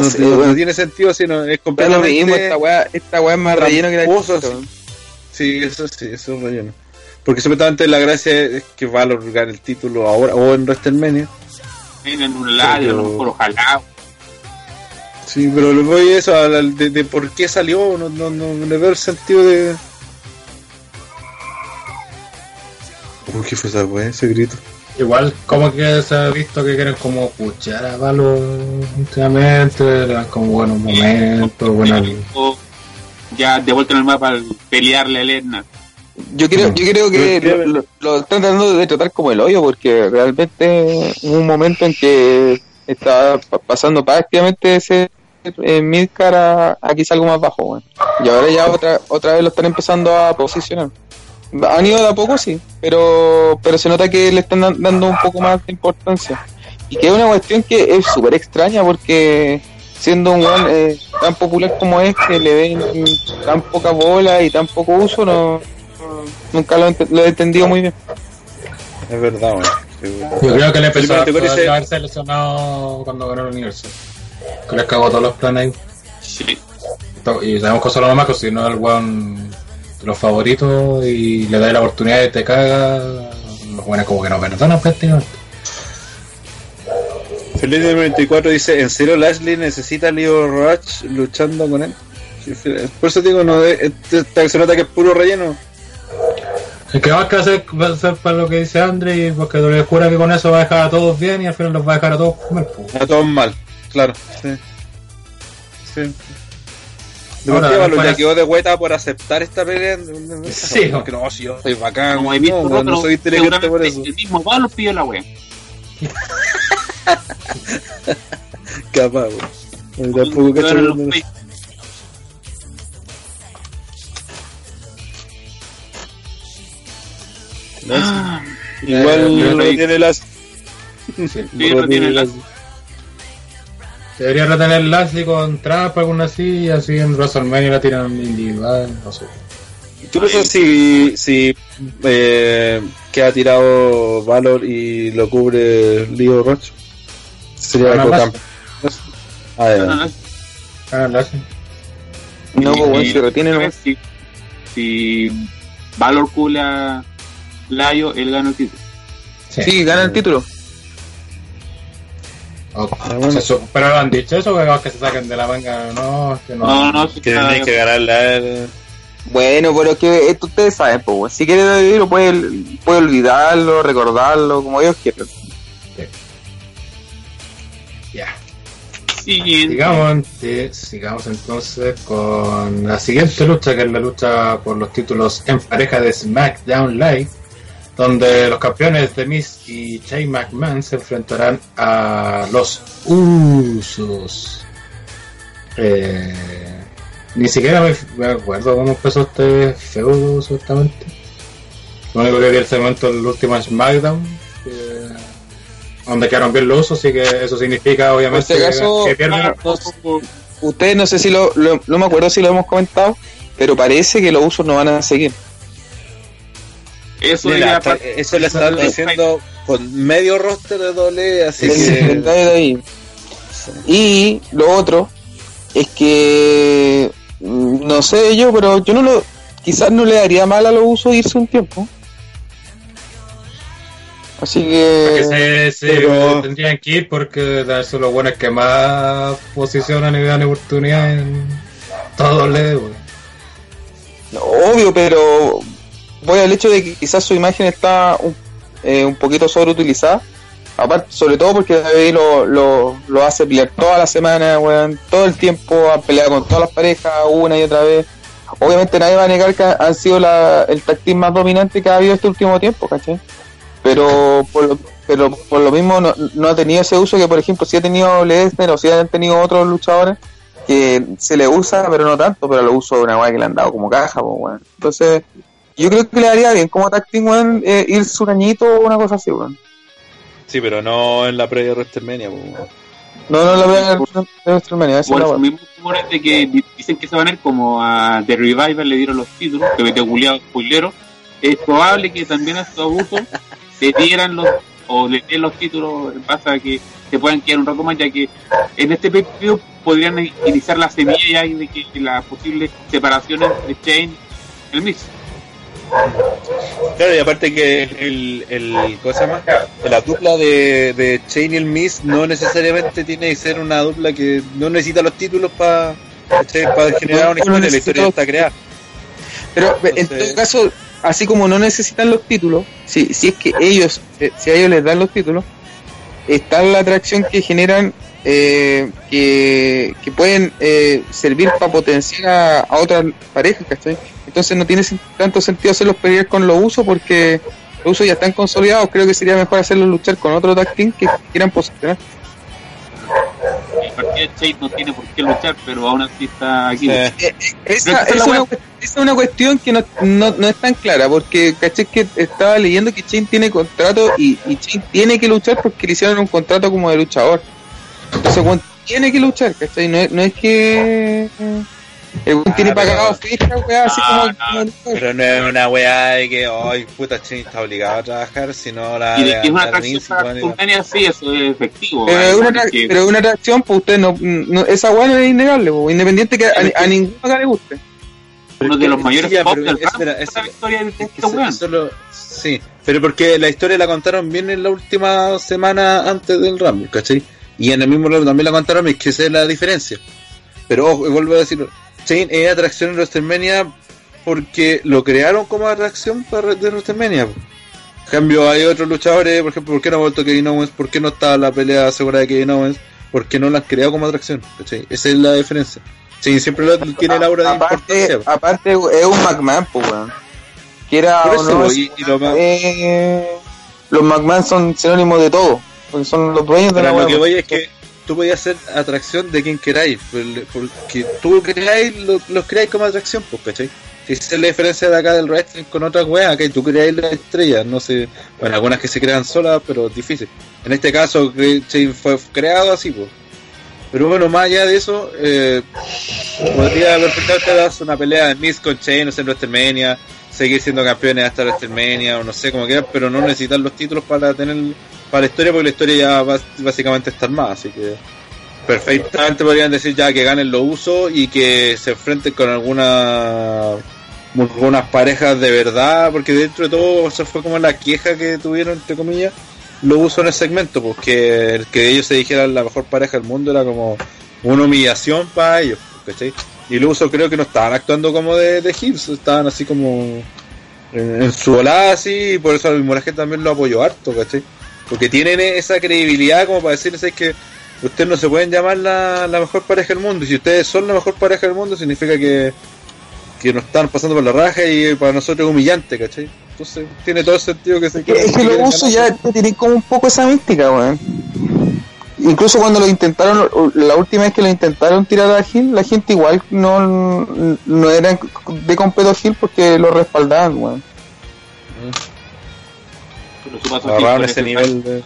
No sé, no- tiene sentido, sino es completamente. mismo, esta weá, esta weá es más relleno que la chucha, sí. Eso sí, eso es relleno. Porque supuestamente la gracia es que Valor gane el título ahora o en WrestleMania. en un lado, a Pero- lo mejor ojalá. Sí, pero le voy a eso, a la- de, de por qué salió, no, no, no le veo el sentido de. Uy, ¿qué fue esa weá? Ese grito. Igual como que se ha visto que quieren como puchar a Valo últimamente, le dan como buenos momentos, buenas... Ya de vuelta en el mapa al pelearle a Lesnar. Yo creo, yo creo que que- lo, lo- lo están tratando de tratar como el hoyo, porque realmente hubo un momento en que estaba pa- pasando prácticamente de ser eh, midcar a, a quizá algo más bajo, weón. Y ahora ya otra, otra vez lo están empezando a posicionar. Han ido de a poco, sí, pero, pero se nota que le están dan- dando un poco más de importancia. Y que es una cuestión que es súper extraña porque siendo un weón eh, tan popular como es, que le den tan poca bola y tan poco uso, no, nunca lo, he ent- lo he entendido muy bien. Es verdad, weón. Sí. Yo creo que le empezó a haberse lesionado cuando ganó el universo. Que les cagó todos los planes ahí. Sí. Y sabemos cosas lo más que si no es el weón de los favoritos y le da la oportunidad y te caga, los buenos como que no perdonan prácticamente. Felipe 94 dice, ¿en serio Lashley necesita a Leo Rush luchando con él? Por eso digo, no, es- es- se nota que es puro relleno. El que va a hacer va a ser para lo que dice Andre y porque le jura que con eso va a dejar a todos bien y al final los va a dejar a todos mal. A todos mal, claro. Sí. Sí. De Ahora, partida, Valor para- ya quedó de vuelta por aceptar esta pelea. Sí, porque no, si yo soy bacán. Como he visto, no, no, no soy inteligente por eso. el mismo Valor pidió la wea. Capaz, weón. Tampoco cacho Ah, Igual Eh, no eh, tiene las. Sí, no tiene las- Debería retener Lashley con trampa, alguna así, y así en WrestleMania la tiran individual, no sé. ¿Tú piensas si, si eh, queda tirado Valor y lo cubre Leo Roach? Sería algo tan- Ah, ya. no, no, Ah, Lashley. No, pues, y- si retiene nomás. si, si Valor cula Layo, él gana el título. Sí, gana el título. O- Ah, bueno. se pero han dicho eso, que, que se saquen de la manga, no, que no. No, no, Que tenéis que ganarle a él. Bueno, pero es que esto ustedes saben, pues, si quiere revivirlo, puede, puede olvidarlo, recordarlo, como ellos quieran. Ya. Siguiente. Sigamos, sigamos entonces con la siguiente lucha, que es la lucha por los títulos en pareja de SmackDown Live, donde los campeones de Miz y Shane McMahon se enfrentarán a los Usos. Eh, ni siquiera me, me acuerdo cómo empezó este feudo, supuestamente. Lo único que vi el segmento del último SmackDown, donde quedaron bien los usos, así que eso significa obviamente acaso- que pierden. Ah, no, Ustedes no sé si lo, lo- no me acuerdo si lo hemos comentado, pero parece que los usos no van a seguir. Eso, Mira, ya hasta- eso le estaban diciendo con medio roster de doble, así El que. ahí. Y lo otro es que mm, no sé yo, pero yo no lo quizás no le daría mal a los usos irse un tiempo. Así Porque que se, se pero- tendrían que ir porque son los buenos que más posicionan y dan oportunidad en todos los güey. obvio, pero voy al hecho de que quizás su imagen está un, eh, un poquito sobreutilizada. Aparte, sobre todo porque David lo, lo, lo hace pelear toda la semana, weón, todo el tiempo, ha peleado con todas las parejas una y otra vez. Obviamente nadie va a negar que han sido la, el team más dominante que ha habido este último tiempo, ¿cachai? Pero por lo, pero por lo mismo no, no ha tenido ese uso que, por ejemplo, si ha tenido Lesnar o si han tenido otros luchadores que se le usa, pero no tanto, pero lo uso de una weá que le han dado como caja, pues. Entonces, yo creo que le daría bien como team, weón, eh, ir su añito o una cosa así, weón. Sí, pero no en la previa de WrestleMania. po. No, no la veo en el WrestleMania, esa es esos weá. mismos rumores de que di- dicen que se van a ir como a The Revival le dieron los títulos, que metió culiado spoilero, es probable que también a estos abusos le dieran los o le den los títulos en base a que se puedan quedar un rato más, ya que en este periodo podrían iniciar la semilla ya de que la posible separación entre Chain y el Miz. Claro, y aparte que el, el ¿cómo se llama? La dupla de, de Chain y el Miz no necesariamente tiene que ser una dupla que no necesita los títulos para generar una historia, la historia está creada. Pero en todo caso, así como no necesitan los títulos, si, si es que ellos, eh, si a ellos les dan los títulos, está la atracción que generan eh, que, que pueden eh, servir para potenciar a, a otras parejas, ¿cachai? Entonces no tiene tanto sentido hacerlos pelear con los usos porque los usos ya están consolidados, creo que sería mejor hacerlos luchar con otro tag team que quieran posicionar. El partido de Chain no tiene por qué luchar, pero aún así está aquí. Sí. Eh, eh, esa, es una, esa es una cuestión que no, no, no es tan clara, porque caché que estaba leyendo que Chain tiene contrato y, y Chain tiene que luchar porque le hicieron un contrato como de luchador. Entonces, tiene que luchar, ¿cachai? No, es- no es que el tiene Ah, pero- pagado weá, así Ah, como, no. luchador. Pero no es una weá de que, ay, puta, Chain está obligado a trabajar, sino la y de que es una atracción WrestleMania, sí, eso es efectivo. Pero es una, que- pero es una reacción, pues usted no, no esa weá no es innegable, pues, independiente que a, a ninguno acá le guste. uno de los mayores Sí, pop pero del es- rap es- la este sí, pero porque la historia la contaron bien en la última semana antes del Rumble, ¿cachai? Y en el mismo Rumble también la contaron, es que esa es la diferencia. Pero ojo, vuelvo a decirlo, Chain es atracción en WrestleMania porque lo crearon como atracción para de WrestleMania. En cambio, hay otros luchadores, por ejemplo, ¿por qué no ha vuelto Kevin Owens? ¿Por qué no está la pelea asegurada de Kevin Owens? Porque no la han creado como atracción, ¿cachai? Esa es la diferencia. Chain siempre lo- tiene el aura de aparte, importancia. aparte es un McMahon, pues, weón. Que era Por o eso, no, po, y- y lo más- eh, los McMahon son sinónimos de todo, porque son los dueños de Pero la lo que voy es que tú podías hacer atracción de quien queráis, por- porque tú creáis, lo- los creáis como atracción, pues, ¿cachai? Esa es la diferencia de acá del wrestling con otras weas, que tú creáis las estrellas, no sé, bueno, algunas que se crean solas, pero difícil. En este caso, fue creado así, pues. Pero bueno, más allá de eso, eh, podría perfectamente darse una pelea de Miz con Chain, no sé, en WrestleMania, seguir siendo campeones hasta WrestleMania, o no sé cómo quieran, pero no necesitan los títulos para tener para la historia, porque la historia ya va, básicamente está armada, así que perfectamente podrían decir ya que ganen los usos y que se enfrenten con alguna algunas parejas de verdad, porque dentro de todo eso fue como la queja que tuvieron, entre comillas, los usos en el segmento, porque el que ellos se dijeran la mejor pareja del mundo era como una humillación para ellos, ¿cachai? Y los usos creo que no estaban actuando como de, de heels, estaban así como en, en su volada así, y por eso el Moraje también lo apoyó harto, ¿cachai? Porque tienen esa credibilidad como para decirles es que ustedes no se pueden llamar la, la mejor pareja del mundo, y si ustedes son la mejor pareja del mundo significa que que nos están pasando por la raja y para nosotros es humillante, ¿cachai? Entonces tiene todo el sentido que se Es que, es que los usos ya tienen como un poco esa mística, weón. Incluso cuando lo intentaron, la última vez que lo intentaron tirar a Gil, la gente igual no, no eran de completo Gil porque lo respaldaban, weón. Pero su paso agarraron ese nivel de...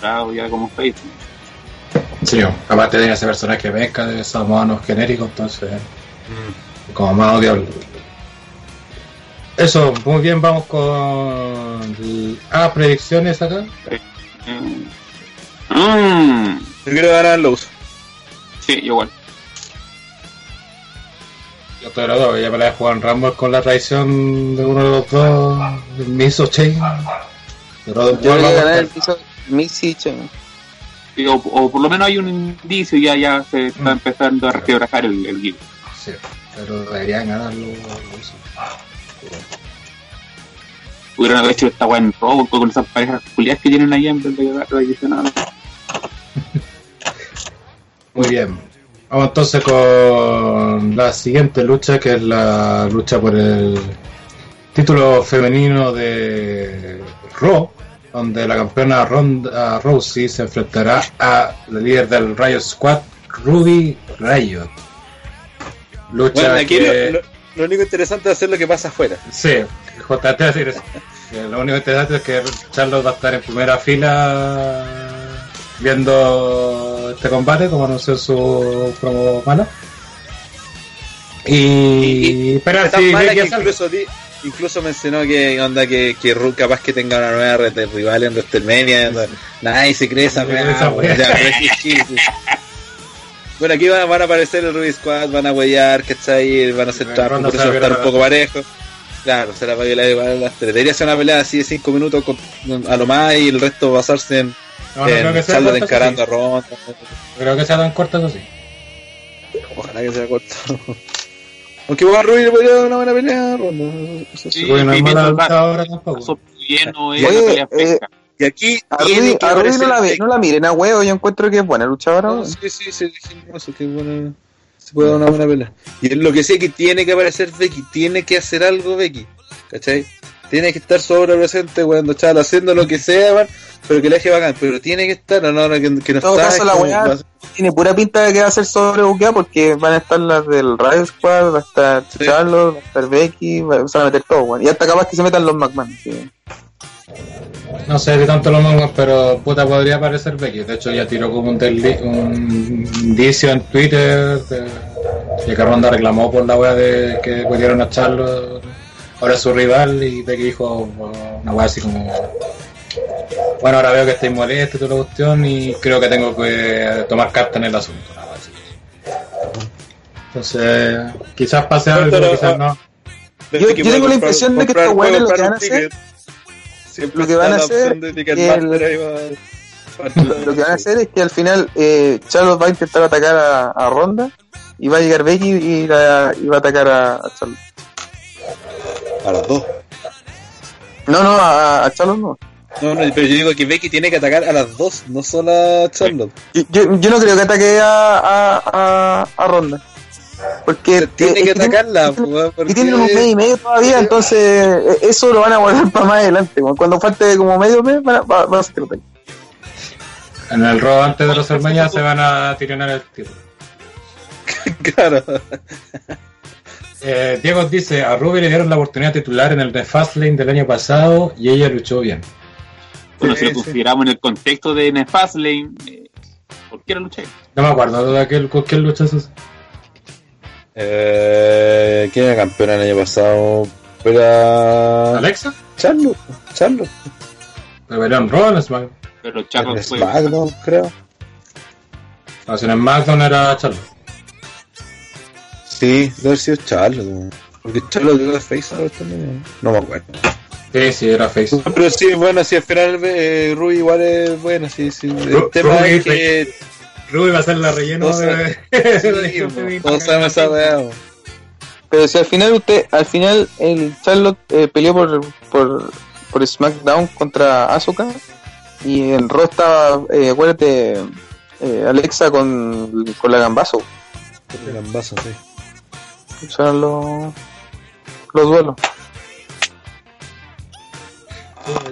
ya como face. Sí, aparte de ese personaje venga de esos monos genéricos, entonces Mm. como más odiable. Eso, muy bien, vamos con. Ah, predicciones acá. Mm. Yo quiero ganar los. Sí, igual. Yo estoy los dos, ya pelea Juan Ramos con la traición de uno de los dos, Miso Chain. Pero Yo voy a ganar el Missy Chen. Sí, O, o por lo menos hay un indicio, ya, ya se está Mm. empezando a resquebrajar el, el guild. Sí, pero deberían ganarlo los. Hubieran haber hecho esta weá en robo con esas parejas culiadas que tienen ahí en vez de ganar tradicional. Muy bien. Vamos entonces con la siguiente lucha, que es la lucha por el título femenino de Raw, donde la campeona Ronda Rousey se enfrentará a la líder del Riot Squad, Ruby Riot. Lucha Bueno, aquí que... lo, lo- lo único interesante es hacer lo que pasa afuera. Sí, JT decir eso. Lo único interesante es que Charlotte va a estar en primera fila viendo este combate, como anunció su promo mala. Y. Pero sí, que incluso, di- incluso mencionó que onda que, que Ru capaz que tenga una nueva red de rival en WrestleMania. Nadie se cree esa ya, sí, sí, sí. Bueno, aquí van, van a aparecer el Ruby Squad, van a huellar, ¿cachai? Van a hacer trampa, por eso estar un poco parejo. Claro, se la va a violar igual las tres. Debería ser una pelea así de 5 minutos con- a lo más y el resto basarse en, No, no creo que sea encarando a sí. Ronda. No creo que sea tan corta eso sí. Ojalá que sea corto. Aunque igual Ruby le podría dar una buena pelea a Ronda. eso sí. Sí, Porque no es y mala ahora tampoco. lleno es Oye, una pelea eh. Y aquí A que a Ruby no, la, no la miren a huevo, yo encuentro que es buena luchadora. No, sí, sí, sí, dijimos eso, que buena, se puede dar una buena pelea. Y es lo que sé que tiene que aparecer Becky, tiene que hacer algo Becky, ¿cachai? Tiene que estar sobre presente cuando chaval haciendo lo que sea, man, pero que le deje bacán, pero tiene que estar, no, no, no, que, que no todo está. caso, la weá- Tiene pura pinta de que va a ser sobrebuqueada porque van a estar las del Riot Squad, va a estar Sí. Charlotte, va a estar Becky, va- se van a meter todo, weón. Y hasta capaz que se metan los McMahon. sí. No sé si tanto lo mangas, pero puta podría aparecer Becky. De hecho, ya tiró como un, un indicio en Twitter de, de que Ronda reclamó por la wea de que pudieron a Charlo. Ahora es su rival y Becky dijo una wea así como. Bueno, ahora veo que estáis molesto y toda la cuestión y creo que tengo que tomar carta en el asunto. una wea así. Entonces, quizás pase algo, Pero, quizás ah, no. Yo tengo la impresión de que estos weones lo que van a. Siempre lo que van a hacer Lo, lo que van a hacer es que al final eh, Charlotte va a intentar atacar a, a Ronda y va a llegar Becky y, la- y va a atacar a, a Charlotte. A las dos. No, no, a, a Charlotte no. No, no, pero yo digo que Becky tiene que atacar a las dos, no solo a Charlotte. Yo, yo, yo no creo que ataque a, a, a, a Ronda. Porque Tiene eh, que atacarla, y porque- tienen un mes y medio todavía, entonces eh, eso lo van a guardar para más adelante. Cuando falte como medio mes, van a, va- van a hacer. En el robo antes de los Hermañas se van a tironar el título. Claro. Eh, Diego dice, a Ruby le dieron la oportunidad titular en el de Fastlane del año pasado y ella luchó bien. Bueno, Sí, si lo sí. consideramos en el contexto de Nefastlane, eh, ¿por qué era lucha? No me acuerdo de aquel, con quién luchó eso. Eh, ¿Quién era campeona el año pasado? Era. ¿Alexa? Charlo. Charlo. Pero en SmackDown. Pero Chaco En fue. SmackDown, creo. No, si en SmackDown era Charlotte. Sí, debe haber sido Charlo. Porque Charlo dio de Face ahora también. No me acuerdo. Sí, sí, era Face. Pero sí, bueno, sí, al final eh, Rui igual es bueno, sí, sí. El Ru- tema Ruby es que. Ruby va a ser la relleno Todos sabemos esa weá. Pero si al final usted, al final el Charlotte eh, peleó por, por, por SmackDown contra Asuka y en Raw estaba, eh, acuérdate, eh, Alexa con, con la gambazo. El gambazo, sí. Eran los, los duelos.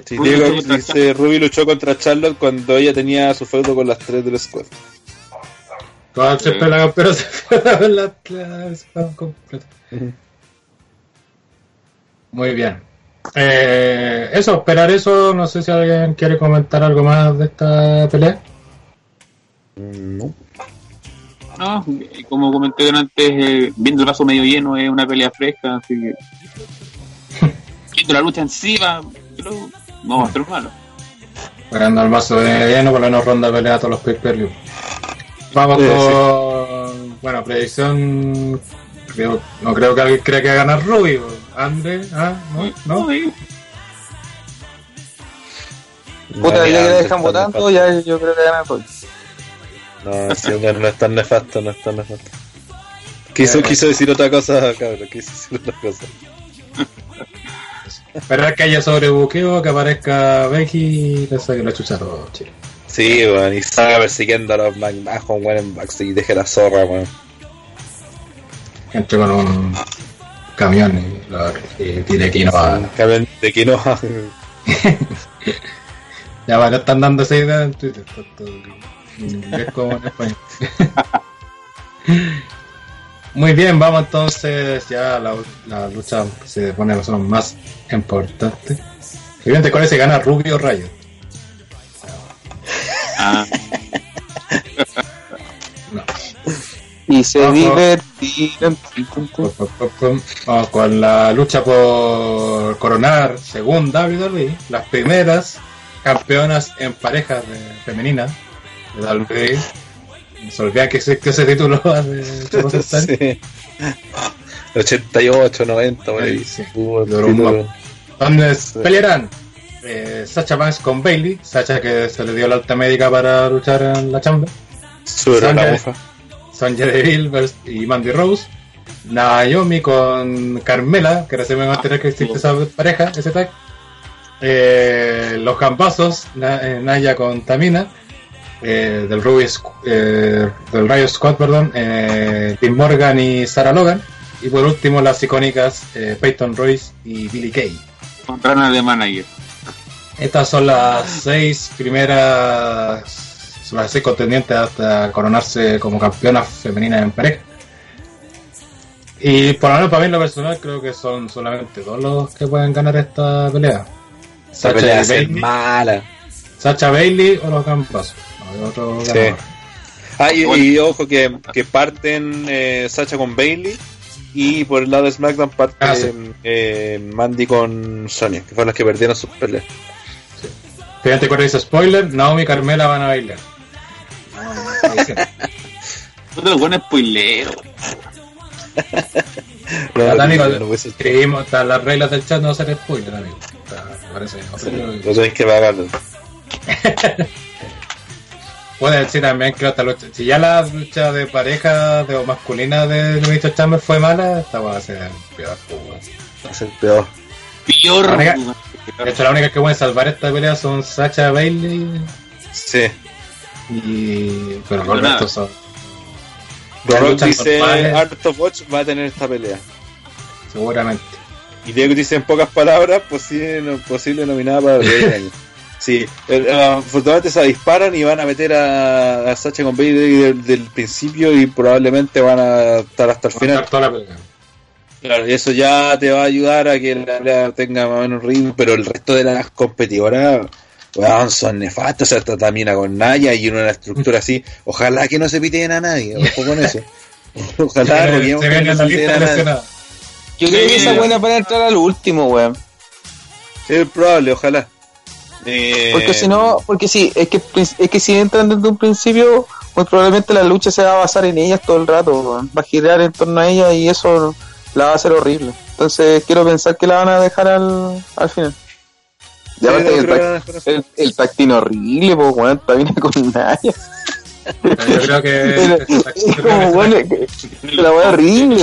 Sí, Ruby Diego luchó contra dice, Ruby luchó contra Charlotte cuando ella tenía su feudo con las tres del squad. Todas siempre la campeona se fue a ver la, la completa. Muy bien. Eh, eso, esperar eso. No sé si alguien quiere comentar algo más de esta pelea. No. No, como comenté antes, eh, viendo el vaso medio lleno es una pelea fresca, así que bonito la lucha encima, pero no va a ser malo. Ganando al vaso de lleno, por lo menos ronda de pelea a todos los pay per view. Vamos Sí, con. Bueno, predicción. creo- no creo que alguien crea que va a ganar Ruby. André, ¿ah? ¿No? ¿No? Sí. Puta, No, ya que no dejan votando, tan ya yo creo que gana Roy. No, sí, no, no es tan nefasto, no es tan nefasto. Quiso, Eh. quiso decir otra cosa, cabrón, quiso decir otra cosa. Esperar que haya sobrebuqueo, que aparezca Becky y le saque la chucha a Chile. Sí, weón, y salga persiguiendo a los McMahon, weón, en backstage y deje la zorra, weón. Entre con un camión y, lo, y tire que no va. Camión de quinoa. Ya va, no están dando esa idea en Twitter. Inglés como en español. Muy bien, vamos entonces ya a la, la lucha se pone a nosotros más importante. Evidente, ¿cuál es se gana Rubio Rayo? Ah, Y se divertirán. Vamos con la lucha por coronar, según WWE, las primeras campeonas en parejas femeninas de WWE. Se olvida que existe ese título hace Chorro Central. sí. 88, 90, por ahí. Sí. Donde pelearán eh, Sacha Banks con Bailey, Sacha que se le dio la alta médica para luchar en la chamba, Sube la mufa. Sonya Deville y Mandy Rose, Naomi con Carmela, que recién me va a enterar que existe esa pareja, ese tag, Eh, los gambazos, Na- eh, Naya con Tamina, eh, del Ruby eh, del Rayo Squad, perdón, eh, Tim Morgan y Sarah Logan, y por último las icónicas eh, Peyton Royce y Billy Kay. con rana de manager. Estas son las seis primeras, son las seis contendientes hasta coronarse como campeonas femeninas en pareja. Y por lo menos para mí en lo personal creo que son solamente dos los que pueden ganar esta pelea. Sacha, pelea Bailey, mala. Sacha Bailey o los Campos. No Sí. Ah, y, y ojo que, que parten eh, Sacha con Bailey y por el lado de SmackDown parten Ah, sí. eh, Mandy con Sonya, que fueron las que perdieron sus peleas. Fíjate con ese spoiler, Naomi y Carmela van a bailar. No, no. Otro buen no, no, escribimos las reglas del chat no hacer spoiler, amigo. Está- tenéis que pagarlo. Puede decir también que esta lucha, si ya la lucha de pareja de, o masculina de Elimination Chamber fue mala, esta va a ser peor. pues. Va a ser peor. Peor. Amiga. De hecho, la única que pueden salvar esta pelea son Sacha Bailey Sí. y. Pero nada. restos son. Rock dice normales, Art of Watch va a tener esta pelea. seguramente. Y Diego dice en pocas palabras, posible, no- posible nominada para el año. Sí, el- afortunadamente se disparan y van a meter a, a Sacha con Bailey del, del principio y probablemente van a estar hasta el Va a final. estar toda la. Claro, y eso ya te va a ayudar a que la pelea tenga más o menos ritmo, pero el resto de las competidoras weón, son nefastas. O sea, esta Tamina con Naya y una estructura así. Ojalá que no se piteen a nadie, ojo con eso. Ojalá Se se que no se piteen a nadie. Yo creo que esa es buena para entrar al último, weón. Es probable, ojalá. Eh, Porque si no, porque sí, es que, es que si entran desde un principio, muy probablemente la lucha se va a basar en ellas todo el rato, va a girar en torno a ellas y eso la va a hacer horrible. Entonces quiero pensar que la van a dejar al, al final. Sí, el, el, el tactín horrible, pues weón, también con Naya. Pero Yo creo que. Es como, que- que la weá horrible.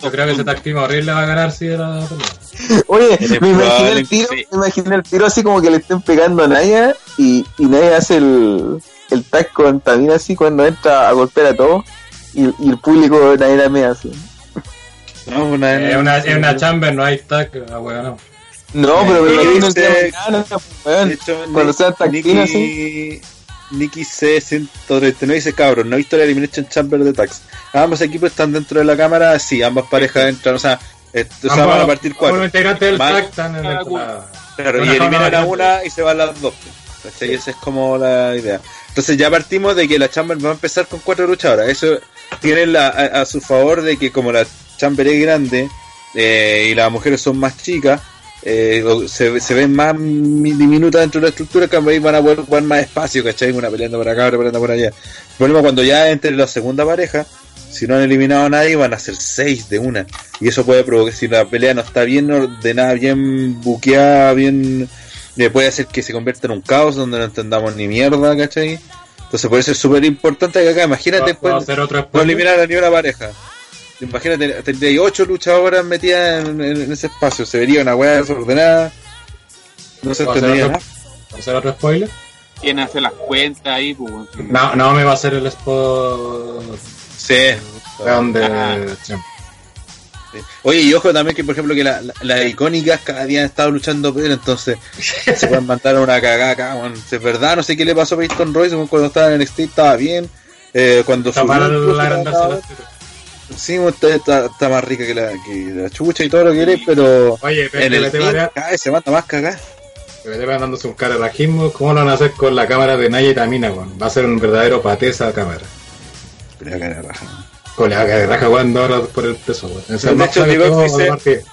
Yo creo que ese tag horrible va a ganar si la pelea. Oye, me imaginé el tiro, que sí. me imaginé el tiro así como que le estén pegando a Naya y, y Naya hace el, el tag con Tamina así cuando entra a golpear a todos y, y el público de Naya me hace. No, una, Es una, es una chamber, no hay tag, ah, weón, no. No, pero día de mañana, pues, hecho, Cuando sea tactina así. Nicky, Nicky C139 dice, cabrón, no he visto la Elimination Chamber de Tax. Ambos equipos están dentro de la cámara, sí, ambas parejas entran, o sea, eh, o sea, van a partir cuatro. integrantes del están en la- Claro, y eliminan a una y se van las dos. pues, ¿cachai? Esa es como la idea. Entonces ya partimos de que la Chamber va a empezar con cuatro luchadoras. Eso tiene la- a, a su favor de que como la Chamber es grande eh, y las mujeres son más chicas, eh, se, se ven más diminutas dentro de la estructura, que ahí van a poder jugar más espacio, ¿cachai? Una peleando por acá, otra peleando por allá. El problema cuando ya entre la segunda pareja, si no han eliminado a nadie, van a ser seis de una. Y eso puede provocar, si la pelea no está bien ordenada, bien buqueada, bien... Eh, puede hacer que se convierta en un caos donde no entendamos ni mierda, ¿cachai? Entonces por eso es súper importante que acá, imagínate, pues, no eliminar a ni una pareja. Imagínate, tendría ocho luchadoras metidas en, ese espacio, se vería una weá desordenada. No se entendería nada. hacer otro spoiler? ¿Quién hace las cuentas ahí? Pues, no, no me va a hacer el spot. Sí. Donde... Oye, y ojo también que, por ejemplo, que las la, icónicas cada día han estado luchando pero entonces se pueden mandar una cagada acá. Es verdad, no sé qué le pasó a Peyton Royce cuando estaba en NXT, estaba bien. Eh, cuando subió, la, Sí, está, está, más rica que la, que la chucha y todo lo que querés, pero. Oye, pero en el cae, se mata más cagada. te mandándose un carajismo, ¿cómo lo van a hacer con la cámara de Naya y Tamina, Va a ser un verdadero pate esa cámara. Le va a caer raja. Con le va a caer raja, weón, ahora por el peso, weón. De hecho, dice,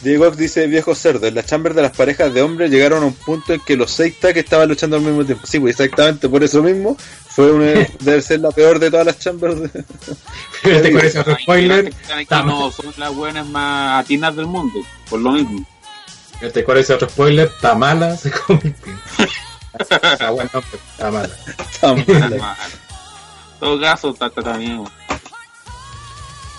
Diego dice viejo cerdo, en la chamber de las parejas de hombres llegaron a un punto en que los seis que estaban luchando al mismo tiempo. Sí, pues exactamente por eso mismo fue una, debe ser la peor de todas las chambers. De... Fíjate con ese spoiler. No, son las buenas más atinas del mundo, por lo mismo. Fíjate con ese otro spoiler, Tamala se convirtió. está bueno, Tamala. Tamala. En todo caso, está también.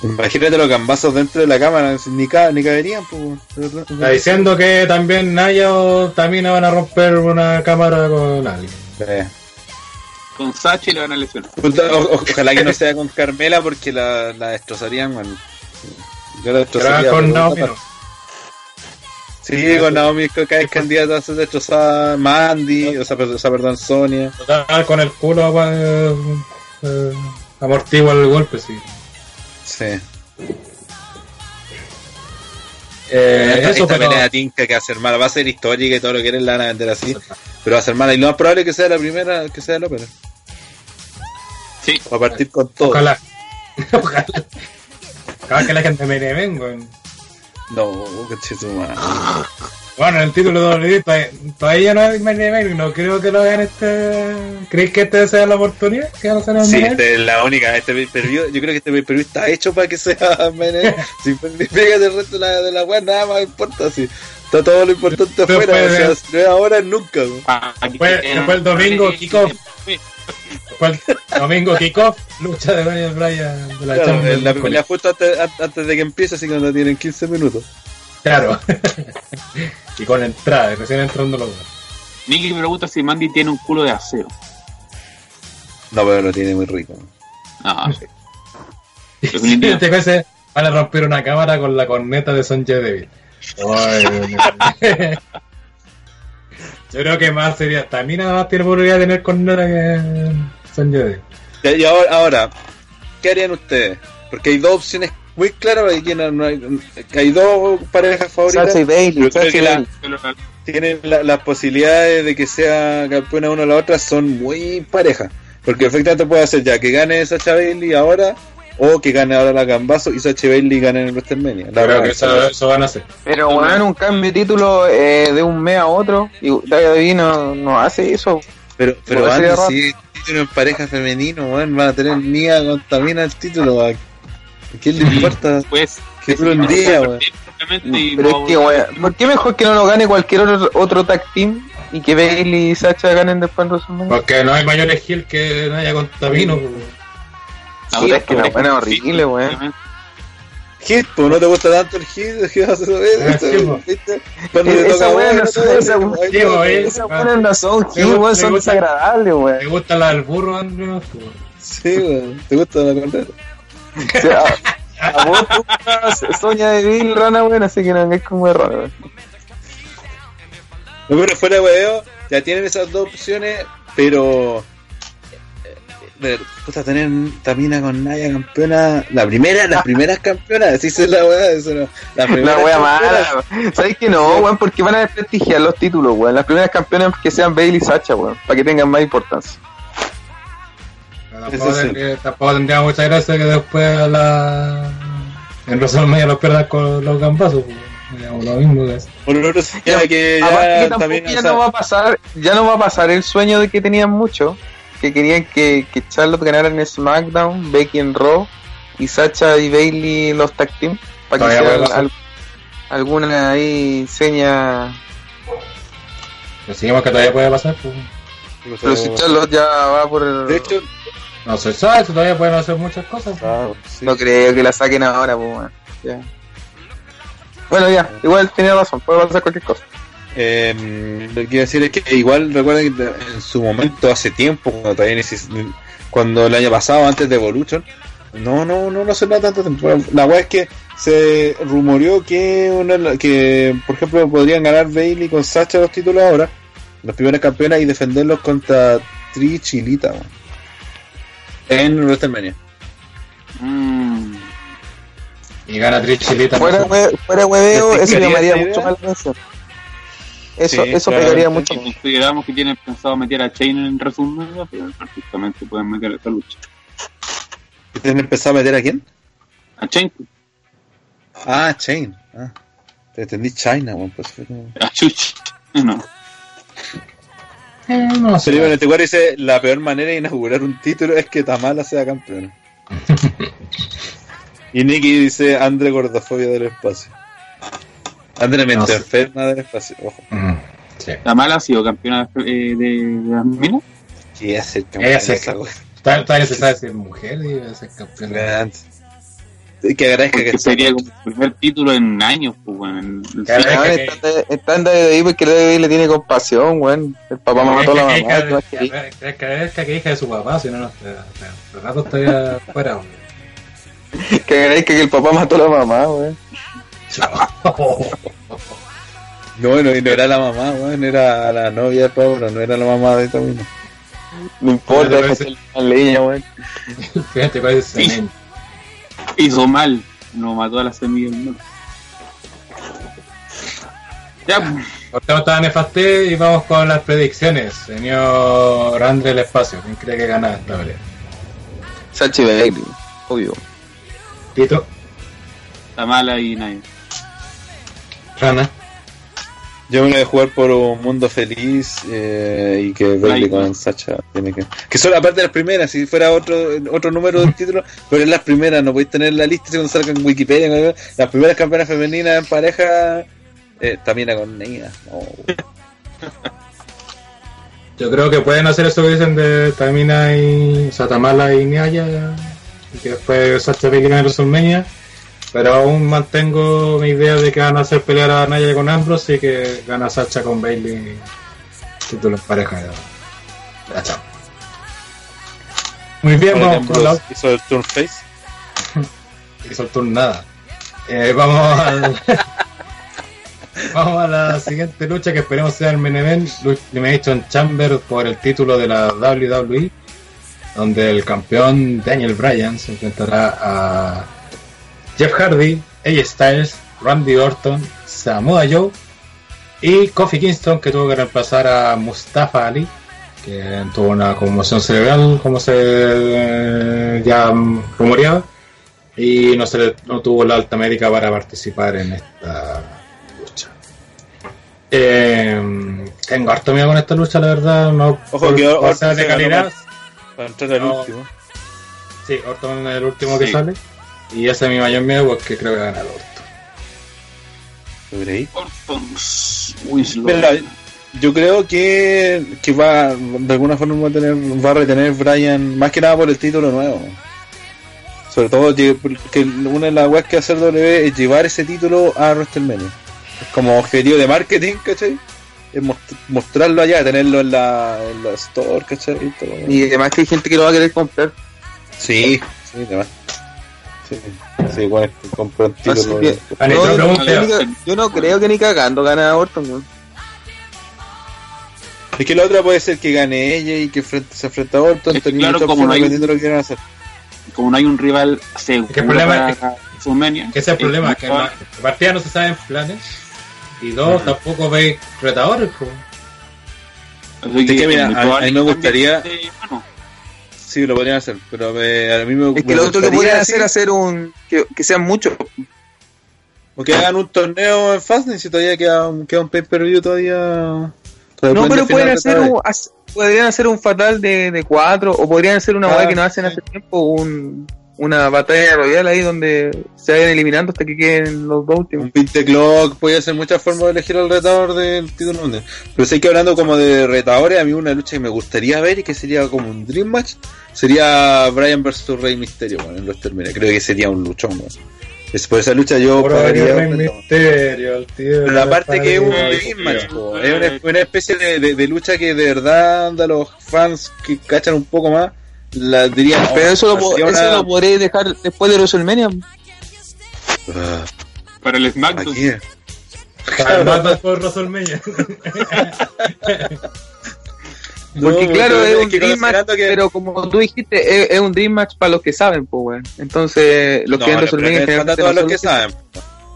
Imagínate los gambazos dentro de la cámara, ni, ni caberían. Pues, Está diciendo que también Naya o Tamina van a romper una cámara con alguien. Con Sachi le van a lesionar. ojalá que no sea con Carmela porque la, la destrozarían, man. Yo la destrozaría. con Naomi no. Sí, con Naomi cada vez candidata a ser destrozada Mandy, o sea, perdón, Sonia. con el culo eh, eh, amortigua el golpe, sí. Sí. Eh, esta, eso, esta pelea tinca que va a ser mala, va a ser histórica y todo lo que eres la van a vender así, pero va a ser mala y lo más probable es que sea la primera que sea la ópera. Sí. Va a partir con todo. Ojalá. Ojalá. Ojalá que la gente me vengo. No, que madre. Bueno, el título de WWE todavía no es Main Event, no creo que lo hagan este... ¿Crees que este sea la oportunidad? ¿Que no sea sí, esta es la única, este yo creo que este pay está hecho para que sea Main Event. si fíjate el resto de la, de la web, nada más importa, si está todo lo importante afuera, o sea, si no es ahora, nunca. Después, después el domingo, kickoff. Después el domingo, kickoff, lucha de Daniel Bryan de la claro, La pelea justo antes, antes de que empiece, así que no tienen 15 minutos. Claro. y con entrada, recién entrando los dos. Nicky me pregunta si Mandy tiene un culo de acero. No, pero lo tiene muy rico. Ah, sí. Este veces van a romper una cámara con la corneta de Sonja Devil. Yo creo que más sería. También nada más tiene probabilidad de tener corneta que Sonja Devil. Y ahora, ahora, ¿qué harían ustedes? Porque hay dos opciones muy claro que, no hay, que hay dos parejas favoritas. Sacha y Bailey, tienen las posibilidades de que sea campeona una o la otra son muy parejas. Porque efectivamente puede hacer ya que gane Sacha Bailey ahora o que gane ahora la Gambazo y Sacha Bailey gane en el WrestleMania. La Creo que eso, van a hacer. Pero bueno, un cambio de título eh, de un mes a otro y David no, no hace eso. Pero, pero van a decir título en pareja femenino, bueno, van a tener Nia contamina el título. ¿A quién le importa? Pues, que dure un día, weón. Pero es que, weón, ¿por qué mejor que no lo gane cualquier otro, otro tag team y que Bailey y Sacha ganen después en WrestleMania? Porque no hay mayores Hill que no haya contamino, Sí, es que la buena es horrible, weón. Hit, pues no te gusta tanto el hit, ¿qué vas a saber? Cuando te toca bueno, esa buena no son hit, weón, son desagradables, weón. ¿Te gusta la del burro, Andrés? Sí, weón, te gusta la cordera. O sea, a, vos tú Soña de Bill, rana, weón, así que no es como de rana, weón. Bueno, fuera de weón, ya tienen esas dos opciones, pero. Eh, puta, tener Tamina con Naya campeona. La primera, las primeras campeonas, así es la weá, eso no. La, la weá mala, ¿sabes que no, weón? Porque van a desprestigiar los títulos, weón. Las primeras campeonas que sean Bailey y Sacha, weón, para que tengan más importancia. Tampoco, tendría mucha gracia que después a la... en WrestleMania los pierdas con los gambazos. Digamos, lo mismo que es. Por lo otro sería que Aparte ya que tampoco también, ya o sea, no va a pasar, ya no va a pasar el sueño de que tenían mucho, que querían que, que Charlotte ganara en SmackDown, Becky en Raw y Sacha y Bailey los tag team para que sea al- alguna ahí seña. Decimos que todavía puede pasar, pues. Pero si Charlotte ya va por el, de hecho, No se sabe, todavía pueden hacer muchas cosas. pues. sí. no creo que la saquen ahora, pues. Bueno, ya, igual tenía razón, puede pasar cualquier cosa. Eh, lo que quiero decir es que igual recuerden que en su momento, hace tiempo, cuando todavía cuando el año pasado, antes de Evolution, no, no, no, no se nada tanto tiempo. La weá es que se rumoreó que, una, que, por ejemplo, podrían ganar Bailey con Sacha los títulos ahora, las primeras campeonas, y defenderlos contra Trish y Lita, weón. En WrestleMania. Mm. Y gana Trish Chilita. Fuera, hue- fuera hueveo, ¿Les eso llamaría mucho más la atención. Eso, Sí, eso pegaría mucho consideramos que tienen pensado meter a Chain en resumen, pero perfectamente pueden meter esta lucha. ¿Tienen empezado a meter a quién? A Chain, Ah, Chain. Ah, te entendí China, weón. Pues, a Chuch. No. Eh, no sé. Felipe 94 dice: La peor manera de inaugurar un título es que Tamala sea campeona. y Nicky dice: Andre Gordofobia del espacio. Andre mente No sé. enferma del espacio. Ojo. Mm, sí. La mala ha sido campeona de, eh, de, de las minas. ¿Qué es el Ella campeón? se todavía se sabe si es mujer y va a ser campeona. Que agradezca que Porque sería como el primer título en años, pues, bueno, en- en- Claro, sí, es Weón, que- está, en- está en WWE porque el WWE le tiene compasión, weón. El papá mató a la mamá. Es que es que hija de su papá, si no, no, el rato estaría fuera. hombre. Que agradezca que el papá mató a la mamá, weón. No, no, y no era la mamá, weón. Era la novia de Pablo, no era la mamá de Tamina. No importa, déjate la leña, weón. Fíjate cuál es ese men. Hizo mal, no mató a la semilla del norte. Ya, Cortamos esta nefasté y vamos con las predicciones. Señor André el Espacio, ¿quién cree que gana esta pelea? Sachi Bailey, obvio. Tito, está mala y nadie. Rana, Yo me voy a jugar por un mundo feliz eh, y que Bailey con Sacha tiene que. Que son aparte de las primeras, si fuera otro otro número del título, pero es las primeras, no podéis tener la lista cuando salga en Wikipedia. Las primeras campeonas femeninas en pareja, eh, Tamina con Nia. No, yo creo que pueden hacer eso que dicen de Tamina y. O sea, Tamala y Niaya. Y que después Sacha Bailey gane WrestleMania. Pero aún mantengo mi idea de que van a hacer pelear a Naya con Ambrose y que gana Sacha con Bailey. Título en pareja. Ya. Chao. Muy bien, vamos con la hizo el turn face. y soltó un nada. Eh, vamos al- vamos a la siguiente lucha que esperemos sea el main event, Elimination Chamber por el título de la WWE, donde el campeón Daniel Bryan se enfrentará a Jeff Hardy, AJ Styles, Randy Orton, Samoa Joe y Kofi Kingston que tuvo que reemplazar a Mustafa Ali que tuvo una conmoción cerebral como se eh, ya rumoreaba y no se le- no tuvo la alta médica para participar en esta lucha. Eh, tengo harto miedo con esta lucha, la verdad. No Ojo que Orton de calidad. Para entrar No. último. Sí, Orton es el último que sale. Y ese es mi mayor miedo porque creo que gana el Orton. ¿Sobre ahí? Orton Winslow. Mira, yo creo que, que va de alguna forma va a tener va a retener Brian más que nada por el título nuevo sobre todo que que una de las weas que hacer W es llevar ese título a WrestleMania es como objetivo de marketing ¿cachai? es most- mostrarlo allá tenerlo en la, en la store ¿cachai? Y todo. Y además que hay gente que lo va a querer comprar. sí sí además sí sí bueno compró un Así título que- Vale, No, otra yo, no creo que ni cagando gana Orton, weón. es que la otra puede ser que gane ella y que frente, se enfrenta a Orton Es que claro, como no hay- dependiendo de lo que quieran hacer Como no hay un rival seguro el problema para es Que ese es el problema, que la partida no se saben planes. Y dos, tampoco veis retadores. pues. así Es que mira, mucho a- a mí me gustaría- de. Sí, lo podrían hacer, pero me- a mí me Es que me lo otro que podrían hacer hacer un. que, que sean muchos. O que hagan un torneo en Fastness si todavía queda, un- queda un pay-per-view todavía. todavía No, pero pueden hacer un, podrían hacer un fatal de, de cuatro, o podrían hacer una Ah, que no hacen sí. hace tiempo, un, una batalla royal ahí donde se vayan eliminando hasta que queden los dos últimos. Un pin the clock, puede ser muchas formas de elegir al retador del título mundial. Pero sé que hablando como de retadores, a mí una lucha que me gustaría ver y que sería como un Dream Match sería Brian vs Rey Misterio, bueno, en los términos. Creo que sería un luchón, bueno. Es por esa lucha yo Puro pagaría. Rey un retador. Misterio, el tío. Pero aparte que es un Dream Match, es una, una especie de, de- de lucha que de verdad anda a los fans que cachan un poco más. La dirían, oh, Pero eso lo, po- eso una- lo podréis dejar después de WrestleMania. Ah, Para el SmackDown. aquí. Además, después WrestleMania. Porque No, claro, es un que Dream Match, que- pero como tú dijiste, es, es un Dream Match para los que saben, pues, weón. Entonces, los No, que no es para todos los que saben.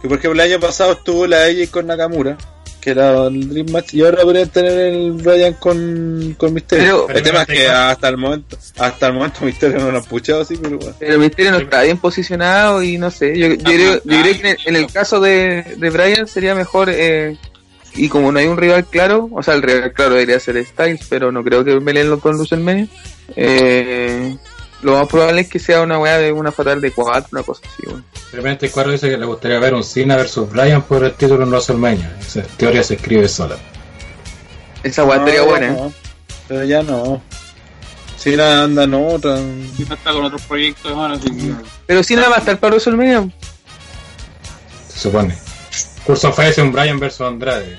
Que por ejemplo el año pasado estuvo la AJ con Nakamura, que era el Dream Match, y ahora podrían tener el Brian con, con Misterio. Pero- el tema es que hasta el momento, hasta el momento Misterio no lo han puchado así, pero bueno. Pero Misterio no está bien posicionado y no sé. Yo, yo creo, yo creo que en el, en el caso de, de Brian sería mejor. Eh, y como no hay un rival claro, o sea, el rival claro debería ser Styles, pero no creo que peleen los dos en WrestleMania. Eh, lo más probable es que sea una weá de una fatal de cuatro, una cosa así, weón. Simplemente Cuadro dice que le gustaría ver un Cena versus Bryan por el título en WrestleMania. Esa teoría se escribe sola. Esa weá estaría No, buena, ¿eh? no, Pero ya no. La anda en otra. Sí, está con otros proyectos, hermano, así que- Pero nada va a estar para WrestleMania. Se supone. Curso of un Bryan versus Andrade.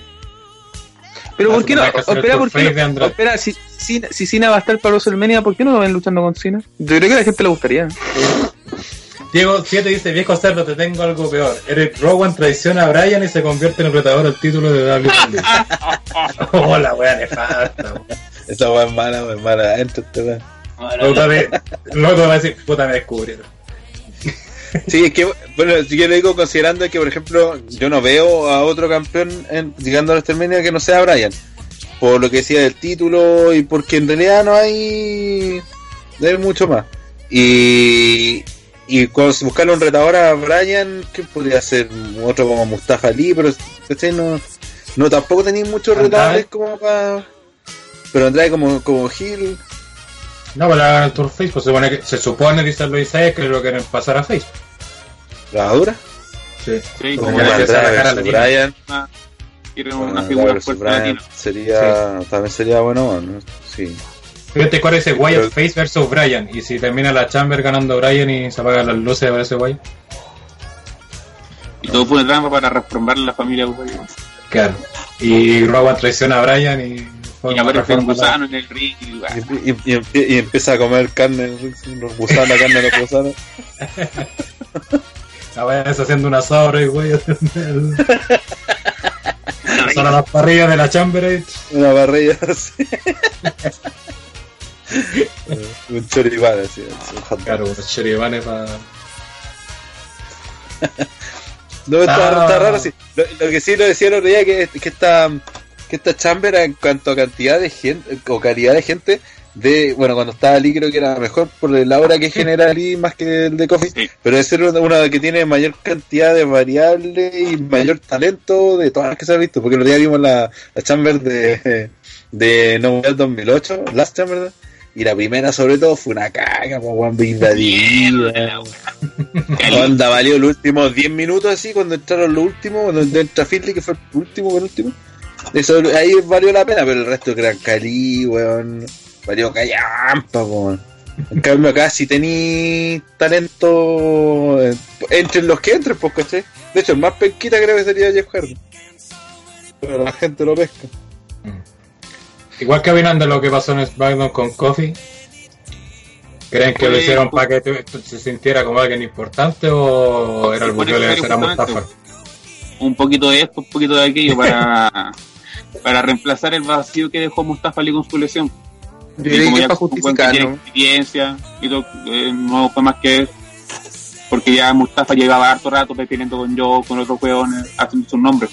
Pero ¿por qué no? Espera, ¿por qué de no? Espera, si, si, si Cena va a estar para WrestleMania, ¿por qué no lo ven luchando con Cena? Yo creo que a la gente le gustaría. Diego 7 dice, viejo cerdo, te tengo algo peor. Eric Rowan traiciona a Bryan y se convierte en el retador al título de WWE. oh, la wea nefasta. wea. Esta weá es mala, weá es mala. Luego te va a decir, puta, me descubrieron. Sí, es que, bueno, si yo le digo considerando que, por ejemplo, yo no veo a otro campeón en, llegando a la WrestleMania que no sea Brian. Por lo que decía del título y porque en realidad no hay, no hay mucho más. Y, y cuando se buscarle un retador a Brian, ¿qué podría ser? Otro como Mustafa Ali, pero. No, no tampoco tenéis muchos retadores como para... Pero Andrade como, como Gil. No, pero hagan el Tour Face, pues se supone, que, se supone dice Luis Sáez, que lo quieren pasar a Face. ¿La dura? Sí. Sí, Como que Andrade. Brian. una- quieren Bueno, una figura fuerte Brian latina. sería, también sería bueno, ¿no? Sí. Fíjate cuál es ese Wyatt Pero- Face versus Bryan. Y si termina la Chamber ganando Bryan y se apagan las luces, aparece Wyatt. Y todo fue una trampa para reformar la familia. Claro. Y Rowan traiciona a Bryan y. Y aparece un gusano en el ring. y, Y, y- y empie- y empieza a comer carne, los gusanos, la carne de los gusanos. La es haciendo una sobra y güey. Son a las parrillas de la Chamber. eh. Una barrilla así. un choripán así, un dog. Claro, unos choribanes para. No, está, Ah. está raro, sí. Lo, lo que sí lo decía el otro día que, que esta que esta chamber en cuanto a cantidad de gente o calidad de gente de bueno cuando estaba Ali creo que era mejor por la hora que genera Ali más que el de Coffee. Sí. pero es una, que tiene mayor cantidad de variables y mayor talento de todas las que se ha visto. Porque el día vimos la, la chamber de de No Way Out 2008 Last Chamber y la primera sobre todo fue una caga pues Juan Onda valió los últimos 10 minutos así cuando entraron los últimos, cuando entra Finley que fue el último penúltimo. Eso ahí valió la pena, pero el resto Gran Cali, weón, valió callampa, weón. En cambio acá si tení talento eh, entre los que entren, pues caché. De hecho el más penquita creo que sería Jeff Hardy. Pero la gente lo pesca. Igual que opinan de lo que pasó en SmackDown con Coffee. ¿Creen que lo hicieron pues. para que se sintiera como alguien importante o era el Supone buqueo que de era ser a Mustafa? un poquito de esto, un poquito de aquello para, para reemplazar el vacío que dejó Mustafa Ali con su lesión. Yo Y como que ya es para que justificar, experiencia y todo, eh, no fue más que porque ya Mustafa llevaba harto rato peleando con yo, con otros hueones, haciendo sus nombres.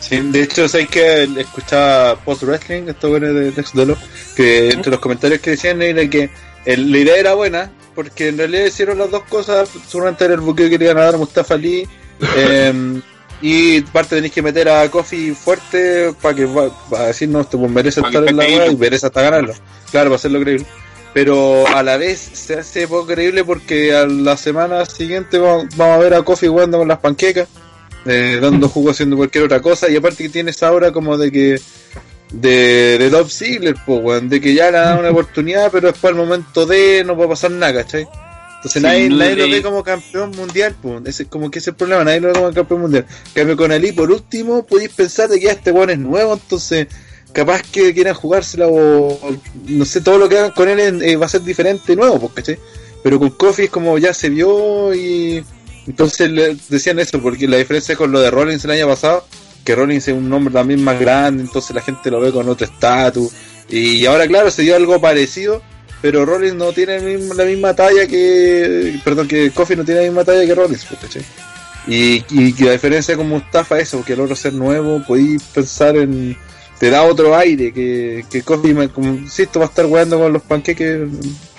Sí, de hecho, sabéis que escuchaba Post Wrestling, esto viene de Next Dolo, que entre los comentarios que decían era que el- la idea era buena, porque en realidad hicieron las dos cosas, seguramente era el buqueo que le iban a dar a Mustafa Ali Em, y parte tenéis que meter a Kofi fuerte para que va, a decir no, esto pues merece Para estar en la wea y merece hasta ganarlo. Claro, para hacerlo creíble. Pero a la vez se hace poco creíble porque a la semana siguiente vamos, vamos a ver a Kofi jugando con las panquecas, eh, dando jugo haciendo cualquier otra cosa. Y aparte que tiene esa aura como de que de, de Dolph Ziggler, weón, de que ya le dan una oportunidad, pero después al momento de no puede pasar nada, ¿cachai? Entonces nadie, nadie lo ve como campeón mundial, pues. Ese, como que ese es el problema, nadie lo ve como campeón mundial. Cambio con Ali, por último, podéis pensar de que ya este weón es nuevo, entonces capaz que quieran jugársela o, o no sé, todo lo que hagan con él eh, va a ser diferente nuevo, pues, ¿cachai? Pero con Kofi es como ya se vio y entonces le decían eso, porque la diferencia con lo de Rollins el año pasado, que Rollins es un nombre también más grande, entonces la gente lo ve con otro estatus. Y ahora, claro, se dio algo parecido, pero Rollins no tiene el mismo- la misma talla que. Perdón, que Kofi no tiene la misma talla que Rollins, pues, ¿cachai? Y, y que la diferencia con Mustafa es eso, que el otro ser nuevo, podéis pensar en. Te da otro aire, que, que Kofi, me- como insisto, va a estar jugando con los panqueques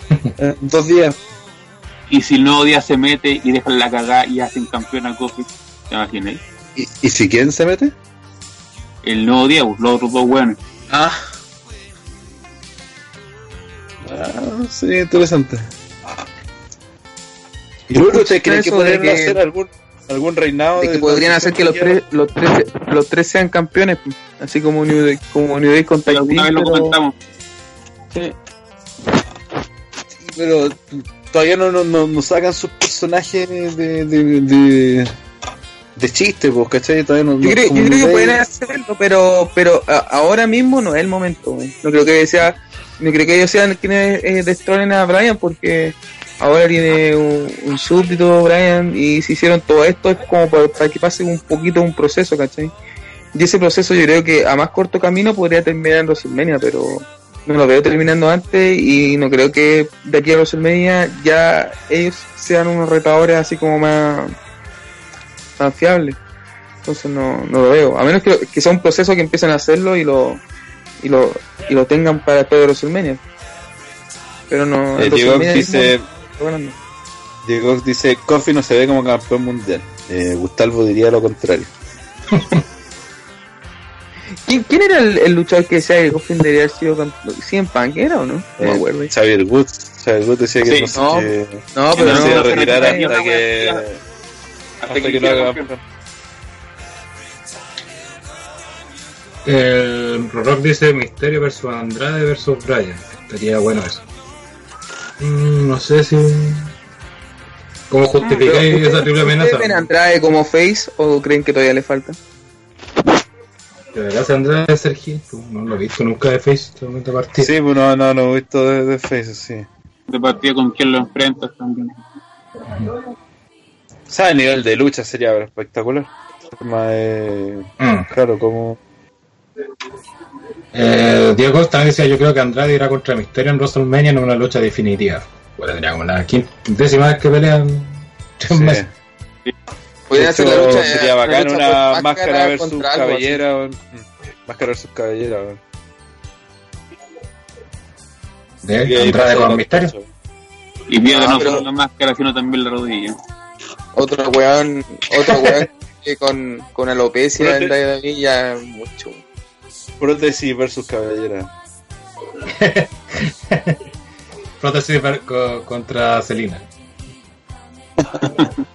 en dos días. Y si el nuevo día se mete y dejan la cagada y hacen campeón a Kofi, ¿te imaginas? ¿Y, y si quién se mete? El nuevo día, pues, los otros dos buenos. Ah. Ah, sí, interesante. Y luego ustedes creen que podrían que- hacer algún, algún reinado. De que de podrían hacer que los tres, los tres, los tres sean campeones, pues. así como New Day, como New Day con Tag Alguna vez lo pero- comentamos. Pero todavía no, no, no, no sacan sus personajes de, de, de, de chiste, pues, ¿cachai? Todavía no, Yo creo, yo que pueden hacerlo, pero, pero a- ahora mismo no es el momento. güey. No creo que sea, no creo que ellos sean quienes eh, destronen a Brian porque ahora tiene un, un súbdito Brian y si hicieron todo esto es como para, para que pase un poquito un proceso, ¿cachai? Y ese proceso yo creo que a más corto camino podría terminar en WrestleMania, pero no lo veo terminando antes y no creo que de aquí a WrestleMania ya ellos sean unos retadores así como más, más fiables. Entonces no, no lo veo. A menos que, que sea un proceso que empiecen a hacerlo y lo y lo, y lo tengan para después de WrestleMania. Pero no. Eh, Diego dice, mismo. Diego dice, Kofi no se ve como campeón mundial. Eh, Gustavo diría lo contrario. ¿Quién, quién era el, el luchador que decía que Coffin debería haber sido campeón? ¿Cien Punk era o no? No me Eh, acuerdo. Xavier Woods. Xavier Woods decía que Sí, no, sé no, qué- No, que pero no se iba a no. retirar pero- hasta que, Hasta hasta que que no haga El Rock dice Misterio versus Andrade versus Bryan. Estaría bueno eso. Mm, no sé si. ¿Cómo justificáis Pero, esa triple amenaza? ¿Ustedes ven Andrade como face o creen que todavía le falta? ¿De verdad si Andrade es ser heel? Pues No lo he visto nunca de Face, solamente partido. Sí, pues no, no, no he visto de, de Face, sí. De partida con quién lo enfrentas también. O sea, a nivel de lucha sería espectacular. Más, eh, Mm. claro, como... Eh, Diego Costa decía: Yo creo que Andrade irá contra Misterio en WrestleMania en una lucha definitiva. Bueno, tendría como la quinta, décima vez que pelean tres sí. meses. Podrían hacer la lucha. sería bacán una por máscara versus cabellera. Mm, Máscara versus cabellera. De Andrade con Misterio. Y pierde Ah, no pero- solo la máscara, sino también la rodilla. Otro weón, otro weón que con, con alopecia en la de ya mucho. Prótesis versus cabellera. Prótesis co- contra Celina.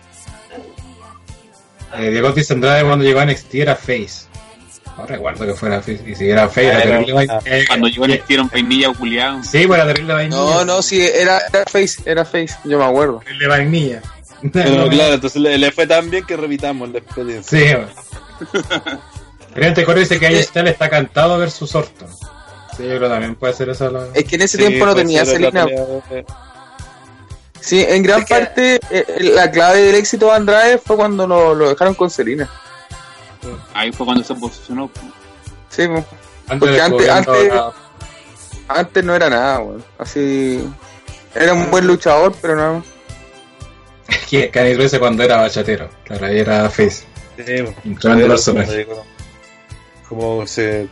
eh, Diego dice Andrade cuando llegó a NXT era Face. No recuerdo que fuera Face. Y si era Face, era Ah, era- terrible. vain- ah. eh, Cuando llegó eh, le hicieron vainilla culiado. Sí, pues era terrible vainilla. No, no, sí, era, era face, era face, yo me acuerdo. Terrible vainilla. Pero claro, entonces le, le fue tan bien que repitamos la experiencia. Sí, bueno. Gente Corre dice que ahí está, está cantado versus Orton. Sí, yo creo que también puede ser esa la. Es que en ese Sí, tiempo no tenía Selena. de- Sí, en gran Es que- parte eh, la clave del éxito de Andrade fue cuando lo, lo dejaron con Selena. Ahí fue cuando se posicionó. Sí. Antes porque antes- antes- antes no era nada, weón. Así. Era un buen luchador, pero no. que Kenny dice cuando era bachatero. Claro, ahí era Face. Sí, pues. Un tremendo personaje. Como se.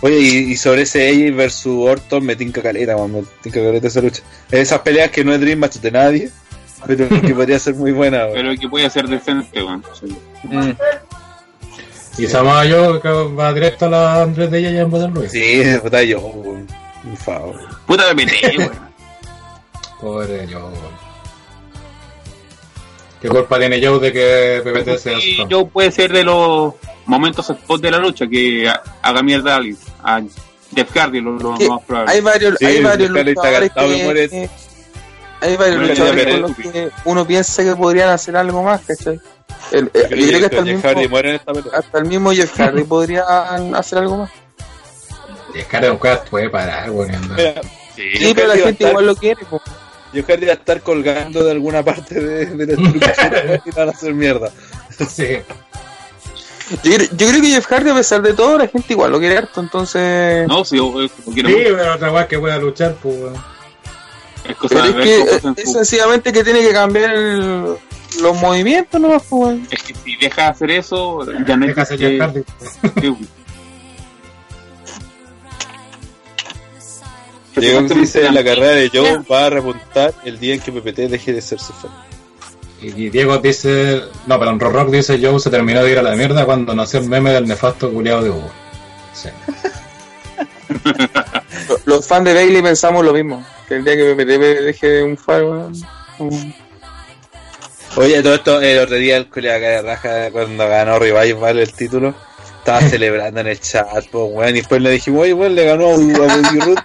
Oye, y, y sobre ese AJ versus Orton me tinca caleta, man, me tinca caleta esa lucha. Esas peleas que no es Dream Match de nadie. Pero que podría ser muy buena, weón. Pero que puede ser decente, weón. Sí. Mm. Y Samoa Joe que va directo a la Andrés de ella y en Luis. Sí, puta yo, weón. Un favor. Puta PPT, weón. Pobre Joe, weón. ¿Qué culpa tiene Joe de que PPT sea su yo puede ser de los momentos spot de la lucha que ha- haga mierda a alguien. A Jeff Hardy, lo, lo más probable. hay varios, Sí, hay varios luchadores que que, hay varios Muere luchadores con los que uno piensa que podrían hacer algo más, ¿cachai? El- eh, yo creo que hasta el, Jeff mismo, Hardy hasta el mismo Jeff Hardy podrían hacer algo más. De un cast puede parar. Mira, Sí. Sí, pero la Hardy gente estar- igual lo quiere. po. Jeff Hardy va a estar colgando de alguna parte de, de la estructura y van a hacer mierda. Sí. Yo, creo- yo creo que Jeff Hardy, a pesar de todo, la gente igual lo quiere harto, entonces... No, si yo, yo quiero Sí, mucho. pero otra weá que pueda luchar, pues. Es cosa Pero de es ver que es sencillamente que tiene que cambiar el- los movimientos nomás, pues. Es que si deja de hacer eso, ya no es Deja ser que- Jeff Hardy. que- Diego dice la carrera de Joe va a repuntar el día en que PPT deje de ser su fan. Y Diego dice, no, pero en Rock Rock dice Joe se terminó de ir a la mierda cuando nació el meme del nefasto culiado de Hugo. Sí. Lo- Los fans de Bailey pensamos lo mismo. Que el día que PPT deje de un weón. un- Oye, todo esto, el otro día el culiao acá de raja cuando ganó Revival el título, estaba celebrando en el chat, pues weón, y después le dijimos, oye weón, le ganó a Bobby Roode,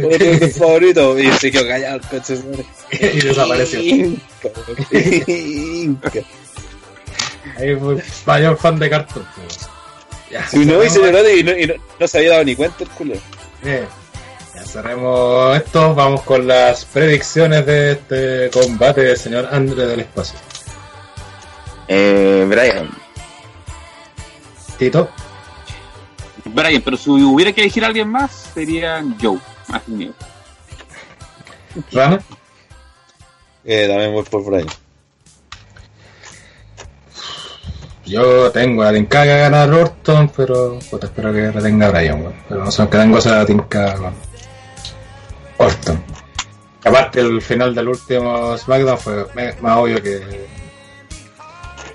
tus favoritos, y se quedó callado el coche y desapareció. Inca, Inca. Ahí fue mayor fan de Cartoon. Pues. Ya, Si no, y no, y no, no se había dado ni cuenta el culo. Bien. Ya cerremos esto. Vamos con las predicciones de este combate del señor André del Espacio. Eh, Brian. Tito, Brian, pero si hubiera que elegir a alguien más, sería Joe. Más mío. Rana, Eh, también voy por Brian. yo tengo a Tinka que ganar Orton, pero puta, espero que la tenga Brian, weón. Pero no sé que tengo esa Tinka con Orton. Aparte, el final del último SmackDown fue más obvio que,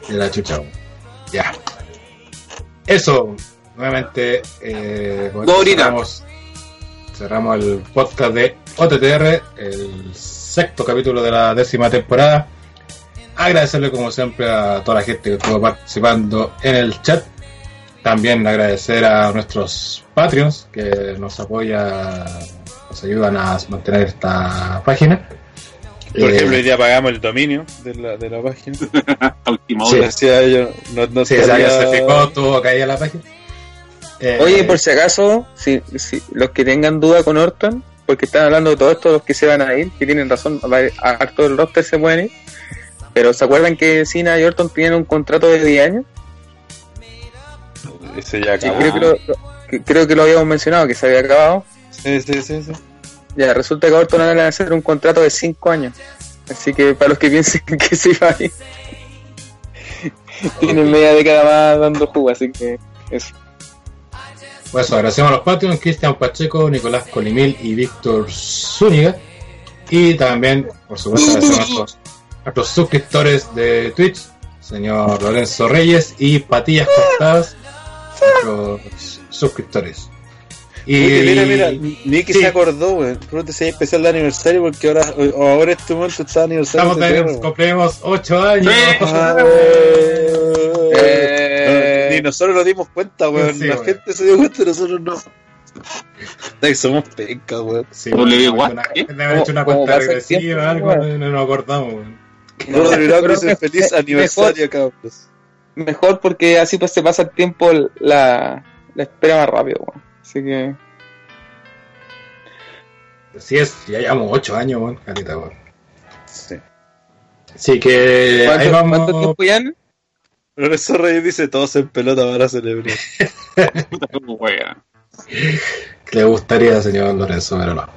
que la chucha. weón. Ya. Eso, nuevamente, eh. Cerramos, el podcast de OTTR, el sexto capítulo de la décima temporada. Agradecerle como siempre a toda la gente que estuvo participando en el chat. También agradecer a nuestros Patreons que nos apoyan, nos ayudan a mantener esta página. Por Eh, ejemplo, hoy día pagamos el dominio de la, de la página. Última Sí. hora. Gracias a ellos, no, no Sí, estaría- se clasificó, tuvo caída la página. Eh, Oye, por si acaso, si, si los que tengan duda con Orton, porque están hablando de todo esto, los que se van a ir, que tienen razón, va- a harto del roster se pueden ir. Pero ¿se acuerdan que Cena y Orton tienen un contrato de 10 años? Ese ya Sí, acabó. creo, que lo, creo que lo habíamos mencionado, que se había acabado. Sí, sí, sí, sí. Ya, resulta que Orton van a hacer un contrato de 5 años. Así que para los que piensen que se iba a ir, tienen media década más dando jugo, así que eso. Pues eso, agradecemos a los Patreons, Cristian Pacheco, Nicolás Colimil y Víctor Zúñiga. Y también, por supuesto, agradecemos a nuestros, suscriptores de Twitch, señor Lorenzo Reyes y Patillas Cortadas, nuestros suscriptores. Y mira, mira, Nicky Sí. se acordó, weón. Pronto se especial de aniversario porque ahora, ahora en este momento está aniversario. estamos weón. cumplimos 8 años. Sí. Ah, Ni nosotros nos dimos cuenta, weón. Sí, La weón. gente se dio cuenta y nosotros no. Ay, somos pencas, weón. Sí, Doble bueno, what, una- ¿qué? debe haber hecho una ¿Cómo cuenta regresiva, algo, weón? no nos acordamos. weón. Dice Creo que feliz aniversario, cabros. Mejor porque así pues se pasa el tiempo, la, la espera más rápido, weón. Así que... Así es, ya llevamos 8 años, weón, carita, weón. Sí. Así que ahí ¿Cuánto, vamos. cuánto tiempo ya? Lorenzo Reyes dice todos en pelota para celebrar. Puta, wea. Le gustaría, señor Lorenzo, pero no.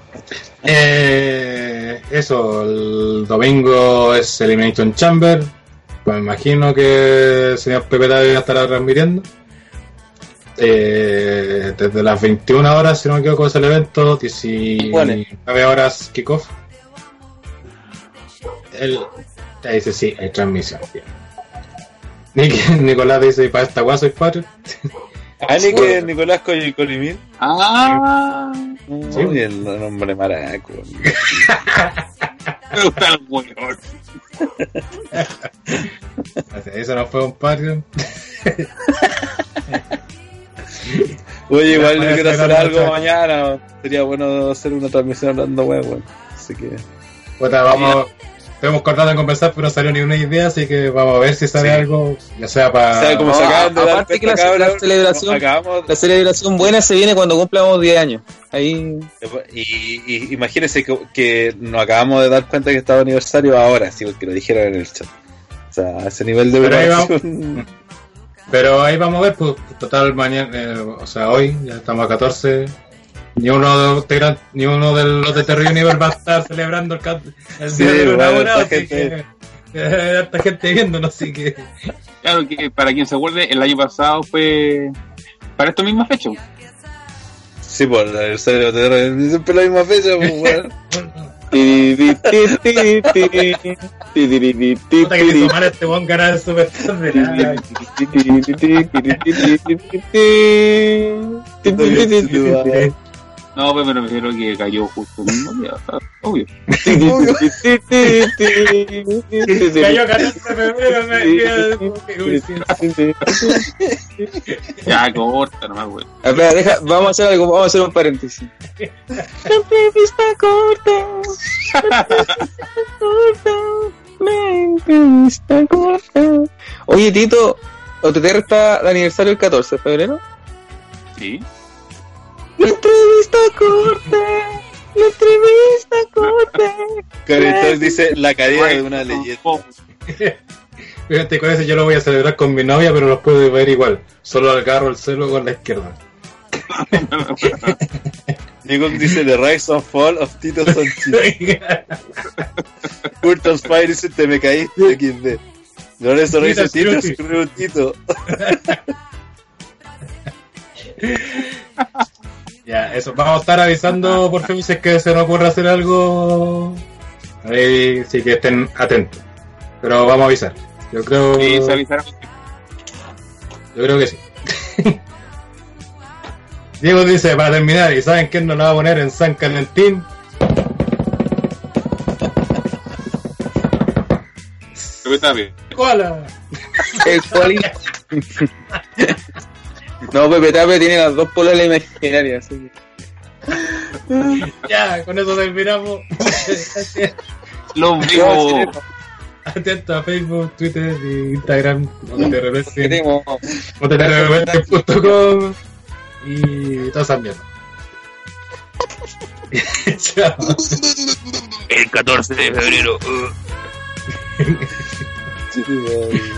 Eh, eso, el domingo es Elimination Chamber. Pues me imagino que el señor Pepe David estará transmitiendo. Eh, desde las 21 horas, si no me equivoco, es el evento. 19 horas kickoff. El, Ahí dice, sí, hay transmisión. Bien. Nic- Nicolás dice, para esta guasa soy patrio. Ah, ni que Nicolás Colimín. Ah, Sí. Uy, el nombre maraco. me gusta el hueón. Eso no fue un patrio. Oye, igual yo quiero hacer algo mañana. Sería bueno hacer una transmisión hablando huevo. Así que. Vamos. Estuvimos cortando en conversar, pero no salió ni una idea, así que vamos a ver si sale Sí. algo, ya sea para. O sea, como no, se acaban de dar aparte que la- la celebración- acabamos La celebración buena se viene cuando cumplamos 10 años. Ahí. Y, y imagínense que, que nos acabamos de dar cuenta que estaba aniversario ahora, sí, porque lo dijeron en el chat. O sea, a ese nivel de Pero ahí vamos. Pero ahí vamos a ver, pues, total, mañana, eh, o sea, hoy, ya estamos a 14. Ni uno de, ni uno de los de Terry Universe va a estar celebrando el, el Sí, día de los bueno, enamorados, esta así gente- que. eh, harta gente viéndonos, así que. Claro que para quien se acuerde, el año pasado fue para esta misma fecha. Sí, por el aniversario de Terror, siempre la misma fecha, pues, No, pues me refiero que cayó justo el mismo día, obvio. Cayó 14 de febrero, me Uy, sí. Ya, corta nomás, güey. Espera, deja, vamos a hacer algo, vamos a hacer un paréntesis. La entrevista corta. Corta. La entrevista corta. Oye, Tito, OTTR está de aniversario el 14 de febrero. Sí. La entrevista corta. La entrevista corta. Caritas dice la caída de una leyenda. Fíjate, con ese yo lo voy a celebrar con mi novia, pero los puedo ver igual. Solo agarro el celo con la izquierda. Diego dice The Rise and Fall of Tito Sanchis. Curtis Fire dice te me caíste XD. Lorenzo dice Tito Tito. Ya, eso. Vamos a estar avisando por fin si es que se nos ocurre hacer algo. Ahí sí que estén atentos. Pero vamos a avisar. Yo creo, Sí, se avisaron. yo creo que sí. Diego dice, para terminar, ¿y saben quién nos la va a poner en San Valentín? Bien. ¡Koala! No, Pepe Tape tiene las dos polas imaginarias. así que- Ya, con eso terminamos. Los vivos. Atento a Facebook, Twitter y Instagram. Moteterreverse.com y todas esas mierdas. Chao. El 14 de febrero.